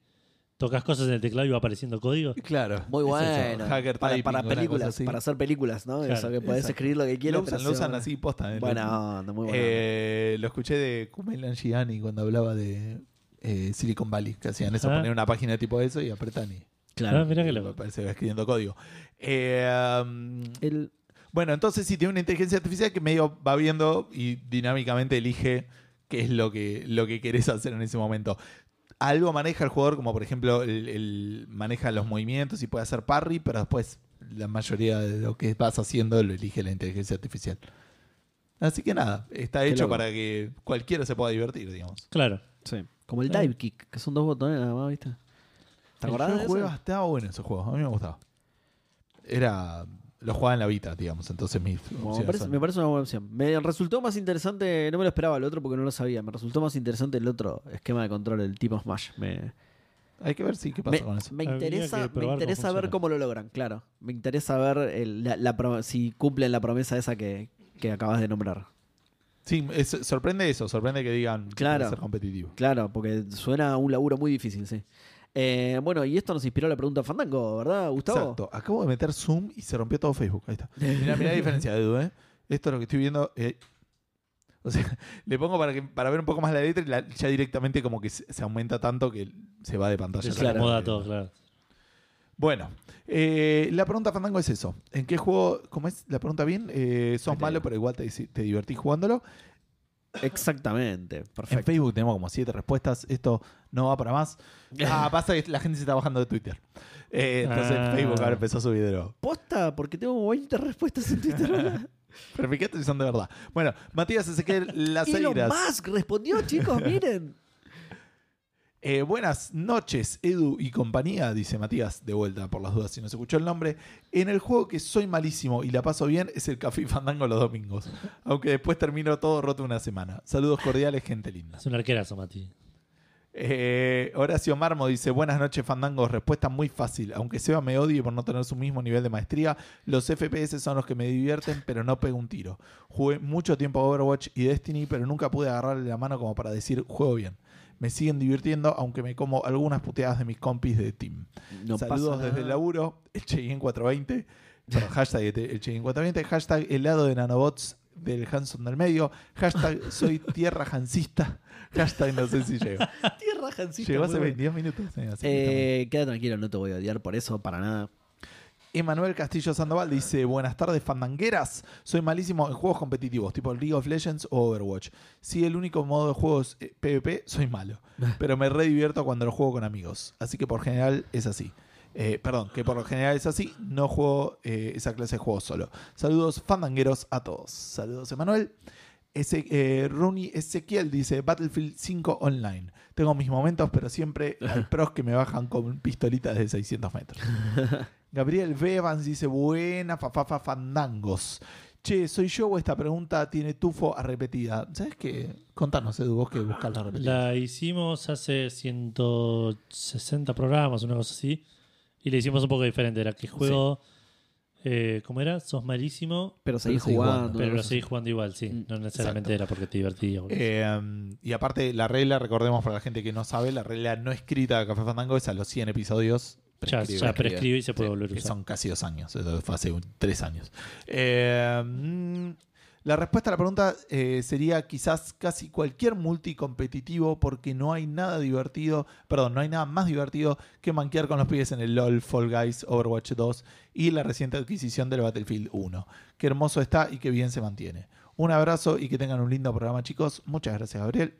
tocas cosas en el teclado y va apareciendo código. Claro. Muy bueno. hacker para, para películas, para hacer películas, ¿no? Claro, eso que podés exacto. escribir lo que quieras. Lo usan, lo usan así posta. Buena onda, muy buena. Eh, lo escuché de Kumail Nanjiani cuando hablaba de eh, Silicon Valley, que hacían eso, Ah. poner una página tipo eso y apretan y claro. Ah, mirá que parece que va escribiendo código. Eh, um, El- bueno, entonces sí tiene una inteligencia artificial que medio va viendo y dinámicamente elige qué es lo que, lo que querés hacer en ese momento. Algo maneja el jugador, como por ejemplo, el, el- maneja los movimientos y puede hacer parry, pero después la mayoría de lo que vas haciendo lo elige la inteligencia artificial. Así que nada, está hecho para que cualquiera se pueda divertir, digamos. Claro. Como el dive kick, que son dos botones nada más, ¿viste? ¿Te acordás Yo de jugué eso? bueno ese juego, a mí me gustaba. Era. Lo jugaba en la Vita, digamos, entonces mis Bueno, me, parece, me parece una buena opción. Me resultó más interesante, no me lo esperaba el otro porque no lo sabía. Me resultó más interesante el otro esquema de control, el tipo Smash. Me, Hay que ver sí, qué pasa me, con eso. me Habría interesa, me cómo interesa ver cómo lo logran, claro. Me interesa ver el- la- la pro- si cumplen la promesa esa que, que acabas de nombrar. Sí, es- sorprende eso, sorprende que digan que Claro. puede ser competitivo. Claro, porque suena a un laburo muy difícil, sí. Eh, bueno, y esto nos inspiró la pregunta Fandango, ¿verdad, Gustavo? Exacto. Acabo de meter Zoom y se rompió todo Facebook. Ahí está. Mirá, mirá la diferencia, Edu, ¿eh? Esto es lo que estoy viendo. eh, o sea, le pongo para, que, para ver un poco más la letra y la- ya directamente como que se, se aumenta tanto que se va de pantalla. Se acomoda todo, claro. Bueno, eh, la pregunta Fandango es eso. ¿En qué juego, cómo es la pregunta bien? Eh, sos malo, pero igual te, te divertís jugándolo. Exactamente, En perfecto. Facebook tenemos como siete respuestas. Esto no va para más. Ah, pasa que la gente se está bajando de Twitter. Eh, entonces Ah. Facebook ahora empezó de nuevo. Posta, porque tengo 20 respuestas en Twitter. Pero fíjate si son de verdad. Bueno, Matías Ezequiel Las Elon. Musk respondió, chicos, miren. Eh, buenas noches, Edu y compañía, dice Matías, de vuelta por las dudas si no se escuchó el nombre. En el juego que soy malísimo y la paso bien es el Café Fandango los domingos. Aunque después termino todo roto una semana. Saludos cordiales, gente linda. Es un arquerazo, Mati. Eh, Horacio Marmo dice: Buenas noches, Fandangos. Respuesta muy fácil. Aunque Seba me odie por no tener su mismo nivel de maestría, los FPS son los que me divierten, pero no pego un tiro. Jugué mucho tiempo a Overwatch y Destiny, pero nunca pude agarrarle la mano como para decir juego bien. Me siguen divirtiendo, aunque me como algunas puteadas de mis compis de Team. No Saludos desde el laburo, el Cheyenne 420. Perdón, hashtag el Cheyenne 420. Hashtag helado de nanobots del Hanson del medio. Hashtag soy tierra hansista. Hashtag no sé si llego. Tierra Jancita, Llegó hace bueno. 22 minutos. Eh, queda tranquilo, no te voy a odiar por eso, para nada. Emanuel Castillo Sandoval dice: Buenas tardes, fandangueras. Soy malísimo en juegos competitivos, tipo League of Legends o Overwatch. Si el único modo de juego es eh, PvP, soy malo. Pero me re divierto cuando lo juego con amigos. Así que por general es así. Eh, perdón, que por lo general es así. No juego eh, esa clase de juegos solo. Saludos, fandangueros a todos. Saludos, Emanuel. Ese, eh, Rooney Ezequiel dice Battlefield 5 online. Tengo mis momentos, pero siempre hay pros que me bajan con pistolitas de 600 metros. Gabriel V. Evans dice buena fafafa fandangos. Che, ¿soy yo o esta pregunta tiene tufo a repetida? ¿Sabes qué? Contanos, Edu, vos que buscas la repetida. La hicimos hace 160 programas, una cosa así. Y le hicimos un poco diferente. Era que juego. eh, ¿Cómo era? Sos malísimo, Pero seguís jugando. jugando, pero lo seguís jugando igual, sí. Mm. No necesariamente Exacto. era porque te así. Eh, y aparte, la regla, recordemos para la gente que no sabe, la regla no escrita de Café Fandango es a los 100 episodios. Ya, prescribe. ya prescribe y se puede Sí, volver a que son casi dos años, eso fue hace un- tres años. Eh, mm, la respuesta a la pregunta eh, sería quizás casi cualquier multicompetitivo porque no hay nada divertido, perdón, no hay nada más divertido que manquear con los pibes en el LOL, Fall Guys, Overwatch 2 y la reciente adquisición del Battlefield 1. Qué hermoso está y qué bien se mantiene. Un abrazo y que tengan un lindo programa chicos. Muchas gracias Gabriel.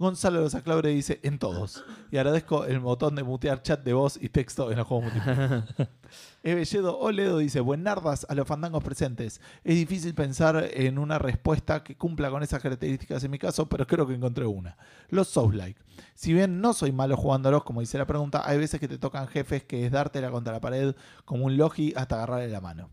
Gonzalo Rosa Claure dice en todos. Y agradezco el botón de mutear chat de voz y texto en los juegos multiplayer. Ebelledo Oledo dice, buenardas a los fandangos presentes. Es difícil pensar en una respuesta que cumpla con esas características en mi caso, pero creo que encontré una. Los Souls-like. Si bien no soy malo jugándolos, como dice la pregunta, hay veces que te tocan jefes que es dártela contra la pared como un logi hasta agarrarle la mano.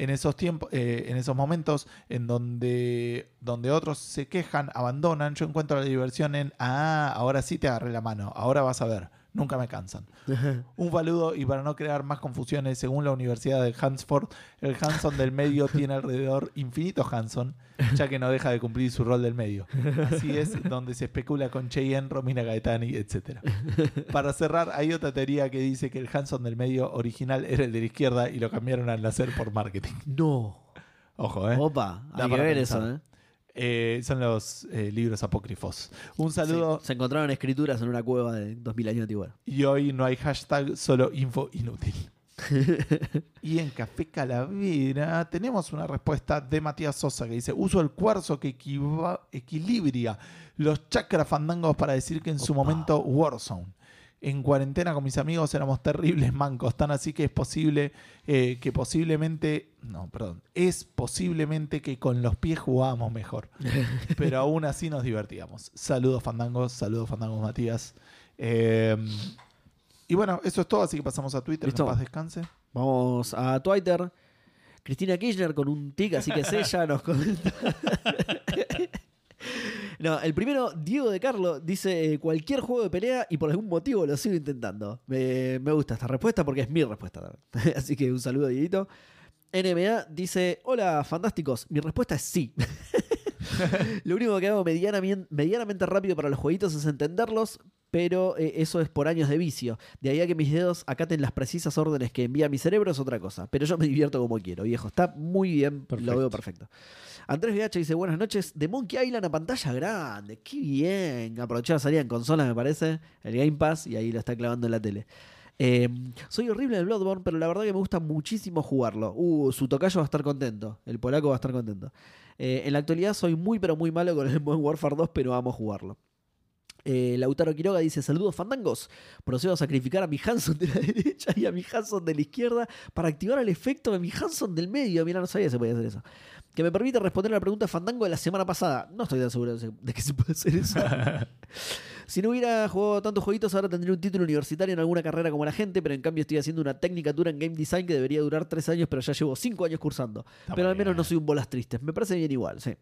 En esos tiempos, eh, en esos momentos en donde, donde otros se quejan, abandonan, yo encuentro la diversión en, ah, ahora sí te agarré la mano, ahora vas a ver, nunca me cansan. Un saludo y para no crear más confusiones, según la Universidad de Hansford, el Hanson del medio tiene alrededor infinito Hanson, ya que no deja de cumplir su rol del medio. Así es donde se especula con Cheyenne, Romina Gaetani, etc. Para cerrar, hay otra teoría que dice que el Hanson del medio original era el de la izquierda y lo cambiaron al nacer por marketing. No. Ojo, ¿eh? Opa, hay que ver pensar. eso, ¿eh? Eh, son los eh, libros apócrifos. Un saludo Sí, se encontraron escrituras en una cueva de 2000 años antiguos. y hoy no hay hashtag, solo info inútil. y en Café Calavera tenemos una respuesta de Matías Sosa que dice: Uso el cuarzo que equilibria los chakras fandangos para decir que en su momento Warzone. En cuarentena con mis amigos éramos terribles mancos, tan así que es posible eh, que posiblemente, no, perdón, es posiblemente que con los pies jugábamos mejor, pero aún así nos divertíamos. Saludos fandangos, saludos fandangos Matías. Eh, y bueno, eso es todo, así que pasamos a Twitter. Que en paz descanse. Vamos a Twitter. Cristina Kirchner con un tic, así que ella, nos comenta. No, el primero, Diego de Carlo, dice eh, cualquier juego de pelea y por algún motivo lo sigo intentando. Me, me gusta esta respuesta porque es mi respuesta también. Así que un saludo, Dieguito. NMA dice: Hola, fantásticos. Mi respuesta es sí. Lo único que hago medianamente, medianamente rápido para los jueguitos es entenderlos, pero eh, eso es por años de vicio. De ahí a que mis dedos acaten las precisas órdenes que envía mi cerebro es otra cosa. Pero yo me divierto como quiero, viejo. Está muy bien, Perfecto. lo veo perfecto. Andrés VH dice, buenas noches, de Monkey Island a pantalla grande. Qué bien. Aprovechar la salida en consola, me parece. El Game Pass y ahí lo está clavando en la tele. Eh, soy horrible el Bloodborne, pero la verdad que me gusta muchísimo jugarlo. Uh, su tocayo va a estar contento. El polaco va a estar contento. Eh, en la actualidad soy muy pero muy malo con el Modern Warfare 2, pero amo jugarlo. Eh, Lautaro Quiroga dice: Saludos fandangos. Procedo a sacrificar a mi Hanson de la derecha y a mi Hanson de la izquierda para activar el efecto de mi Hanson del medio. Mira, no sabía que se podía hacer eso. Que me permite responder a la pregunta fandango de la semana pasada. No estoy tan seguro de de que se puede hacer eso. si no hubiera jugado tantos jueguitos, ahora tendría un título universitario en alguna carrera como la gente, pero en cambio estoy haciendo una tecnicatura en game design que debería durar tres años, pero ya llevo cinco años cursando. Está pero al menos bien. no soy un bolas tristes. Me parece bien igual, sí.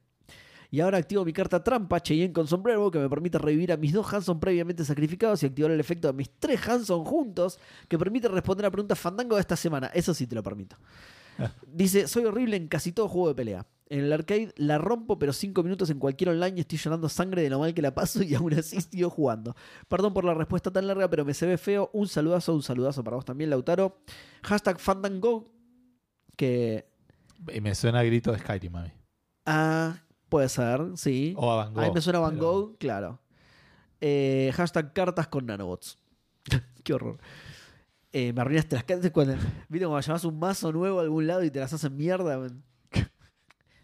Y ahora activo mi carta trampa, Cheyenne con sombrero, que me permite revivir a mis dos Hanson previamente sacrificados y activar el efecto de mis tres Hanson juntos, que permite responder a preguntas fandango de esta semana. Eso sí te lo permito. Dice, soy horrible en casi todo juego de pelea. En el arcade la rompo, pero cinco minutos en cualquier online estoy llorando sangre de lo mal que la paso y aún así sigo jugando. Perdón por la respuesta tan larga, pero me se ve feo. Un saludazo, un saludazo para vos también, Lautaro. Hashtag Fandango, que... Y me suena a grito de Skyrim a mí. Ah, puede ser, sí. O a Van Gogh. A mí me suena Van pero- Gogh, claro. Eh, hashtag cartas con nanobots. Qué horror. Eh, me arruinaste las cartas cuando. ¿Viste cuando llevas un mazo nuevo a algún lado y te las hacen mierda?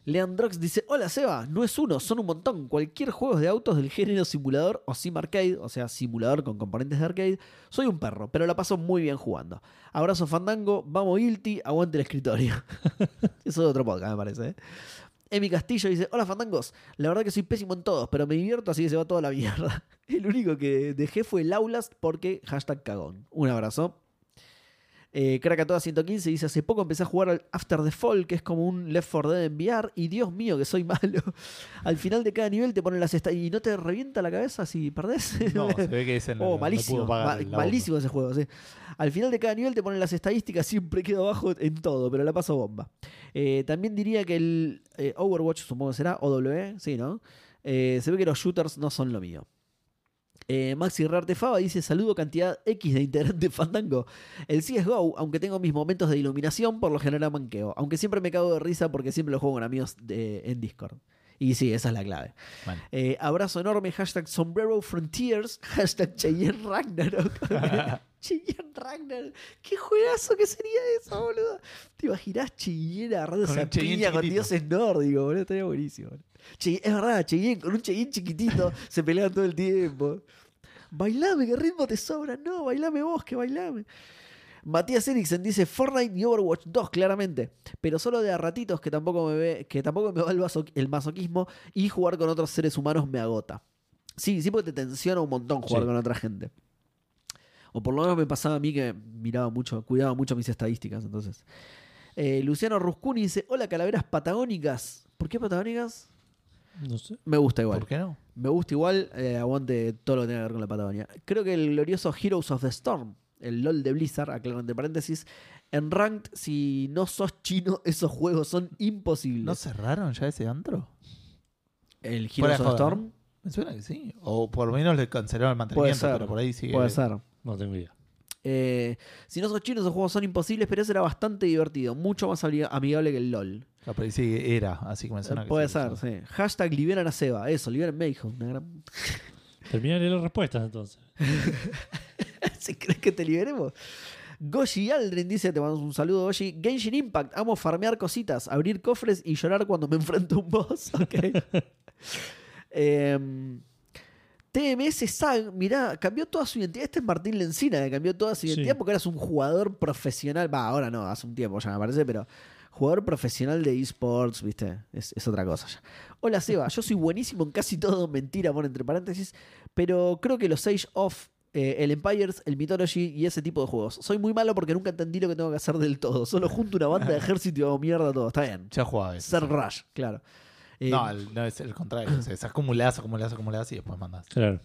Leandrox dice: Hola Seba, no es uno, son un montón. Cualquier juego de autos del género simulador o sim arcade, o sea, simulador con componentes de arcade, soy un perro, pero la paso muy bien jugando. Abrazo Fandango, vamos Guilty, aguante el escritorio. Eso es otro podcast, me parece. ¿eh? Emi Castillo dice: Hola Fandangos, la verdad que soy pésimo en todos, pero me divierto, así que se va toda la mierda. El único que dejé fue el Aulas porque hashtag cagón. Un abrazo. Eh, Krakatoa 115 dice: Hace poco empecé a jugar al After the Fall, que es como un Left 4 Dead en VR, y Dios mío, que soy malo. al final de cada nivel te ponen las estadísticas. ¿Y no te revienta la cabeza si perdés? No, se ve que ese no, Oh, malísimo. ma- malísimo ese juego, sí. Al final de cada nivel te ponen las estadísticas, siempre quedo abajo en todo, pero la paso bomba. Eh, también diría que el eh, Overwatch, supongo que será, OW, sí, ¿no? Eh, se ve que los shooters no son lo mío. Eh, Maxi Rartefaba dice: Saludo cantidad X de integrante Fandango. El CSGO, aunque tengo mis momentos de iluminación, por lo general manqueo. Aunque siempre me cago de risa porque siempre lo juego con amigos de- en Discord. Y sí, esa es la clave. Bueno. Eh, abrazo enorme, hashtag Sombrero Frontiers, hashtag Cheyenne Ragnarok. Cheyenne Ragnarok. Qué juegazo que sería eso, boludo. ¿Te imaginás Cheyenne agarrando esa piña con dioses nórdicos, boludo? Estaría buenísimo. boludo. Cheyenne- es verdad, Cheyenne, con un Cheyenne chiquitito se pelean todo el tiempo. Bailame, qué ritmo te sobra. No, bailame vos, que bailame. Matías Eriksen dice Fortnite y Overwatch 2, claramente. Pero solo de a ratitos que tampoco me ve, que tampoco me va el, maso- el masoquismo y jugar con otros seres humanos me agota. Sí, sí, porque te tensiona un montón jugar Sí. con otra gente. O por lo menos me pasaba a mí que miraba mucho, cuidaba mucho mis estadísticas, entonces. Eh, Luciano Ruscuni dice: Hola, calaveras patagónicas. ¿Por qué patagónicas? No sé. Me gusta igual. ¿Por qué no? Me gusta igual, eh, aguante todo lo que tenga que ver con la Patagonia. Creo que el glorioso Heroes of the Storm, el LOL de Blizzard, aclaro entre paréntesis, en Ranked, si no sos chino, esos juegos son imposibles. ¿No cerraron ya ese antro? el Heroes of the Storm Me suena que sí. O por lo menos le cancelaron el mantenimiento, ser. pero por ahí sigue. puede ser. No tengo idea. Eh, si no sos chino, esos juegos son imposibles, pero ese era bastante divertido, mucho más ami- amigable que el LOL. Ahí sigue, era, así que me suena que puede sí, ser, sí. sí. Hashtag liberan a Seba, eso, liberan Mayhem. Una gran... Las respuestas entonces. ¿Se crees que te liberemos? Goshi Aldrin dice, te mando un saludo, Goshi. Genshin Impact, amo farmear cositas, abrir cofres y llorar cuando me enfrento a un boss. Ok. Em, TMS Sag, mirá, cambió toda su identidad. Este es Martín Lencina, que cambió toda su identidad Sí. porque eras un jugador profesional. Va, ahora no, hace un tiempo ya me parece, pero jugador profesional de esports, ¿viste? Es, es otra cosa ya. Hola Seba, yo soy buenísimo en casi todo, mentira, pone entre paréntesis, pero creo que los Age of, eh, el Empires, el Mythology y ese tipo de juegos. Soy muy malo porque nunca entendí lo que tengo que hacer del todo. Solo junto una banda de ejército y hago mierda todo. Está bien. Ya jugaba eso. Ser Rush, claro. Eh, No, el- no, es el contrario. O sea, es acumulás, acumulás, acumulás y después mandás. Claro.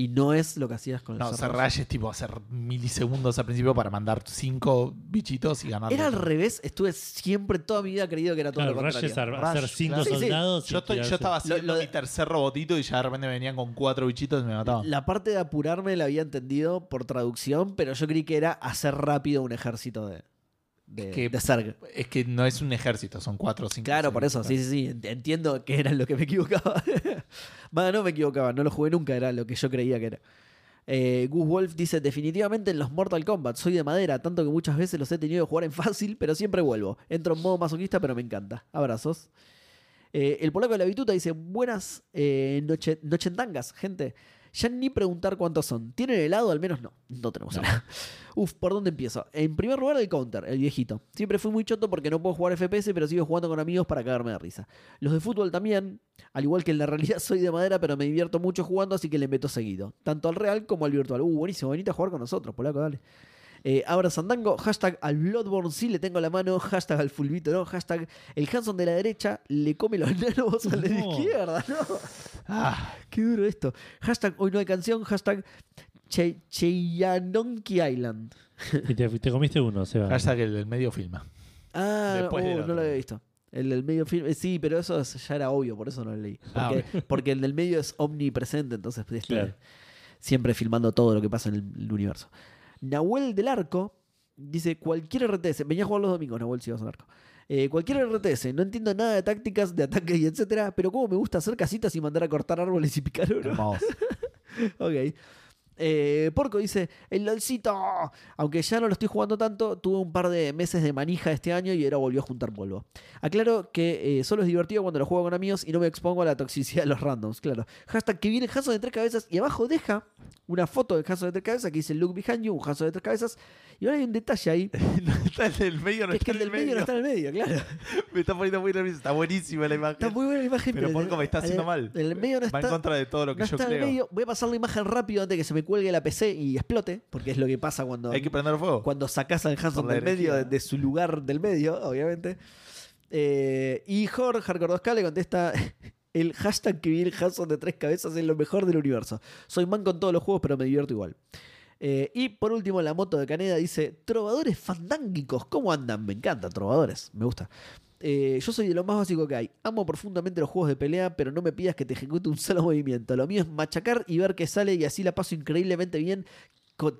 Y no es lo que hacías con el No, ser Rush. es tipo hacer milisegundos al principio para mandar cinco bichitos y ganar. Era al revés, estuve siempre toda mi vida creído que era todo Claro, lo Rush contrario. es ar- hacer cinco claro. Sí, sí. soldados. y Yo, estoy- yo tirarse. estaba haciendo Lo- lo de- mi tercer robotito y ya de repente venían con cuatro bichitos y me mataban. La parte de apurarme la había entendido por traducción, pero yo creí que era hacer rápido un ejército de, de, Que- de Zerg. Es que no es un ejército, son cuatro o cinco. Claro, por eso, sí, sí, sí. ent- Entiendo que era lo que me equivocaba. Bueno, no me equivocaba, no lo jugué nunca, era lo que yo creía que era. Eh, Gus Wolf dice: Definitivamente en los Mortal Kombat soy de madera, tanto que muchas veces los he tenido que jugar en fácil, pero siempre vuelvo. Entro en modo masoquista, pero me encanta. Abrazos. Eh, el polaco de la bituta dice: Buenas eh, noche, nochentangas, gente. Ya ni preguntar cuántos son. ¿Tienen helado? Al menos no. No tenemos helado. Uf, ¿por dónde empiezo? En primer lugar, el counter, el viejito. Siempre fui muy choto porque no puedo jugar FPS, pero sigo jugando con amigos para cagarme de risa. Los de fútbol también, al igual que en la realidad soy de madera, pero me divierto mucho jugando, así que le meto seguido. Tanto al real como al virtual. Uh, buenísimo, venite a jugar con nosotros, polaco, dale. Eh, Abra Sandango, hashtag al Bloodborne sí le tengo la mano, hashtag al Fulvito no, hashtag el Hanson de la derecha le come los nanos al de la No. izquierda, no. Ah, Qué duro esto. Hashtag hoy no hay canción, hashtag Che- Cheyanonki Island. Y te, te comiste uno, Seba. hashtag el, el medio filma. Ah, Después oh, del no lo había visto. El del medio film, eh, sí, pero eso es- ya era obvio, por eso no lo leí. Ah, Porque, porque el del medio es omnipresente, entonces pues, este, Claro. siempre filmando todo lo que pasa en el, el universo. Nahuel del Arco dice: cualquier RTS, venía a jugar los domingos, Nahuel, si vas al arco. Eh, cualquier RTS, no entiendo nada de tácticas, de ataque y etcétera, pero como me gusta hacer casitas y mandar a cortar árboles y picar oro. Hermoso. Ok. Eh, Porco dice, el LOLcito, aunque ya no lo estoy jugando tanto, tuve un par de meses de manija este año y ahora volvió a juntar polvo. Aclaro que eh, solo es divertido cuando lo juego con amigos y no me expongo a la toxicidad de los randoms, claro. Hashtag que viene Hanson de tres cabezas y abajo deja una foto de Hanson de tres cabezas que dice Look Behind You, un de tres cabezas. Y ahora hay un detalle ahí, que no está en el medio, no es que está el en del medio no está en el medio, claro. Me está poniendo muy nervioso. Está buenísima la imagen. Está muy buena la imagen, Pero el- Porco me está haciendo el- mal. El medio no Va en está, contra de todo lo que no yo está en el creo. medio. Voy a pasar la imagen rápido antes de que se me cuelgue la PC y explote, porque es lo que pasa cuando, Hay que prender fuego. cuando sacas al Hanson del medio, de, su lugar del medio, obviamente. Eh, y Jorge Hardcore 2K le contesta: El hashtag que viene Hanson de tres cabezas es lo mejor del universo. Soy man con todos los juegos, pero me divierto igual. Eh, y por último, la moto de Caneda dice: Trovadores fandángicos, ¿cómo andan? Me encanta, trovadores, me gusta. Eh, yo soy de lo más básico que hay. Amo profundamente los juegos de pelea, pero no me pidas que te ejecute un solo movimiento. Lo mío es machacar y ver qué sale y así la paso increíblemente bien.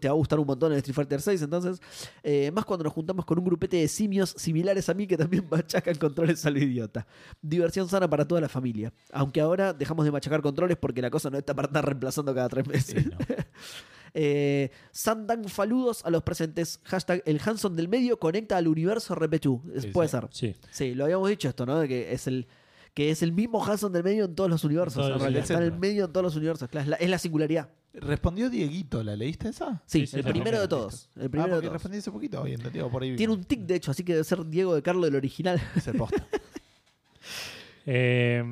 Te va a gustar un montón el Street Fighter 6, entonces. Eh, más cuando nos juntamos con un grupete de simios similares a mí que también machacan controles a lo idiota. Diversión sana para toda la familia. Aunque ahora dejamos de machacar controles porque la cosa no está para estar reemplazando cada tres meses. Sí, no. Eh, Sandan faludos a los presentes. Hashtag el Hanson del medio conecta al universo Sí, puede sí. ser. Sí. Sí, lo habíamos dicho esto, ¿no? De que es el que es el mismo Hanson del medio en todos los universos. Todos en realidad está en el medio en todos los universos. Claro, es, la, es la singularidad. Respondió Dieguito, ¿la leíste esa? Sí, Sí, sí, el primero de todos. El Ah, primero de porque todos. respondí hace poquito, hoy por ahí. Tiene un tic, de hecho, así que debe ser Diego de Carlo del original. Es el posta. Eh,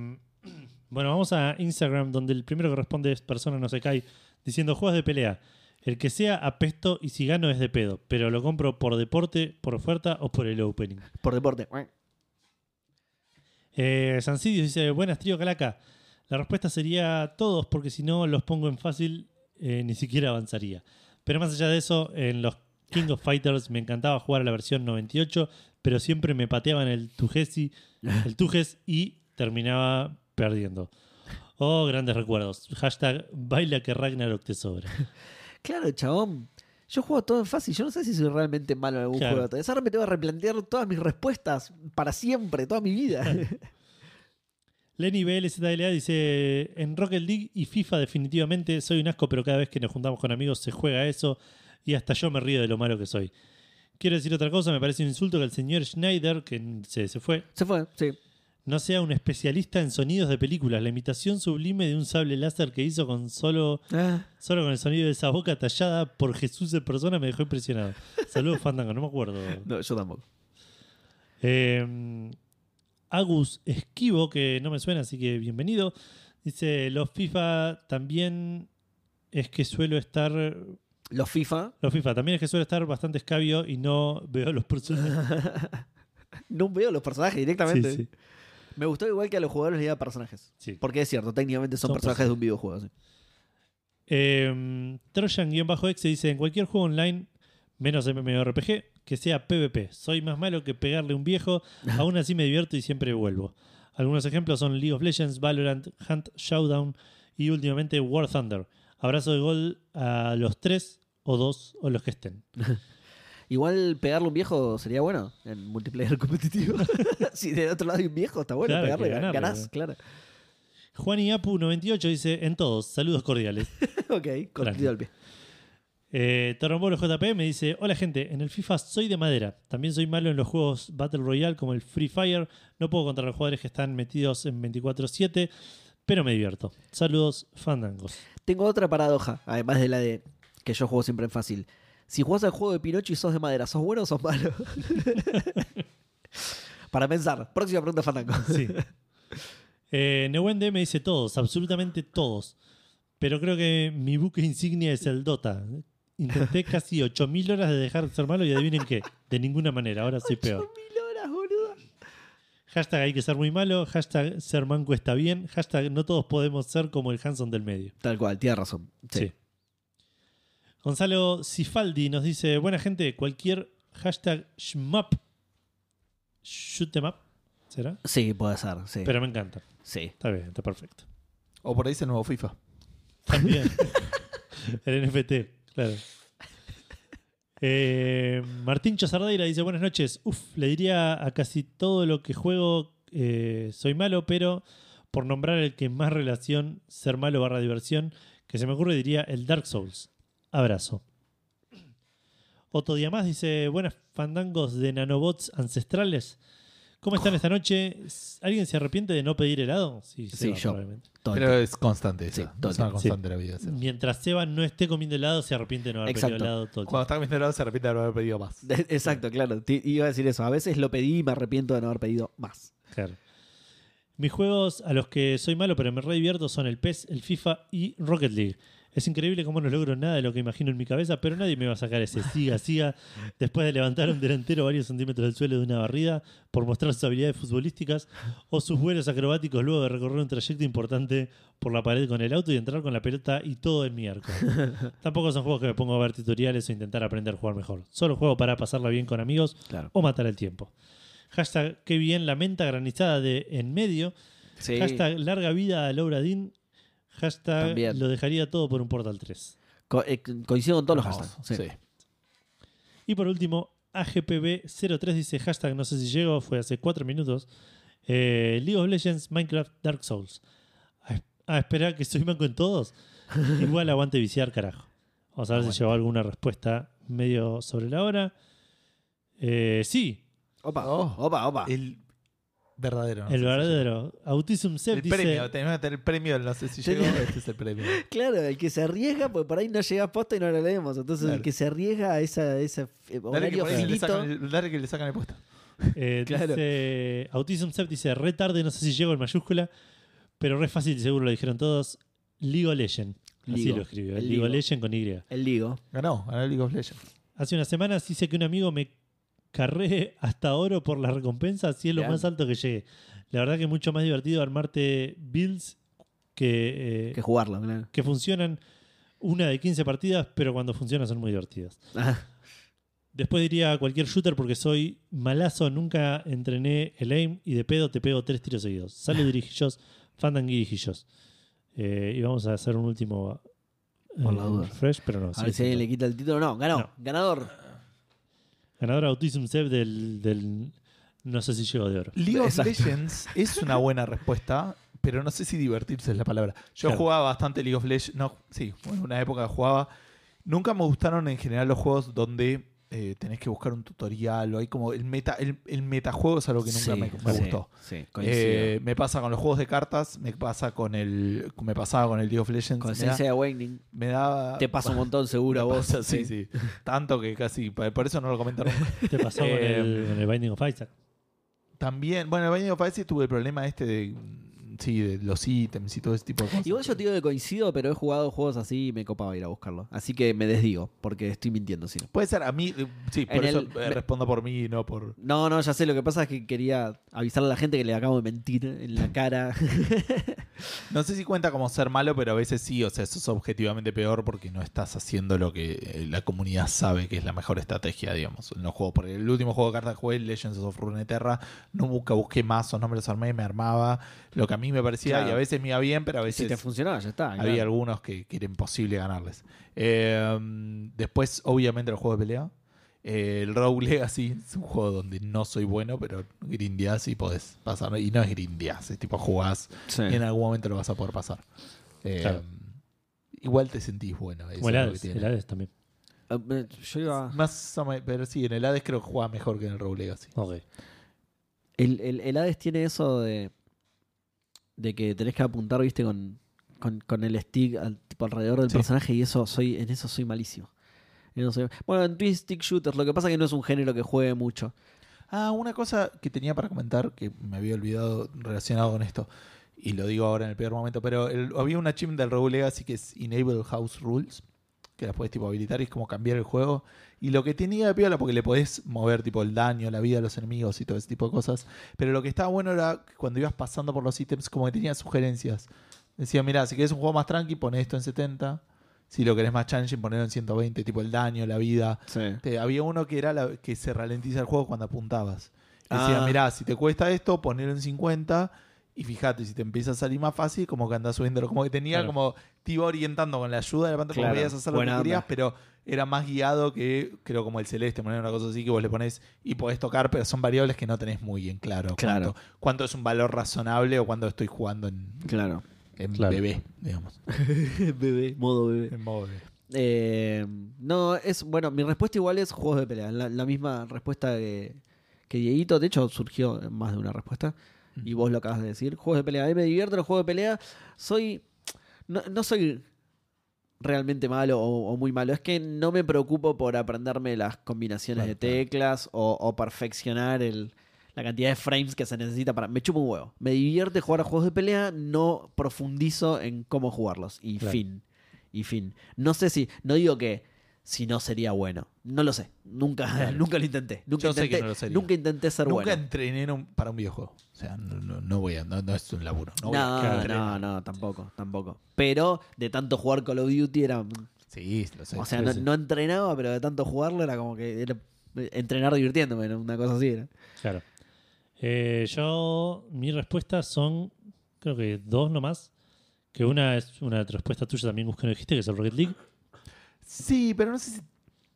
bueno, vamos a Instagram, donde el primero que responde es persona no se cae, diciendo juegos de pelea. El que sea apesto y si gano es de pedo, pero lo compro por deporte, por oferta o por el opening. Por deporte. Eh, Sancidio dice, buenas trío Calaca. La respuesta sería todos, porque si no los pongo en fácil, eh, ni siquiera avanzaría. Pero más allá de eso, en los King of Fighters me encantaba jugar a la versión 98, pero siempre me pateaban el Tujesi, el Tujes y terminaba perdiendo. Oh, grandes recuerdos. Hashtag baila que Ragnarok te sobra. Claro, chabón. Yo juego todo en fácil. Yo no sé si soy realmente malo en algún Claro. juego. Entonces ahora me tengo que replantear todas mis respuestas para siempre, toda mi vida. Lenny BLZLA dice: En Rocket League y FIFA, definitivamente soy un asco, pero cada vez que nos juntamos con amigos se juega eso y hasta yo me río de lo malo que soy. Quiero decir otra cosa: me parece un insulto que el señor Schneider, que se, se fue, Se fue, sí. No sea un especialista en sonidos de películas. La imitación sublime de un sable láser que hizo con solo, Ah, solo con el sonido de esa boca tallada por Jesús en persona me dejó impresionado. Saludos, Fandango, no me acuerdo. no, yo tampoco. Eh, Agus Esquivo, que no me suena, así que bienvenido. Dice, los FIFA también es que suelo estar... Los FIFA. Los FIFA también es que suelo estar bastante escabio y no veo los personajes. No veo los personajes directamente. Sí, sí. Me gustó igual que a los jugadores le da personajes. Sí. Porque es cierto, técnicamente son, Son personajes de un videojuego. sí. Eh, Trojan-exe dice, en cualquier juego online, menos MMORPG, que sea PvP. Soy más malo que pegarle a un viejo, aún así me divierto y siempre vuelvo. Algunos ejemplos son League of Legends, Valorant, Hunt Showdown y últimamente War Thunder. Abrazo de gol a los tres o dos o los que estén. Igual pegarle a un viejo sería bueno en multiplayer competitivo. si del otro lado hay un viejo, está bueno Claro, pegarle, ganarle, ganás, claro. Juan y Apu98 dice, en todos, saludos cordiales. ok, cortito al pie. Eh, Torombolo JP me dice: Hola gente, en el FIFA soy de madera. También soy malo en los juegos Battle Royale como el Free Fire. No puedo contra los jugadores que están metidos en 24-7, pero me divierto. Saludos, fandangos. Tengo otra paradoja, además de la de que yo juego siempre en fácil. Si jugás al juego de Pinocho y sos de madera, ¿sos bueno o sos malo? Para pensar. Próxima pregunta, Fandango. Sí. Eh, Neuende me dice: Todos, absolutamente todos. Pero creo que mi buque insignia es el Dota. Intenté casi 8.000 horas de dejar de ser malo y adivinen qué, de ninguna manera, ahora soy peor. Mil horas, boludo. Hashtag hay que ser muy malo, hashtag ser manco está bien, hashtag no todos podemos ser como el Hanson del medio. Tal cual, tienes razón. Sí. Sí. Gonzalo Cifaldi nos dice, buena gente, cualquier hashtag shmup, shoot em up, ¿será? Sí, puede ser, sí. Pero me encanta. sí. Está bien, está perfecto. O por ahí dice el nuevo FIFA. También. el NFT, claro. Eh, Martín Chazardeira dice, buenas noches. Uf, le diría a casi todo lo que juego eh, soy malo, pero por nombrar el que más relación, ser malo barra diversión, que se me ocurre diría el Dark Souls. Abrazo. Otro día más dice, buenas fandangos de nanobots ancestrales. ¿Cómo están esta noche? ¿Alguien se arrepiente de no pedir helado? Sí, Sí, Seba, yo. probablemente. Todo el Pero tiempo. es constante Sí, eso. todo el es una tiempo. constante de la vida. sí. Mientras Seba no esté comiendo helado, se arrepiente de no haber Exacto. pedido helado todo el Cuando tiempo. está comiendo helado se repite de no haber pedido más. Exacto, claro. Te- iba a decir eso. A veces lo pedí y me arrepiento de no haber pedido más. Claro. Mis juegos a los que soy malo pero me re divierto son el PES, el FIFA y Rocket League. Es increíble cómo no logro nada de lo que imagino en mi cabeza, pero nadie me va a sacar ese siga, siga, después de levantar a un delantero varios centímetros del suelo de una barrida por mostrar sus habilidades futbolísticas o sus vuelos acrobáticos luego de recorrer un trayecto importante por la pared con el auto y entrar con la pelota y todo en mi arco. Tampoco son juegos que me pongo a ver tutoriales o intentar aprender a jugar mejor. Solo juego para pasarla bien con amigos Claro. o matar el tiempo. Hashtag qué bien la menta granizada de en medio. Sí. Hashtag larga vida a Laura Dean. Hashtag También. lo dejaría todo por un Portal 3. Co- eh, coincido con todos los hashtags. Sí. sí. Y por último, AGPB03 dice hashtag no sé si llego, fue hace 4 minutos. Eh, League of Legends, Minecraft, Dark Souls. A, esperar que soy manco en todos. Igual aguante viciar, carajo. Vamos a ver si llegó alguna respuesta medio sobre la hora. Eh, sí, Opa, Oh. opa, opa. El verdadero. no el sé si verdadero. Autism. Sep El dice. premio. Tenemos que tener el premio. No sé si llegó. Este es el premio. Claro, el que se arriesga, pues por ahí no llega posta y no lo leemos. Entonces, el que se arriesga a esa, ese eh, Dale que, horario finito. sacan el, dale que le sacan el puesto. Eh, Claro. dice, Autism Sep dice, re tarde, no sé si llego en mayúscula, pero re fácil, seguro lo dijeron todos. League of Legends. Así Ligo, lo escribió. el League of Ligo. Legends con Y. El Ligo. Ganó. Ganó el League of Legends. Hace unas semanas dice que un amigo me carré hasta oro por la recompensa, así es lo Bien. más alto que llegue. La verdad que es mucho más divertido armarte builds que, eh, Que jugarlo, claro. que funcionan una de 15 partidas, pero cuando funcionan son muy divertidas. Después diría cualquier shooter porque soy malazo, nunca entrené el aim y de pedo te pego tres tiros seguidos. Salud dirigillos, Fandangui dirigillos. Eh, y vamos a hacer un último eh, Por la duda. refresh, pero no. a sí, ver si alguien le quita el título. No, ganó. No. Ganador. Ganador Autism Save del, del no sé si llego de oro. League of Exacto. Legends es una buena respuesta, pero no sé si divertirse es la palabra. Yo Claro. jugaba bastante League of Legends. No, sí, en una época jugaba. Nunca me gustaron en general los juegos donde eh, tenés que buscar un tutorial o hay como el meta. El, el metajuego es algo que nunca Sí, me, me sí, gustó. Sí. Eh, me pasa con los juegos de cartas, me pasa con el. Me pasaba con el League of Legends. Con Sensei Awakening. me daba- Te pasa un montón seguro a vos. pasa, sí, sí. Tanto que casi. Por eso no lo comento nunca. ¿Te pasó con, Eh, el, con el Binding of Isaac? También, bueno, el Binding of Isaac tuve el problema este de, sí, de los ítems y todo ese tipo de cosas. Igual yo te digo que coincido, pero he jugado juegos así y me copaba ir a buscarlo. Así que me desdigo, porque estoy mintiendo, si no. Puede ser, a mí, eh, sí, por En eso el- eh, respondo por mí y no por... No, no, ya sé. Lo que pasa es que quería avisarle a la gente que le acabo de mentir en la cara. No sé si cuenta como ser malo, pero a veces sí, o sea, eso es objetivamente peor porque no estás haciendo lo que eh, la comunidad sabe que es la mejor estrategia, digamos, en los juegos. Porque el último juego de cartas que jugué, Legends of Runeterra, nunca busqué mazos, no me los armé, me armaba lo que a mí me parecía Claro. y a veces me iba bien, pero a si veces... te funcionaba, ya está. Había claro. algunos que, que era imposible ganarles. Eh, después, obviamente, los juegos de pelea. Eh, el Rogue Legacy es un juego donde no soy bueno, pero grindeás y podés pasar. Y no es grindeás, es tipo jugás Sí. y en algún momento lo vas a poder pasar. Eh, Claro. Igual te sentís bueno. eso el Hades, el Hades también. Ah, Yo iba. Más pero sí, en el Hades creo que juega mejor que en el Rogue Legacy. Ok. El, el, el Hades tiene eso de. De que tenés que apuntar, viste, con, con, con el stick al, tipo, alrededor del Sí. personaje y eso soy en eso soy malísimo. En eso soy- Bueno, en Twin Stick Shooters, lo que pasa es que no es un género que juegue mucho. Ah, una cosa que tenía para comentar que me había olvidado relacionado con esto, y lo digo ahora en el peor momento, pero el- había una chim del Rogue Legacy que es Enable House Rules, que la puedes tipo habilitar y es como cambiar el juego. Y lo que tenía de piola, porque le podés mover tipo el daño, la vida de los enemigos y todo ese tipo de cosas. Pero lo que estaba bueno era que cuando ibas pasando por los ítems, como que tenía sugerencias. Decía, mira, si querés un juego más tranqui, poné esto en 70. Si lo querés más challenging, ponelo en 120, tipo el daño, la vida. Te- había uno que era la- que se ralentiza el juego cuando apuntabas. Decía, Ah. mirá, si te cuesta esto, ponelo en 50 y fíjate, si te empieza a salir más fácil, como que andás subiendo. Como que tenía Claro. como, te iba orientando con la ayuda de la pantalla, como Claro, podías hacer lo que querías, onda. pero era más guiado que, creo, como el celeste, poner una cosa así que vos le pones y podés tocar, pero son variables que no tenés muy bien claro. Claro. Cuánto, cuánto es un valor razonable o cuánto estoy jugando en, Claro. en Claro. bebé, digamos. bebé, modo bebé. En modo bebé. Eh, no, es. Bueno, mi respuesta igual es juegos de pelea. La, la misma respuesta que, que Dieguito. De hecho, surgió más de una respuesta. Y vos lo acabas de decir. Juegos de pelea. A mí me divierten los juegos de pelea. Soy. No, no soy realmente malo o, o muy malo. Es que no me preocupo por aprenderme las combinaciones Claro, de claro. teclas o, o perfeccionar el, la cantidad de frames que se necesita para. Me chupo un huevo. Me divierte jugar a juegos de pelea, no profundizo en cómo jugarlos. Y Claro. fin. Y fin. No sé si. No digo que si no sería bueno. No lo sé. Nunca, Claro. nunca lo intenté. Nunca, Yo sé intenté, que no lo sería. nunca intenté ser Nunca bueno. entrené en un- para un videojuego. O sea, no, no, no voy a, no, no es un laburo. No, voy a No, no, tampoco, tampoco. Pero de tanto jugar Call of Duty era. Sí, lo sé. O sea, no, entrenaba, pero de tanto jugarlo era como que era entrenar divirtiéndome, ¿no? una cosa así era. Claro. Eh, yo, mis respuestas son, creo que dos nomás. Que una es una respuesta tuya también, Gus, que no dijiste, que es el Rocket League. Sí, pero no sé si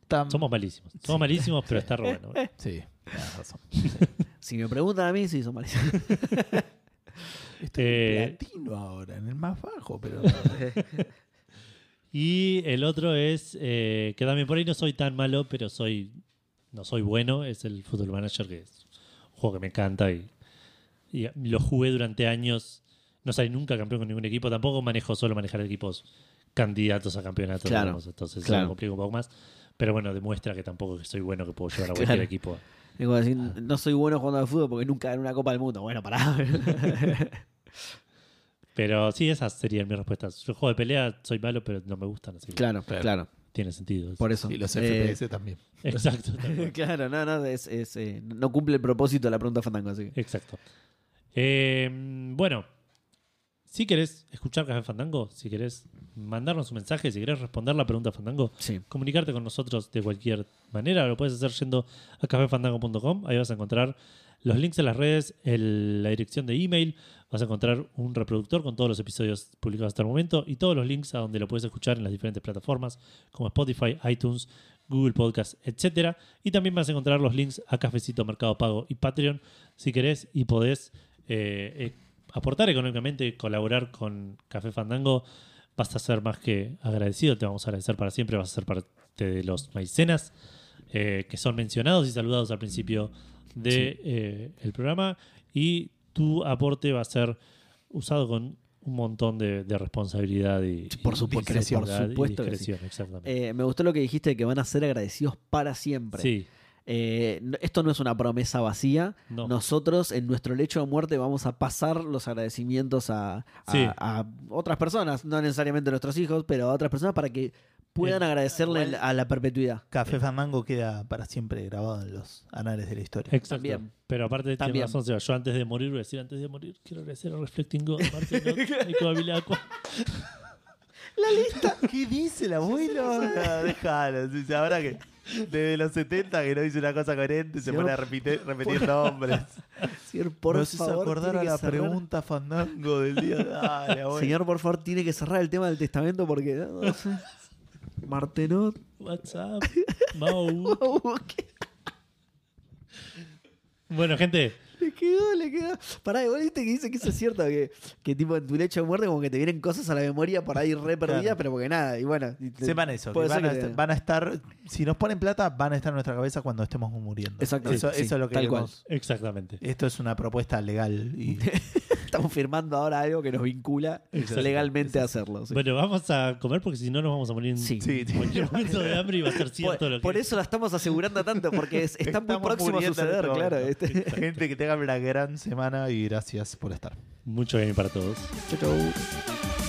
tan... Somos malísimos. Somos malísimos, pero está re bueno. Sí, tienes razón. Si me preguntan a mí, sí, son malísimos. Estoy Eh, en platino ahora, en el más bajo, pero... Y el otro es, eh, que también por ahí no soy tan malo, pero soy no soy bueno, es el Football Manager, que es un juego que me encanta y, y lo jugué durante años. No salí nunca campeón con ningún equipo, tampoco manejo solo manejar equipos candidatos a campeonatos, Claro, digamos, entonces claro. me complica un poco más. Pero bueno, demuestra que tampoco que soy bueno que puedo llevar a cualquier Claro. equipo. Decir, no soy bueno jugando al fútbol porque nunca gané una Copa del Mundo. Bueno, pará. Pero sí, esas serían mis respuestas. Yo juego de pelea, soy malo, pero no me gustan, así claro, Claro. claro, tiene sentido. Por eso. Y los Eh, FPS también. Exacto. claro, no, no, es, es, eh, no cumple el propósito de la pregunta Fandango, así que. Exacto. Eh, bueno, si querés escuchar Café Fandango, si querés mandarnos un mensaje, si querés responder la pregunta Fandango, Sí. comunicarte con nosotros de cualquier manera, lo puedes hacer yendo a cafefandango.com. Ahí vas a encontrar los links en las redes, el- la dirección de email, vas a encontrar un reproductor con todos los episodios publicados hasta el momento y todos los links a donde lo puedes escuchar en las diferentes plataformas como Spotify, iTunes, Google Podcast, etcétera. Y también vas a encontrar los links a Cafecito, Mercado Pago y Patreon si querés y podés eh, eh, aportar económicamente, colaborar con Café Fandango. Vas a ser más que agradecido, te vamos a agradecer para siempre, vas a ser parte de los maicenas eh, que son mencionados y saludados al principio del el programa y tu aporte va a ser usado con un montón de, de responsabilidad y Por supuesto, discreción, por supuesto y que sí. discreción, exactamente. Eh, me gustó lo que dijiste de que van a ser agradecidos para siempre. sí, Eh, esto no es una promesa vacía. no. Nosotros en nuestro lecho de muerte vamos a pasar los agradecimientos a, a- Sí. a otras personas, no necesariamente a nuestros hijos, pero a otras personas para que puedan Eh, agradecerle igual- a la perpetuidad. Café Fandango queda para siempre grabado en los anales de la historia. Exacto. También. Pero aparte tiene También. razón, Seba. Yo antes de morir voy a decir, antes de morir, quiero agradecer a Reflecting God, Not, Nico Avilacqua. ¿Qué dice el abuelo? No, déjalo. sí, sí, Ahora que desde los 70 que no dice una cosa coherente, se pone a repetir, repetir nombres. Señor, por haces favor, acordar a la cerrar- pregunta Fandango del día. Dale, abuelo. Señor, por favor, tiene que cerrar el tema del testamento porque. no sé. Martenot. WhatsApp, Mau. ¿Qué? Bueno, gente, Le quedó, le quedó. Pará, igual viste que dice que eso es cierto, que, que tipo en tu lecho de muerte como que te vienen cosas a la memoria por ahí re perdidas, Claro. pero porque nada, y bueno. y te- Sepan eso, que van, a que estar, van a estar, si nos ponen plata, van a estar en nuestra cabeza cuando estemos muriendo. Exacto, Eso, sí, eso es lo que tal cual. queremos. exactamente. Esto es una propuesta legal y Estamos firmando ahora algo que nos vincula Exacto, legalmente a hacerlo. sí. Bueno, vamos a comer porque si no nos vamos a morir en Sí. Cualquier momento de hambre y va a ser por, cierto lo que por eso la estamos asegurando tanto, porque es- está muy próximo a en suceder, este claro. Este. gente que tenga una gran semana y gracias por estar. mucho bien para todos. Chau, chau.